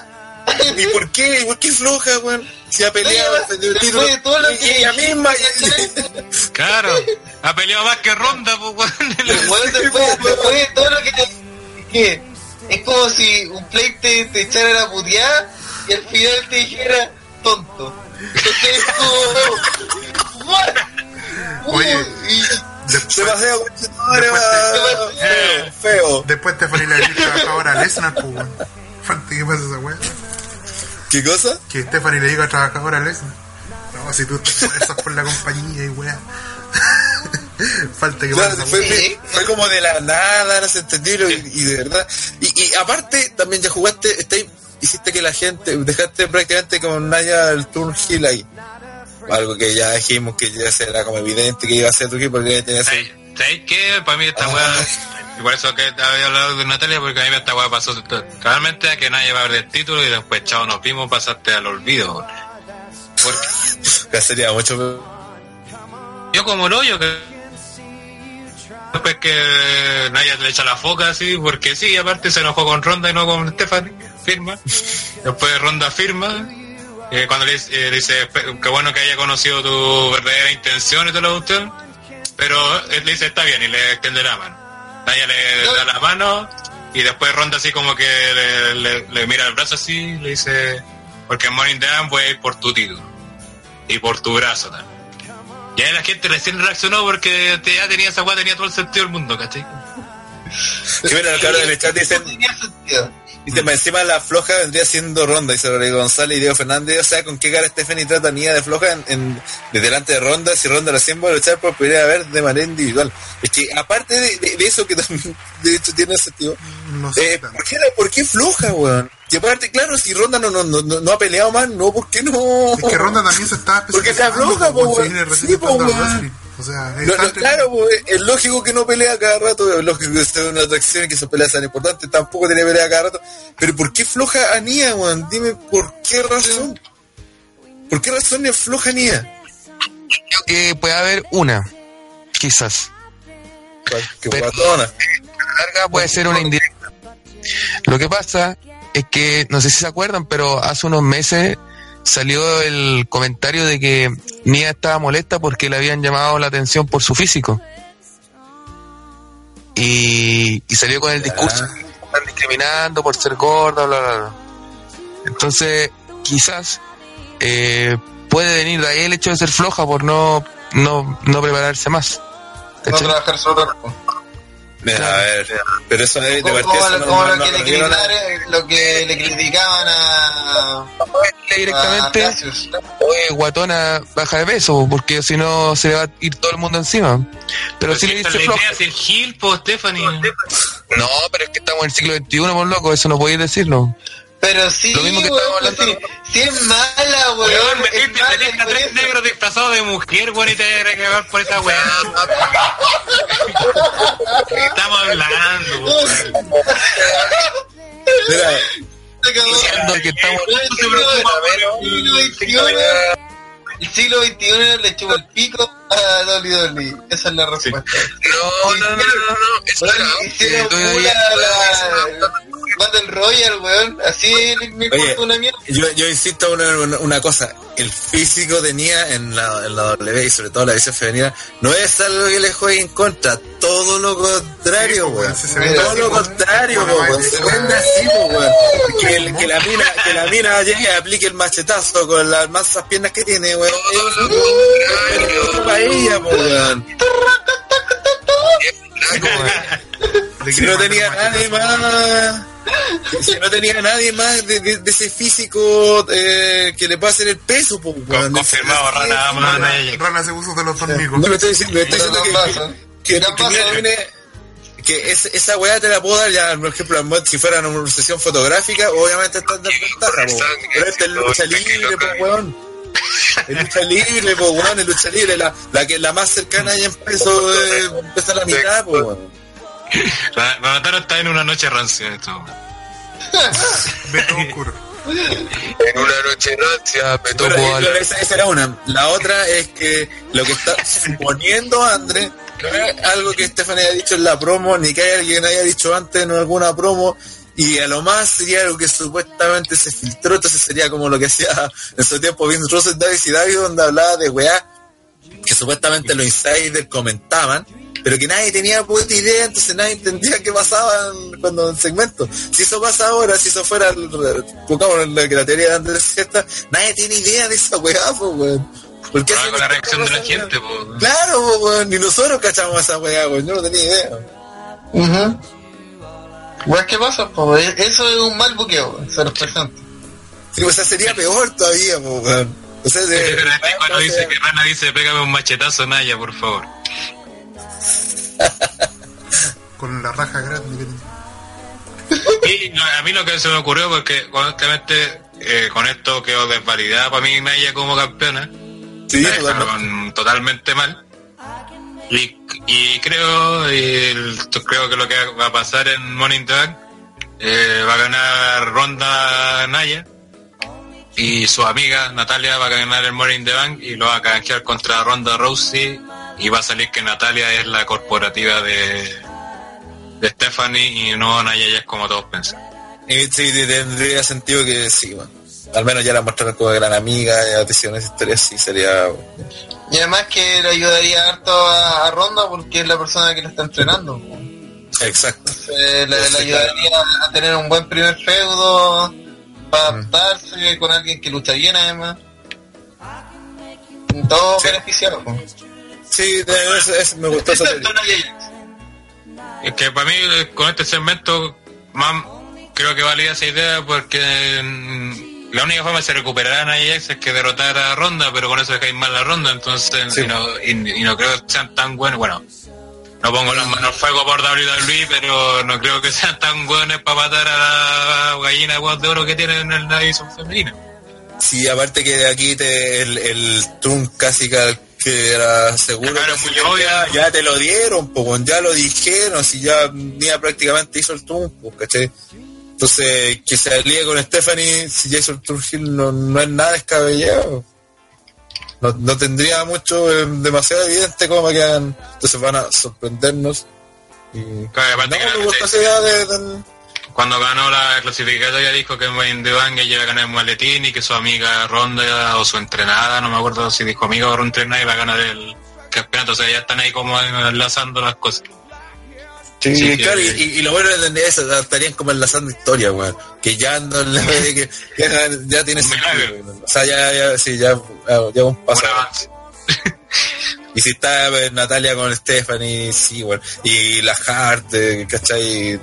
*laughs* ¿Y por qué? ¿Por qué floja, weón? Si ha peleado, ella misma. *laughs* Claro, ha peleado más que ronda, pues, weón. Weón, después, de todo lo que te... que es como si un play te, te echara la puteada y al final te dijera tonto. Entonces como... *laughs* "What?". Oye. Se Después, pasea, Después weón. te- Feo, feo. después Stephanie le dijo trabajadora a Lesnar, pues, weón. Falta que pase esa weá. ¿Qué cosa? Que Stephanie le diga a trabajadora Lesnar. No, si tú te esfuerzas por la compañía y weá. *laughs* Falta que Claro, fue. Sí. fue como de la nada, no se entendió y, y de verdad. Y, y aparte, también ya jugaste, está ahí, hiciste que la gente, dejaste prácticamente con Naya el turn heel ahí. Algo que ya dijimos que ya era como evidente que iba a ser tu equipo porque tenía ¿Sabes sabes qué? Para mí esta Ah. weá, y por eso que había hablado de Natalia, porque a mí esta weá pasó realmente a que nadie va a ver el título y después, chao, nos vimos, pasaste al olvido. Porque *laughs* que sería mucho. yo como el hoyo que después que Naya le echa la foca así, porque sí, aparte se enojó con Ronda y no con Stephanie, firma. *laughs* Después Ronda firma. eh, cuando le, dice- eh, dice, "Pe- qué bueno que haya conocido tu verdadera intención y todo lo cuestión. Pero él le dice, está bien, y le extiende la mano. Naya le da la mano y después Ronda así como que le, le- le mira el brazo así y le dice, porque en Morning Down voy a ir por tu título y por tu brazo también. Y ahí la gente recién reaccionó porque te- ya tenía esa weá, tenía todo el sentido del mundo, ¿cachai? *laughs* Los cabros en el chat dicen, No *laughs* tenía sentido. Dice, "Más encima la floja vendría siendo Ronda, dice Rodrigo González y Diego Fernández. O sea, ¿con qué cara Stephanie trata a Nia de floja en, en- de delante de Ronda si Ronda recién va a luchar por primera vez de manera individual? Es que aparte de, de- de eso que también de hecho tiene sentido, No sé. eh, ¿por, qué, ¿por qué floja, weón? Y aparte, claro, si Ronda no, no, no, no- ha peleado más, no, ¿por qué no? Es que Ronda también se estaba Porque po, si weón. Sí, weón. O sea, es No, no, antes- claro, pues, es lógico que no pelea cada rato, es lógico que sea una atracción y que sus peleas sean importantes, tampoco tiene pelea cada rato. Pero ¿por qué floja a Nia, weón? Dime por qué razón. ¿Por qué razón es floja Nia? Creo que puede haber una, quizás. Que Pero- guatona. larga puede ser una indirecta. Lo que pasa es que, no sé si se acuerdan, pero hace unos meses salió el comentario de que Nia estaba molesta porque le habían llamado la atención por su físico. Y, y salió con el discurso que están discriminando por ser gorda, bla, bla, bla. Entonces, quizás eh, puede venir de ahí el hecho de ser floja por no, no, no prepararse más. No trabajar su cuerpo. Mira, a ver, pero eso de, de partida no- como no- lo no- que le no criticaron- lo que le criticaban a, directamente. Oye, guatona, baja de peso, porque si no se le va a ir todo el mundo encima. Pero si le esta dice es flojo. si el Gil, po, Stephanie. No, pero es que estamos en el siglo XXI, por loco, eso no podéis decirlo. Pero sí, Lo mismo que weón, pues sí, hablando. sí es mala, weón. Weón, es metiste, metiste a por tres negros disfrazados de mujer, weón, y te vas a cagar por esa weá. Estamos hablando, weón. Mira. Diciendo que estamos el siglo XXI el siglo XXI le chupa el pico a WWE. Esa es la respuesta. No, no, no, no, no, hicieron la Battle Royale, weón. Así me Oye, importa una mierda. yo, yo insisto una, una, una cosa, el físico de Nia en la, en la W y sobre todo la división femenina no es algo que le juegue en contra, todo lo contrario, Sí, weón. todo así, lo contrario, weón. Se vende así, pues, weón. Que, el- que la mina, que la mina llegue y aplique el machetazo con las masas piernas que tiene, weón. Es ella, pues, weón. ¿De Si no tenía nadie más. Si no tenía nadie más de, de- de ese físico eh, que le pueda hacer el peso, pues, weón. Confirmado, Rana, más Rana, Naya. Rana se puso de los tornicos. No, le estoy diciendo, estoy diciendo que, que, que, viene- que es- esa weá te la puedo dar ya, por ejemplo, si fuera una sesión fotográfica, obviamente está en desventaja, po. pero esta es lucha libre, pues weón. *laughs* Es lucha libre, pues weón, es lucha libre, la, la que la más cercana en peso eh, pesa la mitad, pues weón. La la está en una noche rancia. Esto. *laughs* Todo oscuro. En una noche rancia me Bueno, topo eh, al... esa, esa era una. La otra es que lo que está suponiendo André, no es algo que Stephanie haya dicho en la promo, ni que haya alguien haya dicho antes en alguna promo, y a lo más sería algo que supuestamente se filtró, entonces sería como lo que hacía en su tiempo Vince Russell, Davis y David, donde hablaba de weá, que supuestamente los insiders comentaban, pero que nadie tenía puta idea, entonces nadie entendía qué pasaba en- cuando en el segmento. Si eso pasa ahora, si eso fuera, el- pongamos en la, que la teoría de Andrés cierta, nadie tiene idea de esa weá, pues weón. ¿Por qué Pero hacen con la reacción de la gente, po. Claro, pues, ni nosotros cachamos esa weá, weón, yo no tenía idea. Ujú. ¿Qué pasa? po? Eso es un mal buqueo, se los presento. Sí, o sea, sería peor todavía, pues, weón. O sea, de- Pero cuando dice sea, que Rana dice, pégame un machetazo, Naya, por favor. *laughs* Con la raja grande que tiene. Y no, a mí lo que se me ocurrió, porque honestamente eh, con esto quedó desvalidada para mí Naya como campeona. sí, totalmente mal. Y, creo, creo que lo que va a pasar en the Bank, eh, va a ganar Ronda Naya y su amiga Natalia va a ganar el in the Bank y lo va a canjear contra Ronda Rousey y va a salir que Natalia es la corporativa de, de Stephanie y no Naya ya es como todos pensan. Y sí, tendría sentido que sí, weón. Al menos ya la mostraron como gran amiga, ya te hicieron esa historia, sí, sería... Y además que le ayudaría harto a, a Ronda porque es la persona que lo está entrenando. Exacto. Eh, le, le ayudaría a tener un buen primer feudo para adaptarse con alguien que lucha bien además. Todo Sí. beneficiado. po. Sí, de- es- es- me gustó esa. Es que para mí con este segmento más creo que valía esa idea porque mm, la única forma de se recuperar a Ajax es que derrotar a Ronda, pero con eso dejáis mal la Ronda, entonces Sí. y, no, y, y no creo que sean tan buenos. Bueno, no pongo las manos al fuego por WWE, pero no creo que sean tan buenos para matar a la gallina de oro que tienen en la división femenina. Sí, aparte que de aquí te, el, el Trump casi que, que era seguro Claro, muy que obvio. ya, ya te lo dieron, pues ya lo dijeron, si ya prácticamente hizo el Trump, pues, ¿cachai? Entonces, que se alíe con Stephanie, si Trump Hill, no, no es nada descabellado. No, no tendría mucho, eh, demasiado evidente cómo que hagan. Entonces van a sorprendernos. Y... Claro, aparte que la- me gusta esa idea de- de- Cuando ganó la clasificatoria dijo que en de Bang ella iba a ganar el maletín y que su amiga Ronda o su entrenada, no me acuerdo si dijo amiga o entrenada, iba a ganar el campeonato. O sea, ya están ahí como enlazando las cosas. Sí, Sí, claro, y, lo bueno de eso, estarían como enlazando historia, weón. Que ya no *laughs* que, que ya, tiene sentido. O sea, ya, ya, sí, ya, ya un paso. *laughs* Y si está eh, Natalia con Stephanie, sí, weón. Y la Hart, eh, ¿cachai?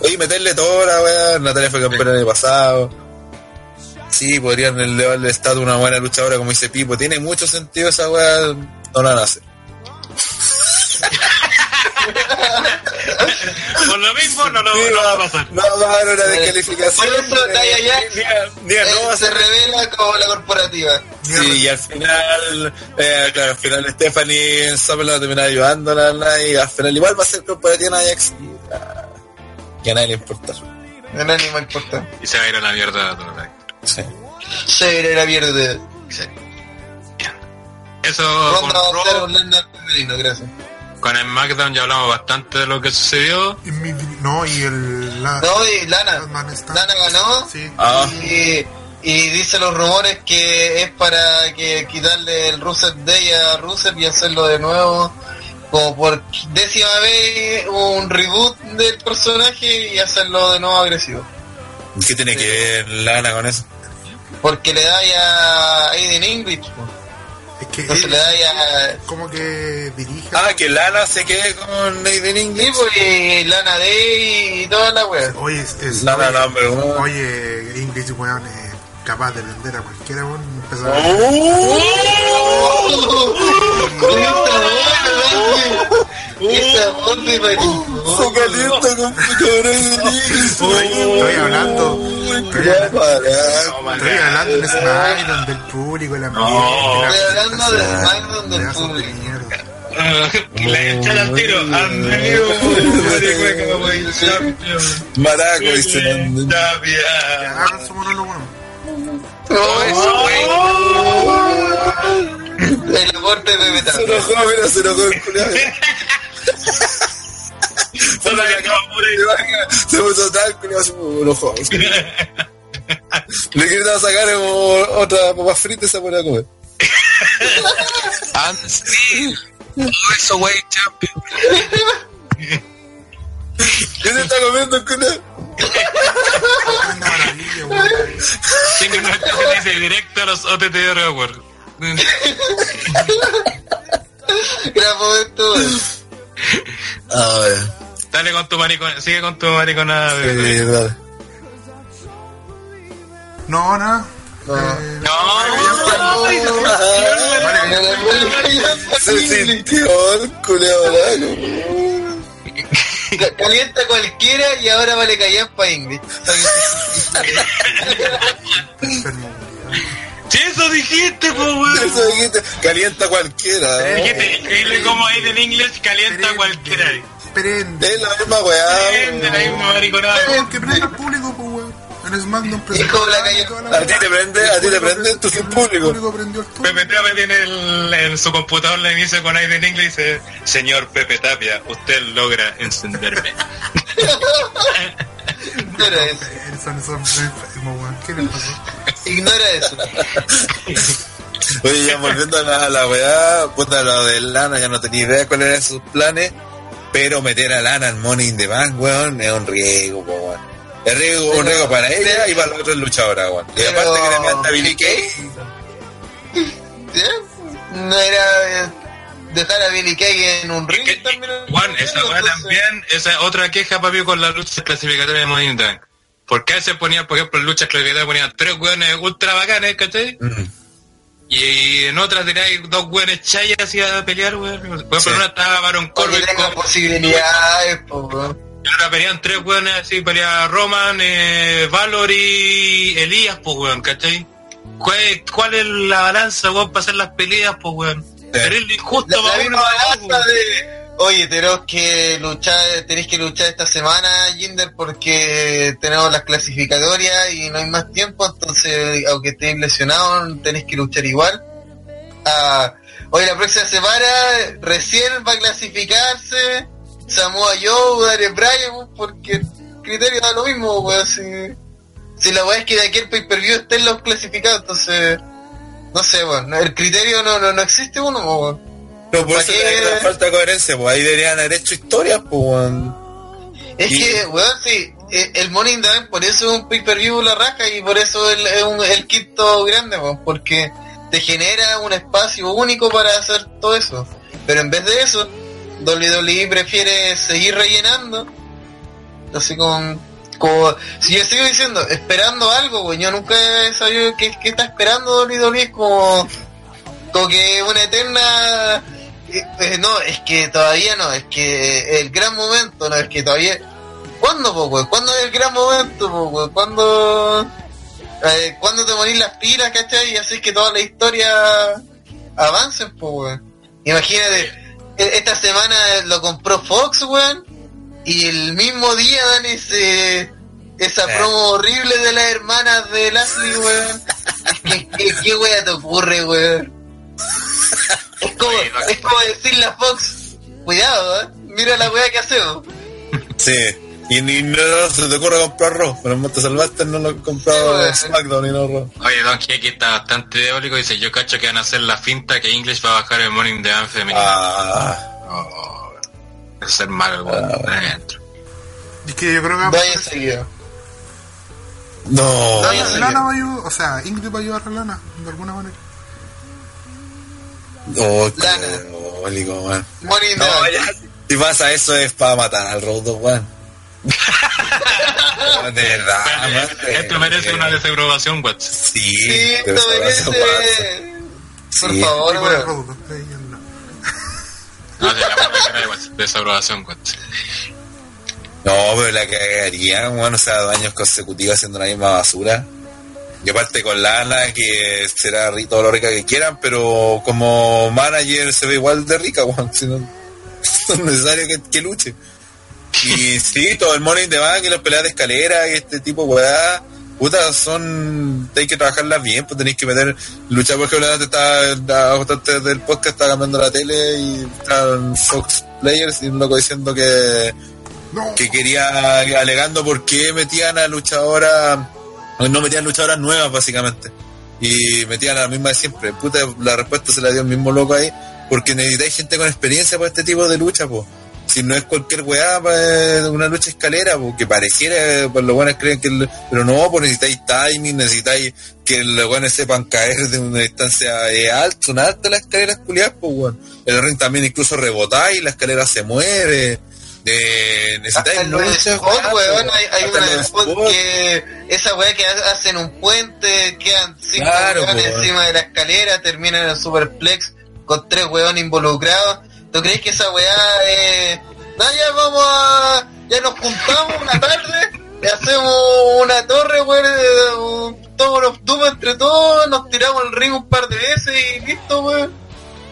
Oye, meterle toda la weón. Natalia fue campeona el año pasado. Sí, podrían elevarle el estatus una buena luchadora como dice Pipo. Tiene mucho sentido esa weá. No la van a hacer. Por lo mismo no, lo Sí, no va a pasar. No va a haber una descalificación. Por eso Nia Jax a- a eh, no va a se revela como la corporativa. Sí, y al final, eh, claro, al final Stephanie en Summer la va a terminar ayudándola y al final igual va a ser corporativa Ajax y, ah, y a nadie le importa. A nadie me importa. Y se va a ir a la mierda todo. ¿verdad? Sí. Se irá la mierda. Sí. Eso Ronda va a femenino, gracias. Con SmackDown ya hablamos bastante de lo que sucedió. Y mi- no, y el. La, No, y Lana. Lana ganó. Sí. Ah, Y, y dice los rumores que es para que quitarle el Rusev Day a Rusev y hacerlo de nuevo como por décima vez un reboot del personaje y hacerlo de nuevo agresivo. ¿qué tiene que ver Lana con eso? Porque le da ya a Aiden English, po. Es que entonces él le da ya... como que dirige. Ah, que Lana se quede con Nathan Sí, English. pues, y Lana Day y toda la wea. Oye, es, es- Lana oye, number one. oye, English, weón, es capaz de vender a cualquiera, weón. empezar a-. Se calienta con Nathan Estoy, estoy hablando, estoy hablando, estoy hablando de SmackDown, del público, de la la Estoy hablando del SmackDown del público. mierda. *laughs* le al tiro. Maraco, dice. Ya, hagan su monólogo, Todo eso, güey. El aporte de Se Metal. enojó, mira, se enojó el culiado. Solo que acaba por ahí. Se puso tal, culiado, se enojó. Le quieren sacar otra papa frita y se pone a comer. And sí. Todo eso, güey, champion. ¿Qué se está comiendo el culiado? Una maravilla, weón. Tengo una que dice directo a los OTT de Reward. Gran momento. Ah, Dale con tu maricona, sigue con tu mariconada. sí, dale. No, nada. No. Eh, Se sintió el culiado *laughs* Calienta cualquiera y ahora vale callar para Ingrid. *laughs* Sí, eso dijiste, po, weón. *laughs* Eso dijiste, calienta cualquiera. ¿no? Dijiste, escribe como ahí en inglés, calienta Prende, cualquiera. Prende. Es la misma weá. Prende la misma mariconada. Que prenda el público, pues. En SmackDown la A ti te prende, a ti te prende, tú sin El público. Pepe Tapia tiene el- en su computador le dice con aire en inglés y dice Señor Pepe Tapia, usted logra encenderme. Ignora eso. Ignora eso. Oye, ya volviendo a la, a la weá, puta, lo de Lana, ya no tenía idea cuáles eran sus planes. pero meter a Lana en Money in the Bank, weón, es un riesgo, po, weón. Es riesgo, un riesgo para ella y para los otros luchadores, weón. Y Pero- aparte que le manda Billy Kay, ¿Sí? No era dejar a Billy Kay en un ring Que- también. Juan, esa weá Entonces- también, esa es otra queja, papi, con las luchas clasificatorias de Money Bank. Porque a veces ponían, por ejemplo, en luchas clasificatorias ponían tres weones ultra bacanes, ¿cachai? Mm. Y en otras teníais dos weones chayas así a pelear, weón. Por ejemplo, Sí. en una estaba Baron Porque Corbin con... posibilidades, po, ahora pelean tres weones así, pelea Roman, eh, Valor y Elías, pues weón, ¿cachai? ¿Cuál, es- ¿Cuál es la balanza, weón, para hacer las peleas, pues weón? Terrible injusto La, la para uno balanza de, oye, tenemos que luchar, tenéis que luchar esta semana, Jinder, porque tenemos las clasificatorias y no hay más tiempo, entonces, aunque estéis lesionados, tenéis que luchar igual. Ah, oye, la próxima semana recién va a clasificarse Samoa Joe, Daniel Bryan, porque el criterio da lo mismo, weón, si, si la weá es que de aquí el pay-per-view estén los clasificados, entonces... No sé, weón. El criterio no, no, no existe uno, weón. No, por ¿Para eso una falta de coherencia, pues ahí deberían haber hecho historias, pues, weón. Es Y- que, weón, sí, eh, el Money in the Bank, por eso es un pay-per-view la raja y por eso el- es un- el quinto grande, weón, porque te genera un espacio único para hacer todo eso. Pero en vez de eso, WWE prefiere seguir rellenando, así con... Si yo sigo diciendo, esperando algo, weón, yo nunca he sabido qué, está esperando WWE, es como, como que una eterna... eh, eh, no, es que todavía no, es que el gran momento, no, es que todavía... ¿Cuándo, po? ¿Cuándo es el gran momento, po? ¿Cuándo, eh, ¿Cuándo te morís las pilas, cachai? Y así que toda la historia avancen, weón. Imagínate, esta semana lo compró Fox, weón, y el mismo día dan ese esa Eh. promo horrible de las hermanas de Lashley, weón. ¿Qué, qué, qué wea te ocurre, weón? Es como, es como decirle a Fox, cuidado, ¿eh? mira la wea que hacemos. Sí. Y ni no se te ocurre comprar Raw, pero en te salvaste no lo he Sí, comprado en SmackDown y no Raw. Oye, Don Kiki está bastante teórico y dice, yo cacho que van a hacer la finta que English va a bajar el Morning de Bank femenino. Ah, Oh, es ser malo. Ah, bueno. Adentro. Es que yo creo que Vaya enseguida. no. Lana va a ayudar, o sea, Ingrid va a ayudar a Lana, de alguna manera. Oh, Lana. diabólico, in the No, ya, si pasa eso es para matar al Road Dogg, weón. *laughs* de verdad, Esto merece una desaprobación, weón. Sí, Sí, esto merece... Por Sí. favor, weón. *laughs* No, de la. Desaprobación, weón. No, pero la cagaría, weón, o sea, dos años consecutivos haciendo la misma basura. Y aparte con Lana, que será todo lo rica que quieran, pero como manager se ve igual de rica, *laughs* weón, si no, no es necesario que, que luche. Y sí, todo el morning de bank y las peleas de escalera y este tipo, weá, puta, son, hay que trabajarlas bien, pues tenéis que meter, luchar, por ejemplo, antes estaba, antes del podcast estaba cambiando la tele y estaban Fox Players y un loco diciendo que No, que quería alegando por qué metían a luchadoras no metían luchadoras nuevas básicamente. Y metían a la misma de siempre. Puta la respuesta se la dio el mismo loco ahí porque necesitáis gente con experiencia para este tipo de lucha pues si no es cualquier weá una lucha escalera pues, que pareciera pues los buenos creen que el- pero no pues necesitáis timing necesitáis que los buenos sepan caer de una distancia eh, alta son altas las escaleras culiadas pues weón el ring también incluso rebotáis la escalera se mueve de Hasta necesitáis weón, po. hay, hay Hasta una spot spots. que esa weá que ha- hacen un puente, quedan cinco Claro, weones po. encima de la escalera, terminan en el superplex con tres weones involucrados. ¿Tú crees que esa weá eh, no, ya vamos a... ya nos juntamos una tarde y hacemos una torre, weón, eh, todos nos tumbos entre todos, nos tiramos el ring un par de veces y listo, weón.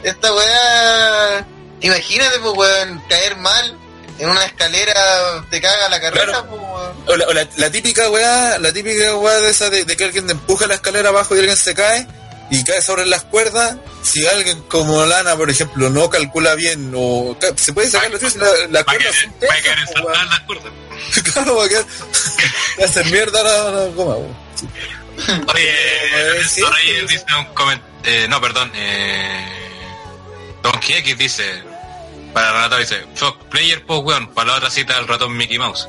Esta weá... Imagínate, pues, weón, caer mal en una escalera te caga la carrera, Claro. pues, weón. O la, o la- la típica weá, la típica weá de esa de, de que alguien empuja la escalera abajo y alguien se cae y cae sobre las cuerdas, si alguien como Lana, por ejemplo, no calcula bien o se puede sacar los la, la cuerda se va a quedar ensartada las cuerdas. *laughs* Claro, va a quedar va *laughs* a hacer mierda la, goma. Sí. Oye, Eh, sí, dice un comentario. no, perdón. Eh, Don X dice: Para Renato dice, Fox Player, pues weón, para la otra cita del ratón Mickey Mouse.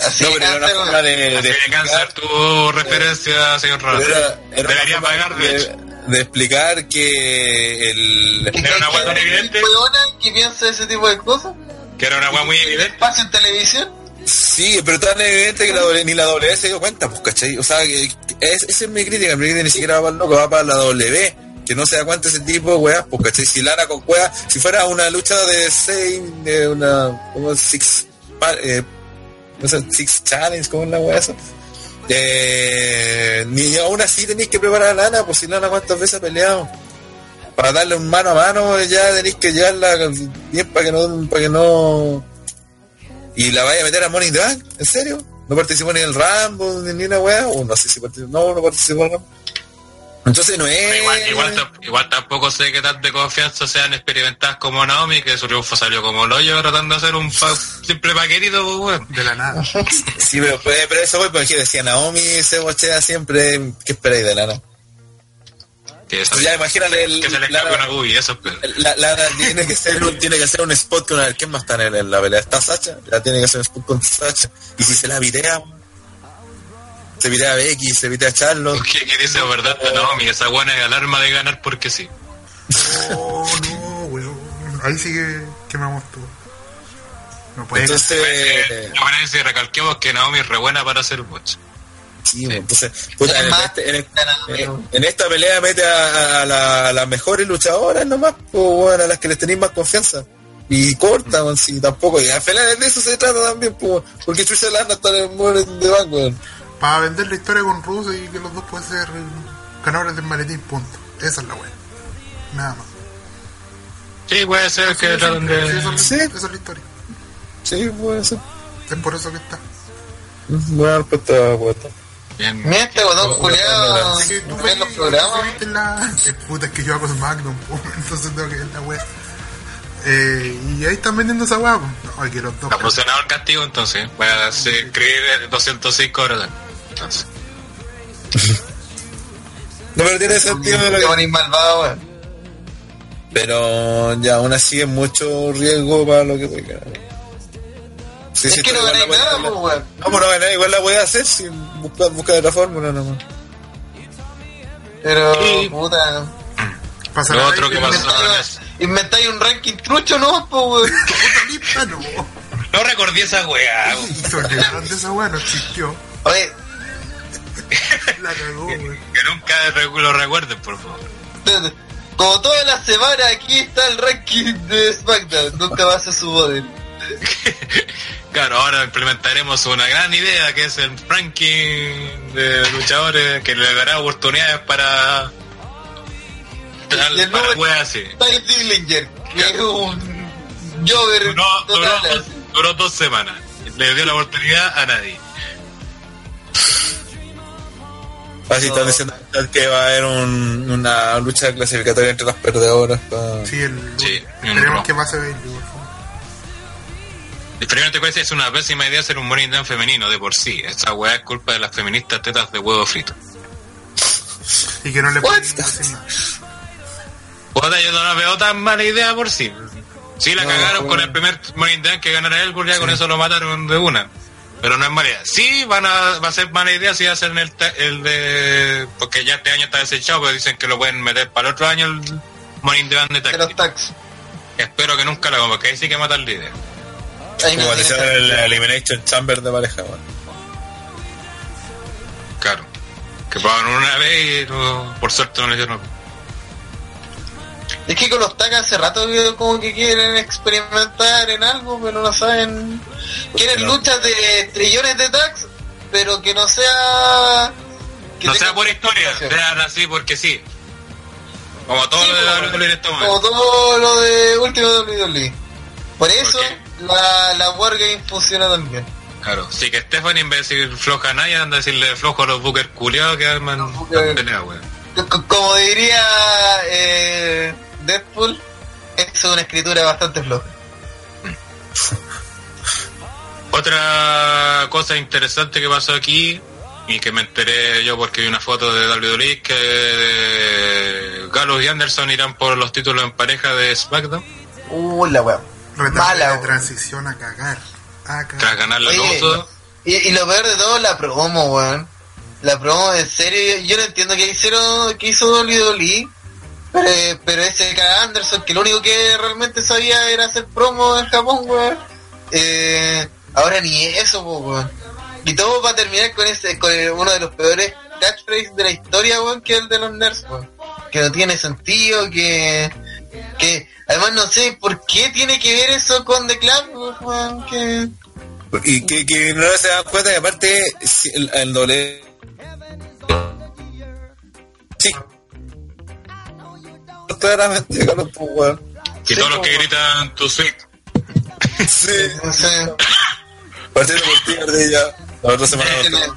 Así No, pero era una forma de, Así de de cáncer tu referencia, señor una Debería pagar, de hecho. de, de explicar que el Era una weá tan evidente. que piensa ese tipo de cosas. Que era una weá muy evidente. Espacio en televisión. Sí, pero tan evidente que la W- ni la W se dio cuenta, pues, ¿cachai? O sea, que, es, esa es mi crítica, mi crítica ni siquiera va para el loco, va para la W, que no se da cuenta ese tipo de weas, pues, ¿cachai? Si Lana con weas, si fuera una lucha de seis, de una, como six, pa- eh, no sé, six challenge, como es la wea esa? Eh, ni aún así tenéis que preparar a Lana, pues si Lana cuántas veces ha peleado. Para darle un mano a mano ya tenéis que llevarla bien para que no, para que no y la vaya a meter a Money Bank, ¿en serio? ¿No participó ni en el Rambo, ni en una weá? O no sé si participó, no, no participó en el Rambo. Entonces no es... Igual, igual, tam- igual tampoco sé qué tan de confianza sean experimentadas como Naomi, que su triunfo salió como el hoyo tratando de hacer un pa- simple paquetito, pues, weón. De la nada. *laughs* Sí, pero, pues, pero eso voy porque decía Naomi se bochea siempre, ¿qué esperáis de Lana? Que, Pues ya imagínate el, que se le Lana, una bubi, eso es peor. la- Lana tiene que ser un, tiene que hacer un spot con una, ¿quién más está en, la pelea? ¿Está Sacha? Ya tiene que hacer un spot con Sacha. Y si se la videa, se videa a Becky, se videa a Charlotte. ¿Qué, qué dice verdad Naomi? Esa buena es alarma de ganar porque sí. Oh, no, weón. Ahí sí que quemamos todo. No puede Entonces, Yo parece que recalquemos que Naomi es re buena para hacer botch. Sí, pues, entonces, puta, en, más, este- en este- en- en esta pelea mete a, a la- a las mejores luchadoras nomás, pues, bueno, a las que les tenéis más confianza. Y corta, man, sí, tampoco. Y al final de eso se trata también, pues, porque Trisha Lana está en el Bank, weón. Para vender la historia con Russo y que los dos pueden ser ganadores del maletín, punto. Esa es la wea. Nada más. Sí, puede ser que tratan Sí, esa, de... es- Sí. esa es la historia. Sí, puede ser. Es por eso que está. Buena respuesta, puesta. Bien. Este culiado Así que tú en los ves- programas. la... Puta, es que yo hago po, *laughs* entonces tengo que ver la wea. Eh, y ahí están vendiendo esa wea, pues. No, hay que los dos. Ha funcionado el castigo entonces. Voy a escribir 205 horas. Entonces, *laughs* No, pero tiene sentido lo Qué que... malvado, weón. Pero ya, aún así es mucho riesgo para lo que ganar. Sí, Es sí, que no ganáis nada, pues, weón. No, pues no ganáis, igual la voy a hacer si buscar, buscar otra fórmula nomás. Pero, Sí. puta. Pasa Lo otro y- que pasó- Inventáis, un ranking trucho, ¿no? Pues, weón. Puta lista, no. No recordé esa weá. De esa wea, no existió. Oye, *laughs* La cagó, wey. Que nunca lo recuerden, por favor. como toda la semana, aquí está el ranking de SmackDown. Nunca va a ser su. *laughs* Claro, ahora implementaremos una gran idea que es el ranking de luchadores que le dará oportunidades para. Y el para número- así. Ty Dillinger, que es un Jover duró dos semanas. Le dio la oportunidad a nadie. Así están diciendo que va a haber un- una lucha clasificatoria entre las perdedoras. pa- Sí, el. Sí, Esperemos un que pase Bailey, por favor. Primero te parece es una pésima idea hacer un morning down femenino de por sí. Esa weá es culpa de las feministas tetas de huevo frito. Y que no le pueden. Puta, yo no la veo tan mala idea por sí. Sí la No, cagaron con el primer morning down que ganara él, ya con eso lo mataron de una. Pero no es mala idea. Sí, van a, va a ser mala idea si hacen el, ta- el de... Porque ya este año está desechado, pero dicen que lo pueden meter para el otro año el morning de De los team. tags. Espero que nunca lo hagan, porque ahí sí que idea. Ahí no Como tiene decía el. Elimination Chamber de pareja. weón. Claro. Que pagaron una vez y no- por suerte no le hicieron. Es que con los tags hace rato como que quieren experimentar en algo, pero no saben. Quieren luchas de trillones de tags, pero que no sea. que no sea por historia, sean así porque sí. Como todo Sí, lo de como- WWE en este Como momento. todo lo de último WWE. Por eso la, la Wargame funciona también. Claro, sí que Stephanie en vez de decir floja a nadie, anda a decirle flojo a los Booker culiados que arman Los Booker. Como diría eh, Deadpool, es una escritura bastante floja. *laughs* Otra cosa interesante que pasó aquí, y que me enteré yo porque vi una foto de WWE, que Gallows y Anderson irán por los títulos en pareja de SmackDown. Uy, la weá. Mala, transición a cagar. A Tras ganar la Oye, y lo peor de todo, la promo, weón. La promo, en serio, yo, no entiendo qué hicieron, qué hizo WWE. Pero, pero ese K. Anderson, que lo único que realmente sabía era hacer promo en Japón, weón. Eh, ahora ni eso, weón. Y todo va a terminar con ese, con uno de los peores catchphrases de la historia, weón, que el de los nerds, weón. Que no tiene sentido, que, que, además no sé por qué tiene que ver eso con The Club, weón, que, Y que, no se dan cuenta que aparte el, el doble. Sí. Claramente, Carlos, pues, weón. y todos los que gritan tu suite. Sí. no sé. Partiendo por ti, Ardilla. La otra semana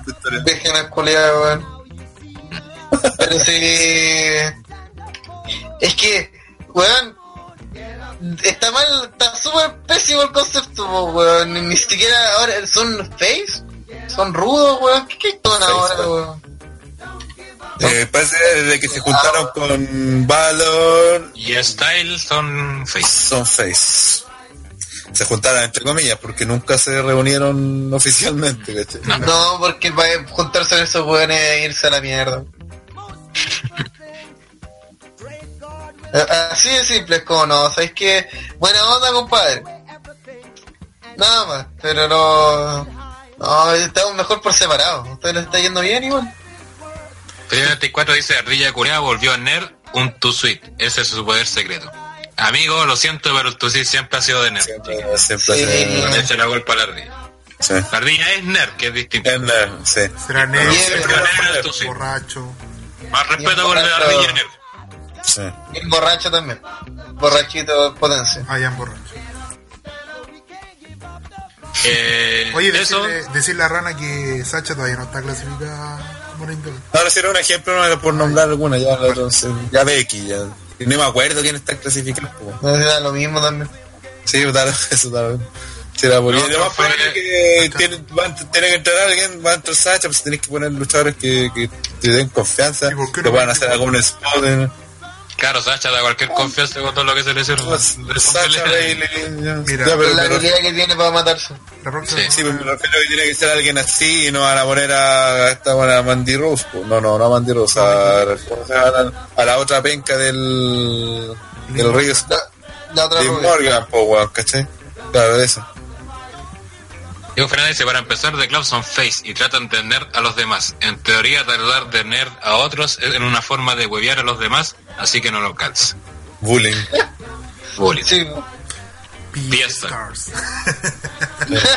historia. dejen a colear, weón. Pero sí. Es que, weón. Está mal, está súper pésimo el concepto, weón. Ni, siquiera ahora son face, son rudos, weón. ¿Qué, qué son ahora, weón? Eh, parece de que se juntaron con Valor Y Style son face. son face. Se juntaron entre comillas porque nunca se reunieron *laughs* oficialmente, ¿cachai? No, porque para juntarse con esos weones e irse a la mierda. *laughs* Eh, Así de simple es como no, ¿sabes qué? Buena onda, compadre. Nada más, pero no. No, estamos mejor por separado. ¿A usted le está yendo bien igual? Primero 94 dice Ardilla Curea volvió a Nerd un tu suite. Ese es su poder secreto. Amigo, lo siento, pero el tu suite siempre ha sido de Nerd. Siempre, siempre Sí. se- Echa la culpa a la ardilla. sí. La ardilla es Nerd, que es distinto. Es nerd, sí. Será Nerd es tu suite. borracho. Más respeto con la ardilla Nerd. sí. Bien borracho también. Borrachito potencia. Ah, ya en borracho. Eh, Oye, eso, decirle, decirle a Rana que Sacha todavía no está clasificada. Ahora si era un ejemplo, no era por nombrar alguna, ya sí. ya Becky, ya. No me acuerdo quién está clasificado. No da lo mismo también. Sí, tal, *laughs* eso tal. Sí, la por No, y lo más fue- que tiene, que entrar alguien, va a entrar Sacha, pues tenés que poner luchadores que, que te den confianza, ¿Y por qué que puedan hacer algún spot. Claro, Sacha da cualquier confianza con todo lo que se le sirve. Pues, Sacha Bailey, ya. Mira, Ya, pero la habilidad que tiene para matarse. La próxima Sí. Sí, pues me refiero que tiene que ser alguien así y no van a poner a esta buena Mandy Rose. No, no, no a Mandy Rose, a, la otra penca del, del Río La, la otra de. Morgan, po, weón, ¿cachai? Claro, de eso. Diego Fernández dice, para empezar, The Club son face y tratan de nerd a los demás. En teoría, tratar de nerd a otros es en una forma de huevear a los demás, así que no lo calza. Bullying. Bullying. Sí. Fiesta.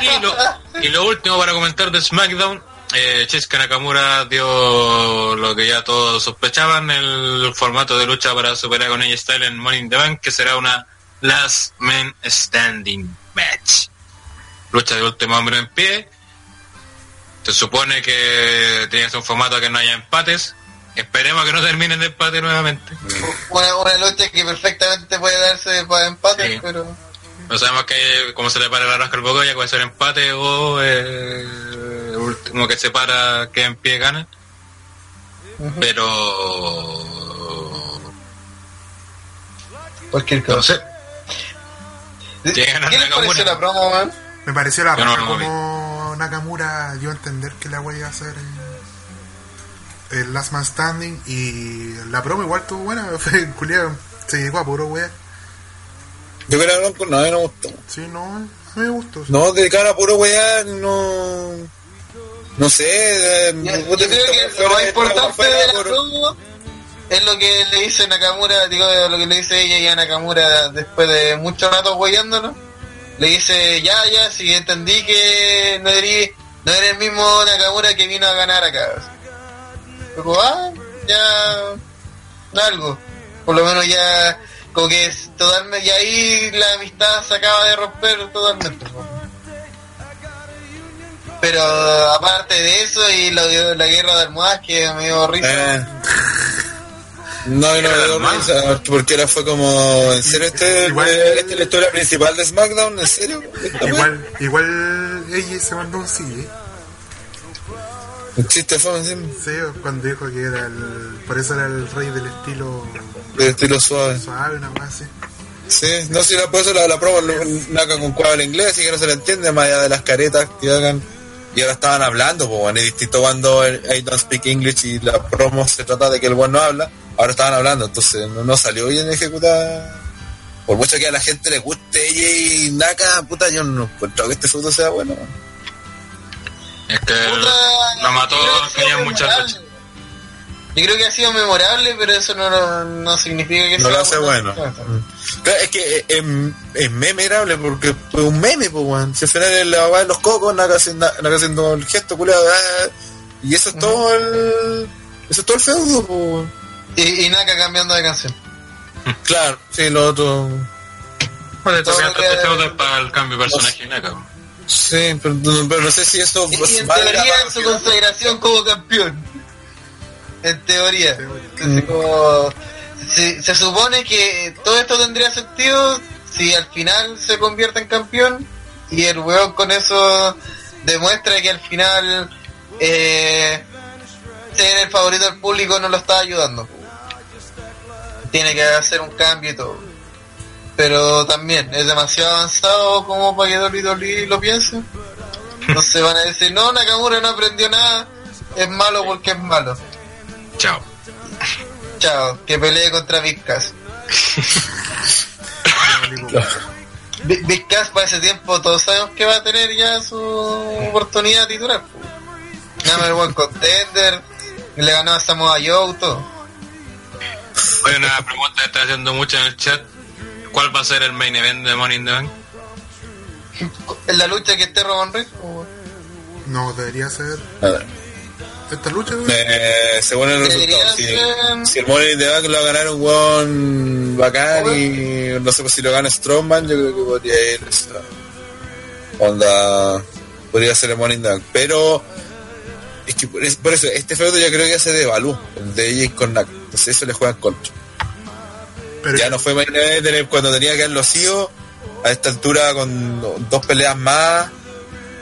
Y lo, y lo último para comentar de SmackDown, eh, Nakamura dio lo que ya todos sospechaban, el formato de lucha para superar con ella Style en Money in the Bank, que será una Last Man Standing Match. Lucha de último hombre en pie. Se supone que tiene que ser un formato que no haya empates. Esperemos que no terminen de empate nuevamente. Una, una lucha que perfectamente puede darse para empate, Sí. pero. No sabemos que como se le para la rasca al Bogoya, puede ser empate o eh, el último que se para que en pie gana. Pero Cualquier no cosa. sé. Que ganar ¿Qué les pareció la promo, man? Me pareció la no raja vi. como Nakamura dio a entender que la wea iba a ser el, el Last Man Standing y la promo igual estuvo buena, *laughs* fue culiado, se llegó a puro wea. Yo creo que no, pues, no, a mí no me gustó. Sí, no, a mí me gustó. No, de cara a puro weá, no. No sé. eh, Yo, creo que lo más importante de la por- promo es lo que le dice Nakamura, digo, lo que le dice ella y a Nakamura después de mucho rato huellándolo. Le dice, ya, ya, si entendí que no eres, no eres el mismo Nakamura que vino a ganar acá. Digo, ah, ya, algo. Por lo menos ya, como que es totalmente, y ahí la amistad se acaba de romper totalmente. Pero aparte de eso y lo de la guerra de almohadas que me dio risa. Eh. *laughs* No, y no me dio risa, porque era fue como, ¿en serio este, Igual- eh, esta es la historia principal de SmackDown? ¿En serio? Igual, igual ella se mandó un sí, ¿eh? Un chiste fue encima, Sí, cuando dijo que era el, por eso era el rey del estilo de estilo suave. suave, una más así. Sí, no sé, la, por eso la, la promo Naka con cuadro en inglés, así que no se le entiende más allá de las caretas que hagan. Y ahora estaban hablando, pues bueno, es distinto cuando el I don't speak English y la promo se trata de que el buen no habla, ahora estaban hablando, entonces no, salió bien ejecutada. Por mucho que a la gente le guste ella y Naka, puta, yo no encuentro que este feudo sea bueno. Es que lo mató, tenía muchas luchas. Yo creo que ha sido memorable, pero eso no, no, no significa que No sea lo hace bueno. Claro, es que es, es memerable porque fue un meme, pues, weón. Si al final es la weá de los cocos, Naka haciendo, Naka haciendo el gesto, culiado, ah, y eso es todo el. Eso es todo el feudo, pues, weón. Y, y Naka cambiando de canción. Claro, sí, lo otro. Este feudo es para el cambio de personaje de Naka. Sí, pero, pero no sé si eso Y, en teoría en su consagración como campeón. En teoría. Entonces, como- se, se supone que todo esto tendría sentido si al final se convierte en campeón y el weón con eso demuestra que al final eh, ser el favorito del público no lo está ayudando. Tiene que hacer un cambio y todo. Pero también es demasiado avanzado como para que Dolly Dolly lo piense. *laughs* Entonces van a decir, no, Nakamura no aprendió nada, es malo porque es malo. Chao. Chao, que pelee contra Big Cass *laughs* para ese tiempo todos sabemos que va a tener ya su oportunidad titular. Number one contender, le ganó a Samoa Joe, todo. Hay una pregunta que está haciendo mucho en el chat. ¿Cuál va a ser el main event de Money in the Bank? En la lucha que esté Roman Reigns. No, debería ser. A ver. Esta lucha. Eh, según el resultado, si, ser- si el Money in the Bank lo va a ganar un weón bacán y no sé pues si lo gana Strongman, yo creo que podría ir esa onda, podría ser el Money in the Bank, pero es que por, es- por eso, este feudo yo creo que ya se devalú, el de AJ con Nack, entonces eso le juega en contra. Pero Ya no fue main event cuando tenía que haberlo sido, a esta altura con dos peleas más,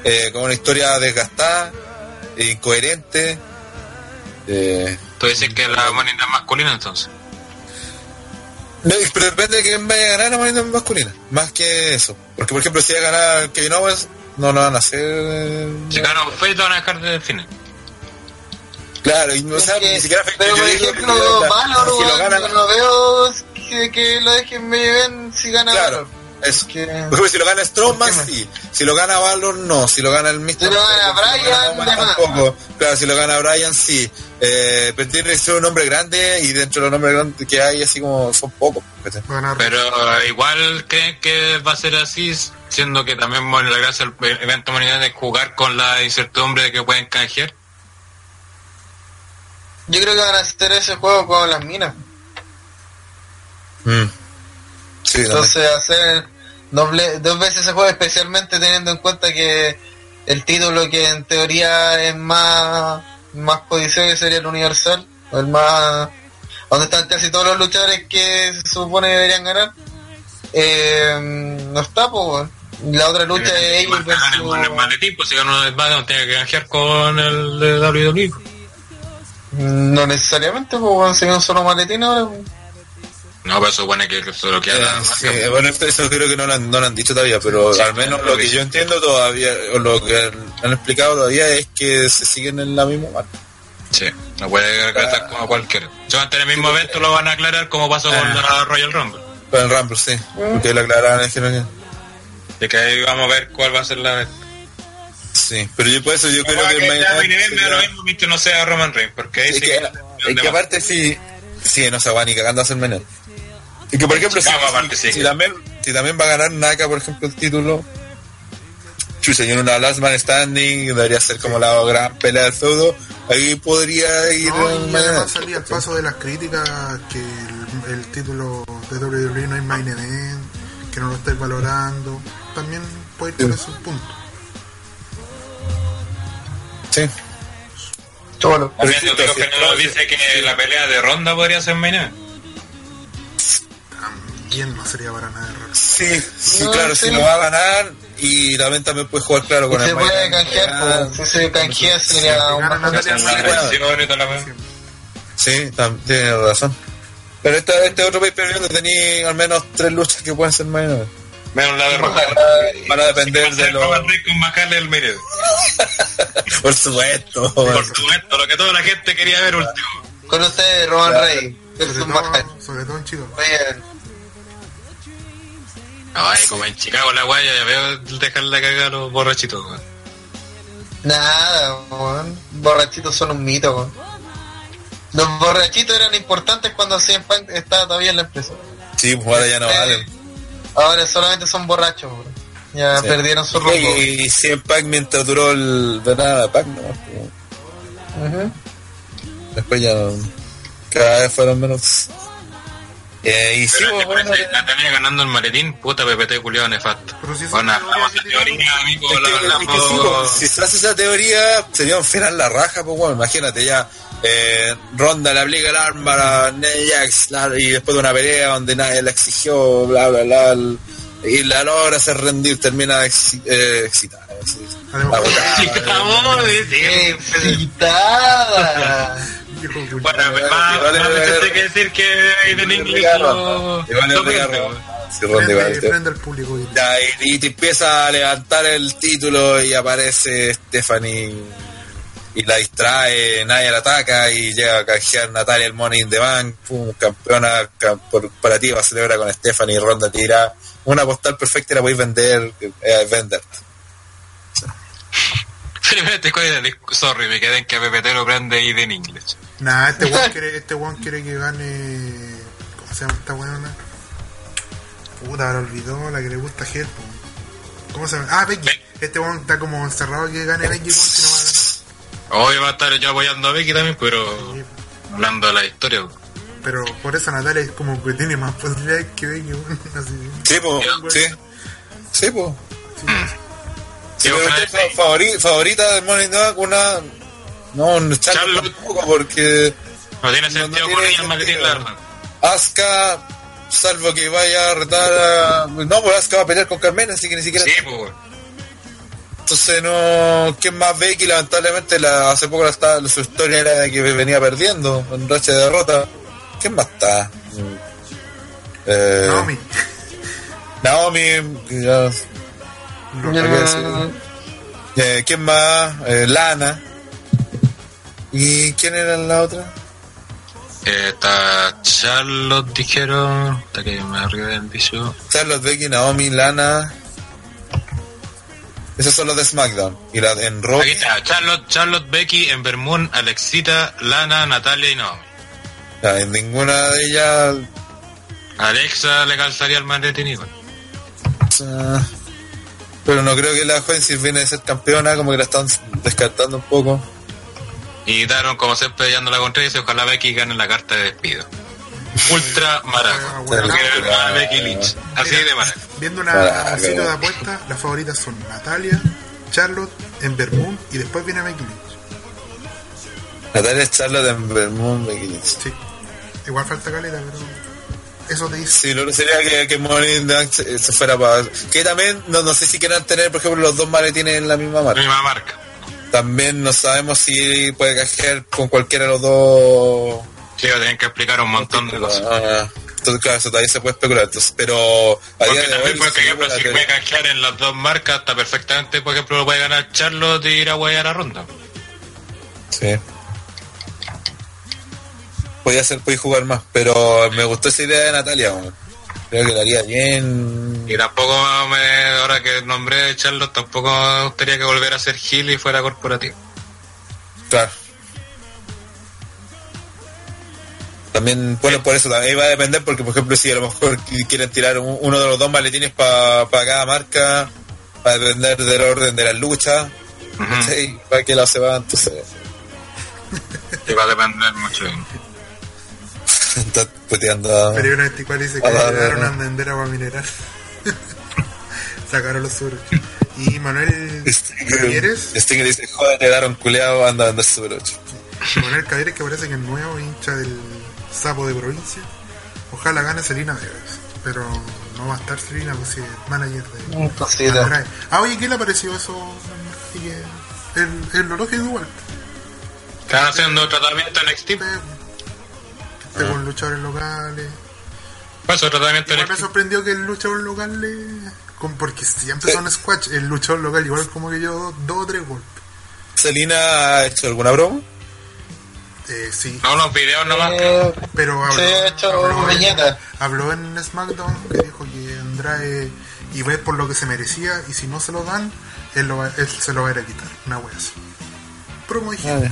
eh, con una historia desgastada, incoherente. Eh, Tú dices que la Bank masculina entonces. No, pero depende de quién vaya a ganar la moneda masculina, más que eso. Porque, por ejemplo, si va a ganar Kevin Owens, no lo van a hacer. eh, Si gana Face lo van a dejar el final. Claro, y no sabe que- ni siquiera Fake, pero yo por ejemplo, Valor, si lo no veo que, que lo dejen medio bien si gana claro, Valor. Eso. Que- si lo gana Strowman, ¿Por qué sí. Si lo gana Valor, no. Si lo gana el Mr. Si lo gana más. tampoco. Claro, si lo gana Bryan, sí. Eh, pero tiene que ser un hombre grande y dentro de los nombres grandes que hay, así como son pocos. Pero igual creen que va a ser así, siendo que también bueno, la gracia del evento Bank es jugar con la incertidumbre de que pueden canjear. Yo creo que van a hacer ese juego con las minas. Mm. Sí. Entonces hacer doble, dos veces ese juego, especialmente teniendo en cuenta que el título que en teoría es más, más codiciado que sería el Universal, el más donde están casi todos los luchadores que se supone que deberían ganar, eh, no está, pues. La otra lucha Igual ganan el- el maletín, pues si ganó el Batman tiene que canjear con el de WWE. No necesariamente, pues, si un solo maletín ahora. pues. No, pero supone que se lo Eh, queda. sí, bueno, esto- eso creo que no lo han, no lo han dicho todavía, pero Sí, al menos lo lo que yo entiendo todavía, o lo que han explicado todavía es que se siguen en la misma marca. Sí, no puede gastar como cualquiera. Si van a tener el mismo evento, lo van a aclarar como pasó con Ah. la Royal Rumble. Con el Rumble, sí, porque lo aclararon dijeron Así que ahí vamos a ver cuál va a ser la. que- Sí, pero yo por eso yo creo que, que me da lo mismo mientras no sea Roman Reigns, porque ahí es sí que, que. es que aparte si, si no se va ni cagando a hacer menor. Y que por ejemplo, si, Chicago, aparte, si- sí. si también, si también va a ganar Naka, por ejemplo, el título, chucha, y en una Last Man Standing, debería ser como la gran pelea del feudo, ahí podría ir No, y además salía el paso de las críticas que el, el título de WWE no es main event, que no lo estáis valorando. También puede ir por. Sí. Cholo. También Pero yo creo sí, que no sí. dice que la pelea de ronda podría ser Main Event. También no sería para nada error. Sí, sí, No, claro, sí. si lo va a ganar y también también puede jugar claro con Y el se puede canjear, pues, si se canjea sería un Sí, tiene razón. Pero este, este otro pay per view tenía al menos tres luchas que pueden ser más. Menos la de Roman. Van a depender de los. Roman Reigns con el *laughs* mérito. Por supuesto. Por supuesto, lo que toda la gente quería ver último. Con ustedes, Roman Claro. Reigns. Sobre todo, sobre todo en Chicago. Oye, Ay, como en Chicago la guaya, ya veo dejarle cagar a los borrachitos, weón. Nada, weón. Borrachitos son un mito, weón. Los borrachitos eran importantes cuando CM Punk estaba todavía en la empresa. Sí, pues ahora ya no Eh, valen. Ahora solamente son borrachos, weón. Ya Sí. perdieron su rumbo. Y, y 100 Pac mientras duró el de Pac, ¿no? Pues, Ujú. Después ya no- cada vez fueron menos. Eh, y sí, pues, te bueno, parece, la tenía ganando el maletín, puta PPT culiado nefasto. Pero si Bueno, teoría amigo, Es la es que sí, pues, si se hace esa teoría, sería un final la raja, pues bueno, imagínate ya, eh, Ronda le aplica el arma a Nia Jax, la- y después de una pelea donde nadie la exigió, bla, bla, bla, y la logra hacer rendir, termina eh, excitada. así, Además, agotada. Sí, estamos, sí, ¡Qué sí. excitada! *laughs* Bueno, hay que decir que en Igual es inglés ver- lo-. Sí, Ronda igual, Prende, te- prende al público. Ya, y, y te empieza a levantar el título y aparece Stephanie y la distrae, nadie la ataca y llega a canjear Natalia el Money in the Bank, pum, campeona cam- corporativa, celebra con Stephanie y Ronda tira una postal perfecta y la podéis vender, eh, vender. *laughs* Sorry, me quedé en que PPT lo prende ahí en inglés. Nah, este weón quiere, este weón quiere que gane. ¿Cómo se llama esta weona? Puta, ahora olvidó la que le gusta a po. ¿Cómo se llama? Ah, Becky. Este weón está como encerrado que gane Becky, weón, que no va a ganar. Hoy va a estar yo apoyando a Becky también, pero hablando de la historia. weón. Pero por eso Natalia es como que tiene más posibilidades que Becky, weón. *laughs* Así. Sí, pues, sí. Sí. Sí, Sí, Sí, ojalá usted sí. favori- favorita del Money Bank, una. No, un Charlotte tampoco, porque. No tiene No, no sentido tiene con el maletín, sentido. Asuka, salvo que vaya a retar a... No, pues Asuka va a pelear con Carmen, así que ni siquiera... Sí, pues. Entonces no... ¿Quién más Becky? Lamentablemente la, hace poco la estaba, su historia era de que venía perdiendo en racha de derrota. ¿Quién más está? Eh, Naomi. Naomi. que ya- No. Eh, ¿Quién más? Eh, Lana. ¿Y quién era la otra? Eh, está Charlotte, dijeron. Hasta que me arriba del dicho. Charlotte, Becky, Naomi, Lana. Esos son los de SmackDown. Y la en Raw. Aquí está, Charlotte, Charlotte, Becky, Ember Moon, Alexita, Lana, Natalia y Naomi. Ya, en ninguna de ellas. Alexa le calzaría el maletín igual. ah, pero no creo que la joven si viene de ser campeona, como que la están descartando un poco. Y daron como siempre peleando la contra y dice ojalá Becky gane la carta de despido. Ultra maraca. bueno, Lo quiere ver a ah, Becky Lynch. Así de maraca. Viendo una, Ah, qué de apuestas, las favoritas son Natalia, Charlotte, Ember Moon y después viene Becky Lynch. Natalia Charlotte en Vermont, Becky Lynch. Sí. Igual falta caleta, pero eso te dice. Sí, lo que sería que, que Bank se, fuera para. Que también, no, no sé si quieran tener, por ejemplo, los dos maletines en la misma marca. Misma marca. También no sabemos si puede cajear con cualquiera de los dos. Sí, va a tener que explicar un montón de cosas. Ah, entonces, claro, eso todavía se puede especular. Entonces, pero a día de también, hoy. por ejemplo, si puede canjear en las dos marcas, está perfectamente, por ejemplo, lo puede ganar Charlotte y ir a guayar a ronda. Sí. Podía ser, podía jugar más, pero me gustó esa idea de Natalia. Creo que la haría bien. Y tampoco, me, ahora que nombré Charlotte, tampoco me gustaría que volviera a ser Gil y fuera corporativo. Claro. También, bueno, por eso también va a depender, porque por ejemplo, si a lo mejor qui- quieren tirar un- uno de los dos maletines para cada marca, va a depender del orden de las luchas, Ujú. ¿sí? para qué lado se va, entonces. Y va a depender mucho. Está puteando a- Pero una 24 dice que le daron ah. a vender agua mineral. *laughs* Sacaron los suros. Y Manuel Cavieres, Stinger dice, joder, te daron culeado, anda a vender Super 8. Manuel Cavieres que parece que es nuevo hincha del sapo de provincia. Ojalá gane Selena Vegas. Pero no va a estar Selena, pues si es manager de Un cosito. Andrade. Ah, oye, ¿qué le pareció eso? Así que el, el lógico igual. Están haciendo tratamiento en NXT. Con luchadores locales. Pues Igual me sorprendió que el luchador local le... con- Porque siempre son squash, el luchador local igual como que yo dos o tres golpes. ¿Selina ha hecho alguna broma? Eh, sí, No, los videos nomás. Eh, pero habló, hecho habló, en, viñeta. habló en SmackDown que dijo que Andrade iba por lo que se merecía y si no se lo dan, él, lo va- él se lo va a ir a quitar. Una wea así. Promo dije.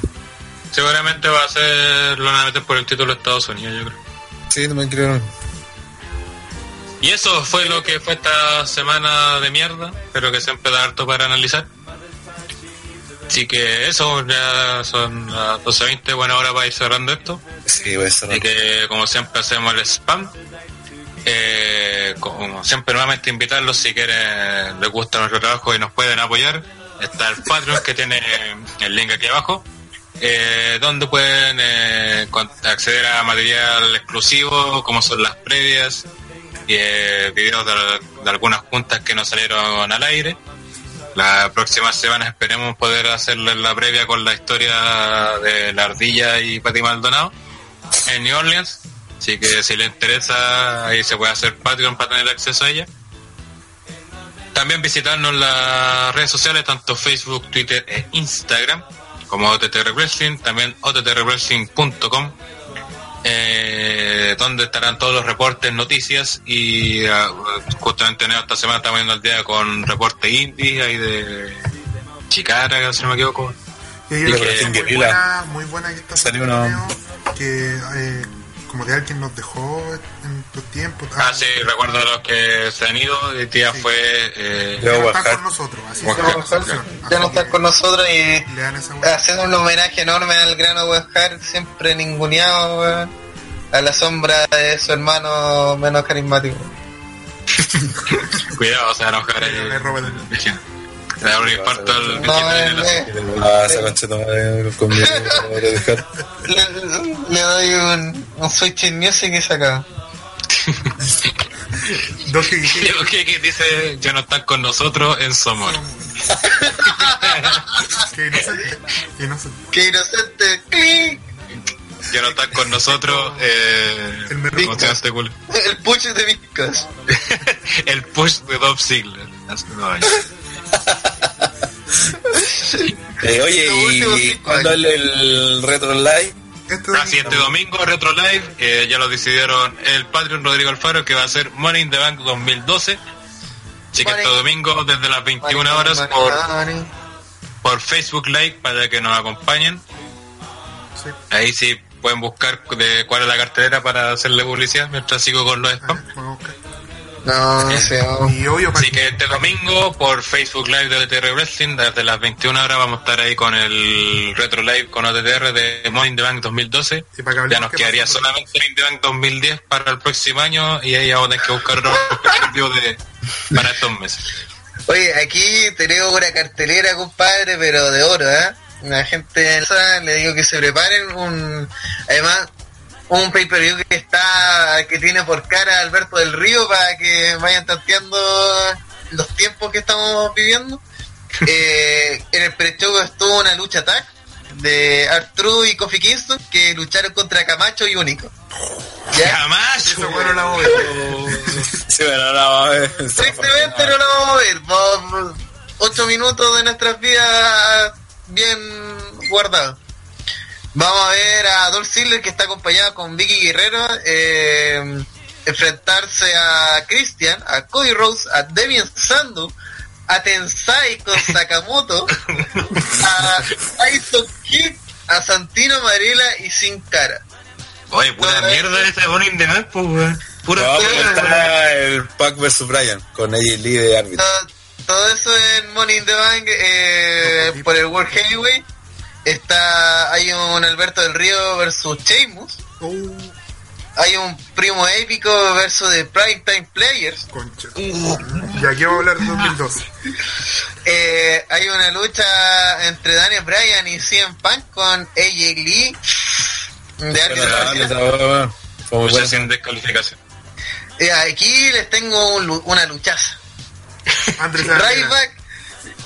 Seguramente va a ser lo van a meter por el título de Estados Unidos, yo creo. Sí, no me creo. Y eso fue lo que fue esta semana de mierda, pero que siempre da harto para analizar. Así que eso, ya son las 12.20, buena hora para ir cerrando esto. Sí, voy a cerrar. Así que como siempre hacemos el spam. Eh, como siempre nuevamente invitarlos si quieren, les gusta nuestro trabajo y nos pueden apoyar. Está el Patreon que tiene el link aquí abajo. Eh, donde pueden eh, acceder a material exclusivo como son las previas y eh, videos de, algunas juntas que nos salieron al aire. La próxima semana esperemos poder hacerle la previa con la historia de la ardilla y Pati Maldonado en New Orleans. Así que si le interesa, ahí se puede hacer Patreon para tener acceso a ella. También visitarnos en las redes sociales, tanto Facebook, Twitter e Instagram, como Wrestling, también ottrwrestling.com, eh, donde estarán todos los reportes, noticias y ah, justamente en esta semana estamos viendo al día con reporte indie, ahí de Chicara, si no me equivoco. Una que- muy buena, muy buena que está Salió saliendo, una- que eh, como de alguien nos dejó en tu tiempo. Ah, sí, recuerdo a los que se han ido, el día fue... Eh, Ya no está con nosotros, así. Ya no está con nosotros y Le dan esa wea. haciendo un homenaje enorme al grano Webhard, siempre ninguneado, weón, a la sombra de su hermano menos carismático. *laughs* Cuidado, se va a enojar ahí. *laughs* Le roba el- Le da un infarto al de eh, Ah, esa conmigo. *laughs* le, doy un, un switch in music y se acaba. *laughs* Dos que- dice ya no están con nosotros en Somor. que *laughs* inocente. que inocente. ¡Qué inocente! Ya no están con nosotros eh, El merrico. ¿cómo se llama este? El push de Vicas. el push de Bob. Hace años. *laughs* Eh, oye, ¿y cuándo el, el Retro Live? Este Así este domingo Retro Live eh, ya lo decidieron el Patreon Rodrigo Alfaro que va a ser Money in the Bank 2012. Así que este domingo desde las 21 horas por, por Facebook Live para que nos acompañen. Sí. Ahí sí pueden buscar de cuál es la cartelera para hacerle publicidad mientras sigo con los spam. No, no sé. Y obvio, Así que este domingo por Facebook Live de OTTR Wrestling, desde las 21 horas vamos a estar ahí con el Retro Live con OTTR de Money in the Bank 2012. Y para que hablemos Ya nos quedaría pasó solamente Money in the Bank 2010 para el próximo año y ahí vamos a tener que buscar otro objetivo de para estos meses. Oye, aquí tenemos una cartelera, compadre, pero de oro, ¿eh? La gente le digo que se preparen un... Además, un pay-per-view que está que tiene por cara a Alberto del Río para que vayan tanteando los tiempos que estamos viviendo. *laughs* Eh, en el pre-show estuvo una lucha tag de Artru y Kofi Kingston que lucharon contra Camacho y Único. ¿Ya? ¡Jamás! Eso bueno la voy. *laughs* Sí, bueno, no, eh, Tristemente no lo vamos a ver. Por ocho minutos de nuestras vidas bien guardados. Vamos a ver a Dolph Ziggler que está acompañado con Vicky Guerrero eh, enfrentarse a Christian, a Cody Rose, a Devian Sandu, a Tensai con *laughs* Sakamoto, a Tyson Kidd, a Santino Marela y Sin Cara. Oye, pura mierda esa Money in the Bank, pues, weón. Pura No, está el Pac vs Brian con AJ Lee de árbitro. todo, todo eso en Money in the Bank eh, por el World Heavyweight está hay un Alberto del Río versus Sheamus. Uh, hay un primo épico versus de Primetime Players. Concha. Y aquí vamos a hablar de 2012. *laughs* eh, hay una lucha entre Daniel Bryan y CM Punk con AJ Lee. De muy Lucha sin descalificación. Eh, aquí les tengo un una luchaza. Ryback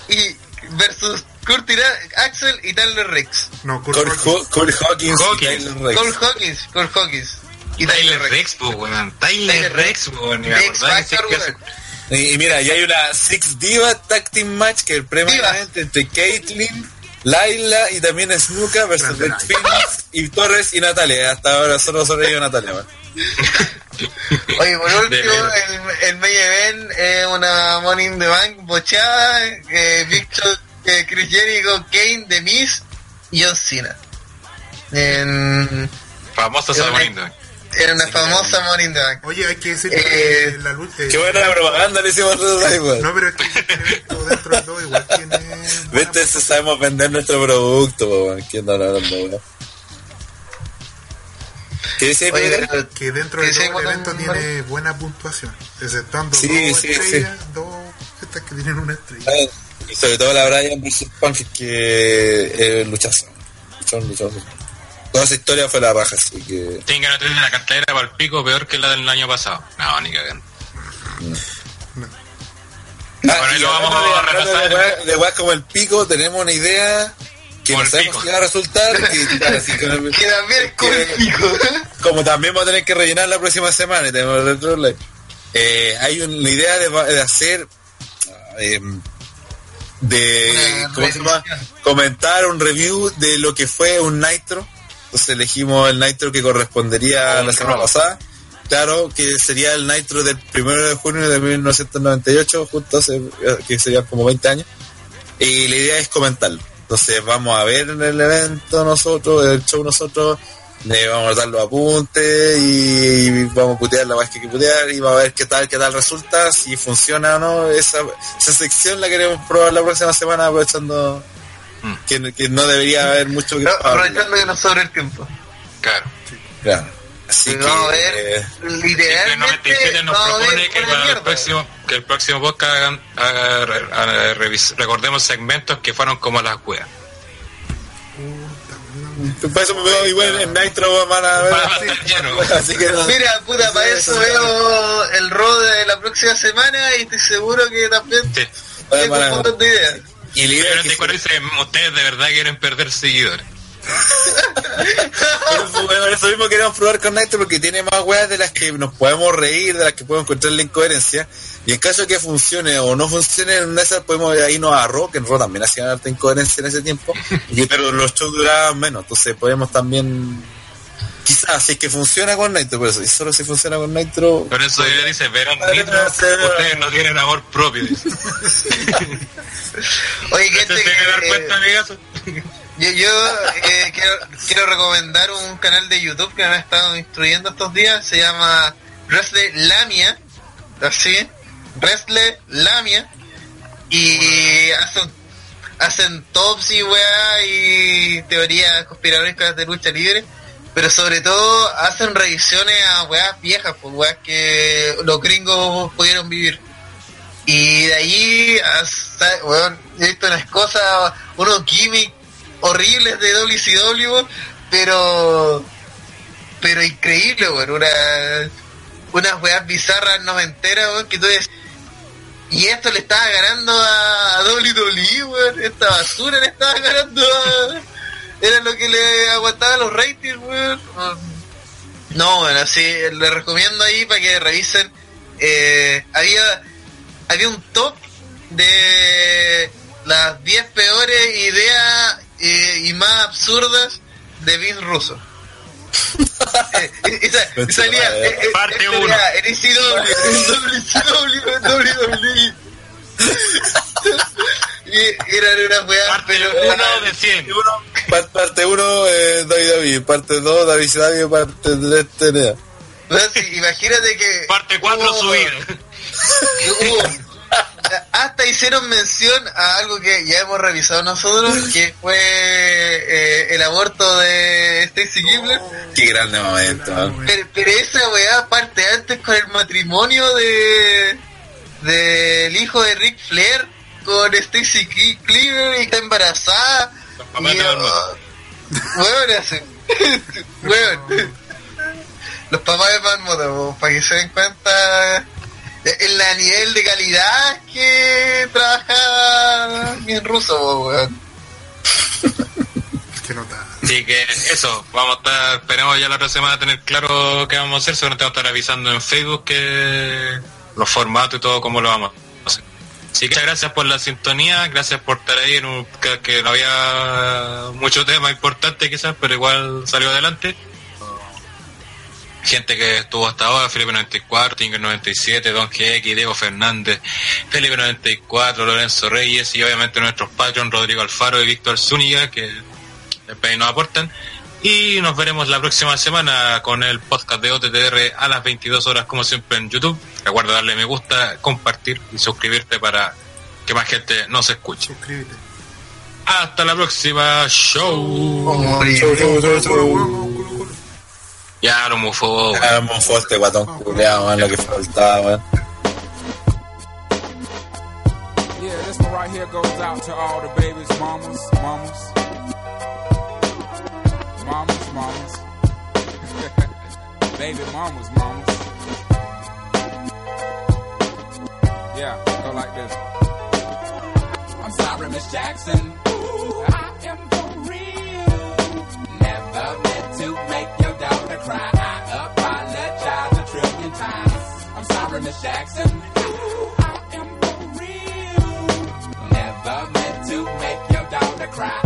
y versus Kurt Axel y Tyler Rex No, Kurt Hawkins. Corey Hawkins. Cole Hawkins, Cole Hawkins. Y Tyler Rex, po, weón. Tyler Rex, weón. Weón. Y, mira, ya hay una Six Diva Tag Team Match que es previamente entre Caitlyn, Laila y también Snuka versus Red Phoenix y Torres y Natalia. Hasta ahora solo sobrevivió Natalia. man. *laughs* Oye, por último, el, el main event es una Money in the Bank bochada, eh, Victor, eh, Chris Jericho, Kane, The Miz y John Cena. En, me- Lindo. en una famosa Bank. Oye, hay que decir Eh, que la lucha. eh, Qué buena propaganda le hicimos Rival. No, pero es que dentro de todo igual tiene. *laughs* Viste, si sabemos vender nuestro producto. ¿Quién no hablando, weón? ¿Qué dice Oye, que dentro que de evento un- tiene buena puntuación, exceptuando Sí, dos sí, estrellas, dos estas que tienen una estrella. Eh, Y sobre todo la Brian versus Punk, que es luchazo. Luchón, luchón, luchón. Toda esa historia fue la raja, así que. Tienen que no tener la cartera para el pico peor que la del año pasado. No, ni cagando. Bueno, ahí y lo vamos a de- repasar. De de weas como el pico, tenemos una idea que no sabemos qué va a resultar. Que, *laughs* claro, así que- Que también es con el que- pico. *laughs* como también vamos a tener que rellenar la próxima semana y tenemos el Retro Live, eh, hay una idea de, de hacer eh, de Una ¿cómo se llama? revisión. comentar un review de lo que fue un Nitro entonces elegimos el Nitro que correspondería a la Un semana pasada claro que sería el Nitro del 1 de junio de 1998 justo hace, que sería como 20 años y la idea es comentarlo. Entonces vamos a ver en el evento nosotros, el show nosotros, le vamos a dar los apuntes y vamos a putear la más que hay que putear y vamos a ver qué tal, qué tal resulta, si funciona o no. Esa, esa sección la queremos probar la próxima semana aprovechando Mm. que, que no debería haber mucho que No, aprovechando que nos sobre el tiempo. Claro. Claro. Así que vamos a ver, eh, literalmente, 97 nos propone que para el próximo, que el próximo podcast hagan, haga- re- haga- revis- recordemos segmentos que fueron como las weas. Para eso me veo igual en Nitro van a ver. *laughs* Así que no- Mira, puta, para eso veo el rol de la próxima semana y estoy seguro que también Sí. tengo un montón de ideas. Y que- 44 dice, ustedes de verdad quieren perder seguidores. Bueno, eso mismo queremos probar con Nitro porque tiene más weas de las que nos podemos reír, de las que podemos encontrar la incoherencia. Y en caso de que funcione o no funcione, en esas podemos irnos a Raw, que en Raw también hacían harta incoherencia en ese tiempo. *laughs* Y, pero los shows duraban menos, entonces podemos también. Quizás, si es que funciona con Nitro, por eso, y solo si funciona con Nitro. Por eso ella dice, verán Nitro, ustedes no tienen amor propio. *laughs* *laughs* Oye, ¿Se gente, tiene que dar eh, cuenta, amigazo? yo, yo eh, quiero, quiero recomendar un canal de YouTube que me ha estado instruyendo estos días. Se llama Wrestle Lamia. Así, Wrestle Lamia. Y hacen, hacen tops y weá y teorías conspiranoicas de lucha libre. Pero sobre todo hacen revisiones a weas viejas, pues weas que los gringos pudieron vivir. Y de allí, hasta, weón, he visto unas cosas, unos gimmicks horribles de WCW, pero, pero increíble, weón, una, unas weas bizarras noventeras, weón, que tú dices, y esto le estaba ganando a, WWE, weón, esta basura le estaba ganando a, era lo que le aguantaba los ratings, weón. No, bueno, así, les recomiendo ahí para que revisen, eh, había había un top de las 10 peores ideas eh, y más absurdas de Vince Russo. *laughs* Eh, y- y sa- y salía eh, eh, Parte esto *laughs* uno. era En ECW, en WWE. Y eran unas weas, Parte pero 1 de 100. Par- Parte 1, eh, David David. Parte 2, David David. Parte 3, TNA. Imagínate que Parte 4 hubo- subida. *laughs* hubo- *laughs* hasta hicieron mención a algo que ya hemos revisado nosotros, que fue eh, el aborto de Stacy Gibler. Qué grande momento. Pero, pero esa weá parte antes con el matrimonio de del hijo de Rick Flair con Stacy Cl- Cleaver y está embarazada. Los papás Y, de oh, Marmota. weón, así. *laughs* Weón. Los papás de Marmota, para que se den cuenta el la nivel de calidad que trabaja en ruso, weón. Qué nota. Así que eso, vamos a estar, esperemos ya la otra semana tener claro qué vamos a hacer, seguramente vamos a estar avisando en Facebook que los formatos y todo cómo lo vamos a hacer. Así que muchas gracias por la sintonía, gracias por estar ahí en un que, que no había mucho tema importante quizás, pero igual salió adelante. Gente que estuvo hasta ahora, Felipe 94, Tinker 97, Don GX, Diego Fernández, Felipe 94, Lorenzo Reyes y obviamente nuestros patrons Rodrigo Alfaro y Víctor Zúñiga que después nos aportan. Y nos veremos la próxima semana con el podcast de OTTR a las 22 horas como siempre en YouTube. Recuerda darle me gusta, compartir y suscribirte para que más gente nos escuche. Suscríbete. Hasta la próxima. Show. Ya, lo mufo. güey. Ah, mofo este guatón culeado, man, lo que faltaba, man. Yeah, this one right here goes out to all the babies, mamas, mamas. Mamas, mamas. *laughs* Baby mamas, mamas. Yeah, go like this. I'm sorry, Miss Jackson. Ooh, I am Miss Jackson. Ooh, I am for real. Never meant to make your daughter cry.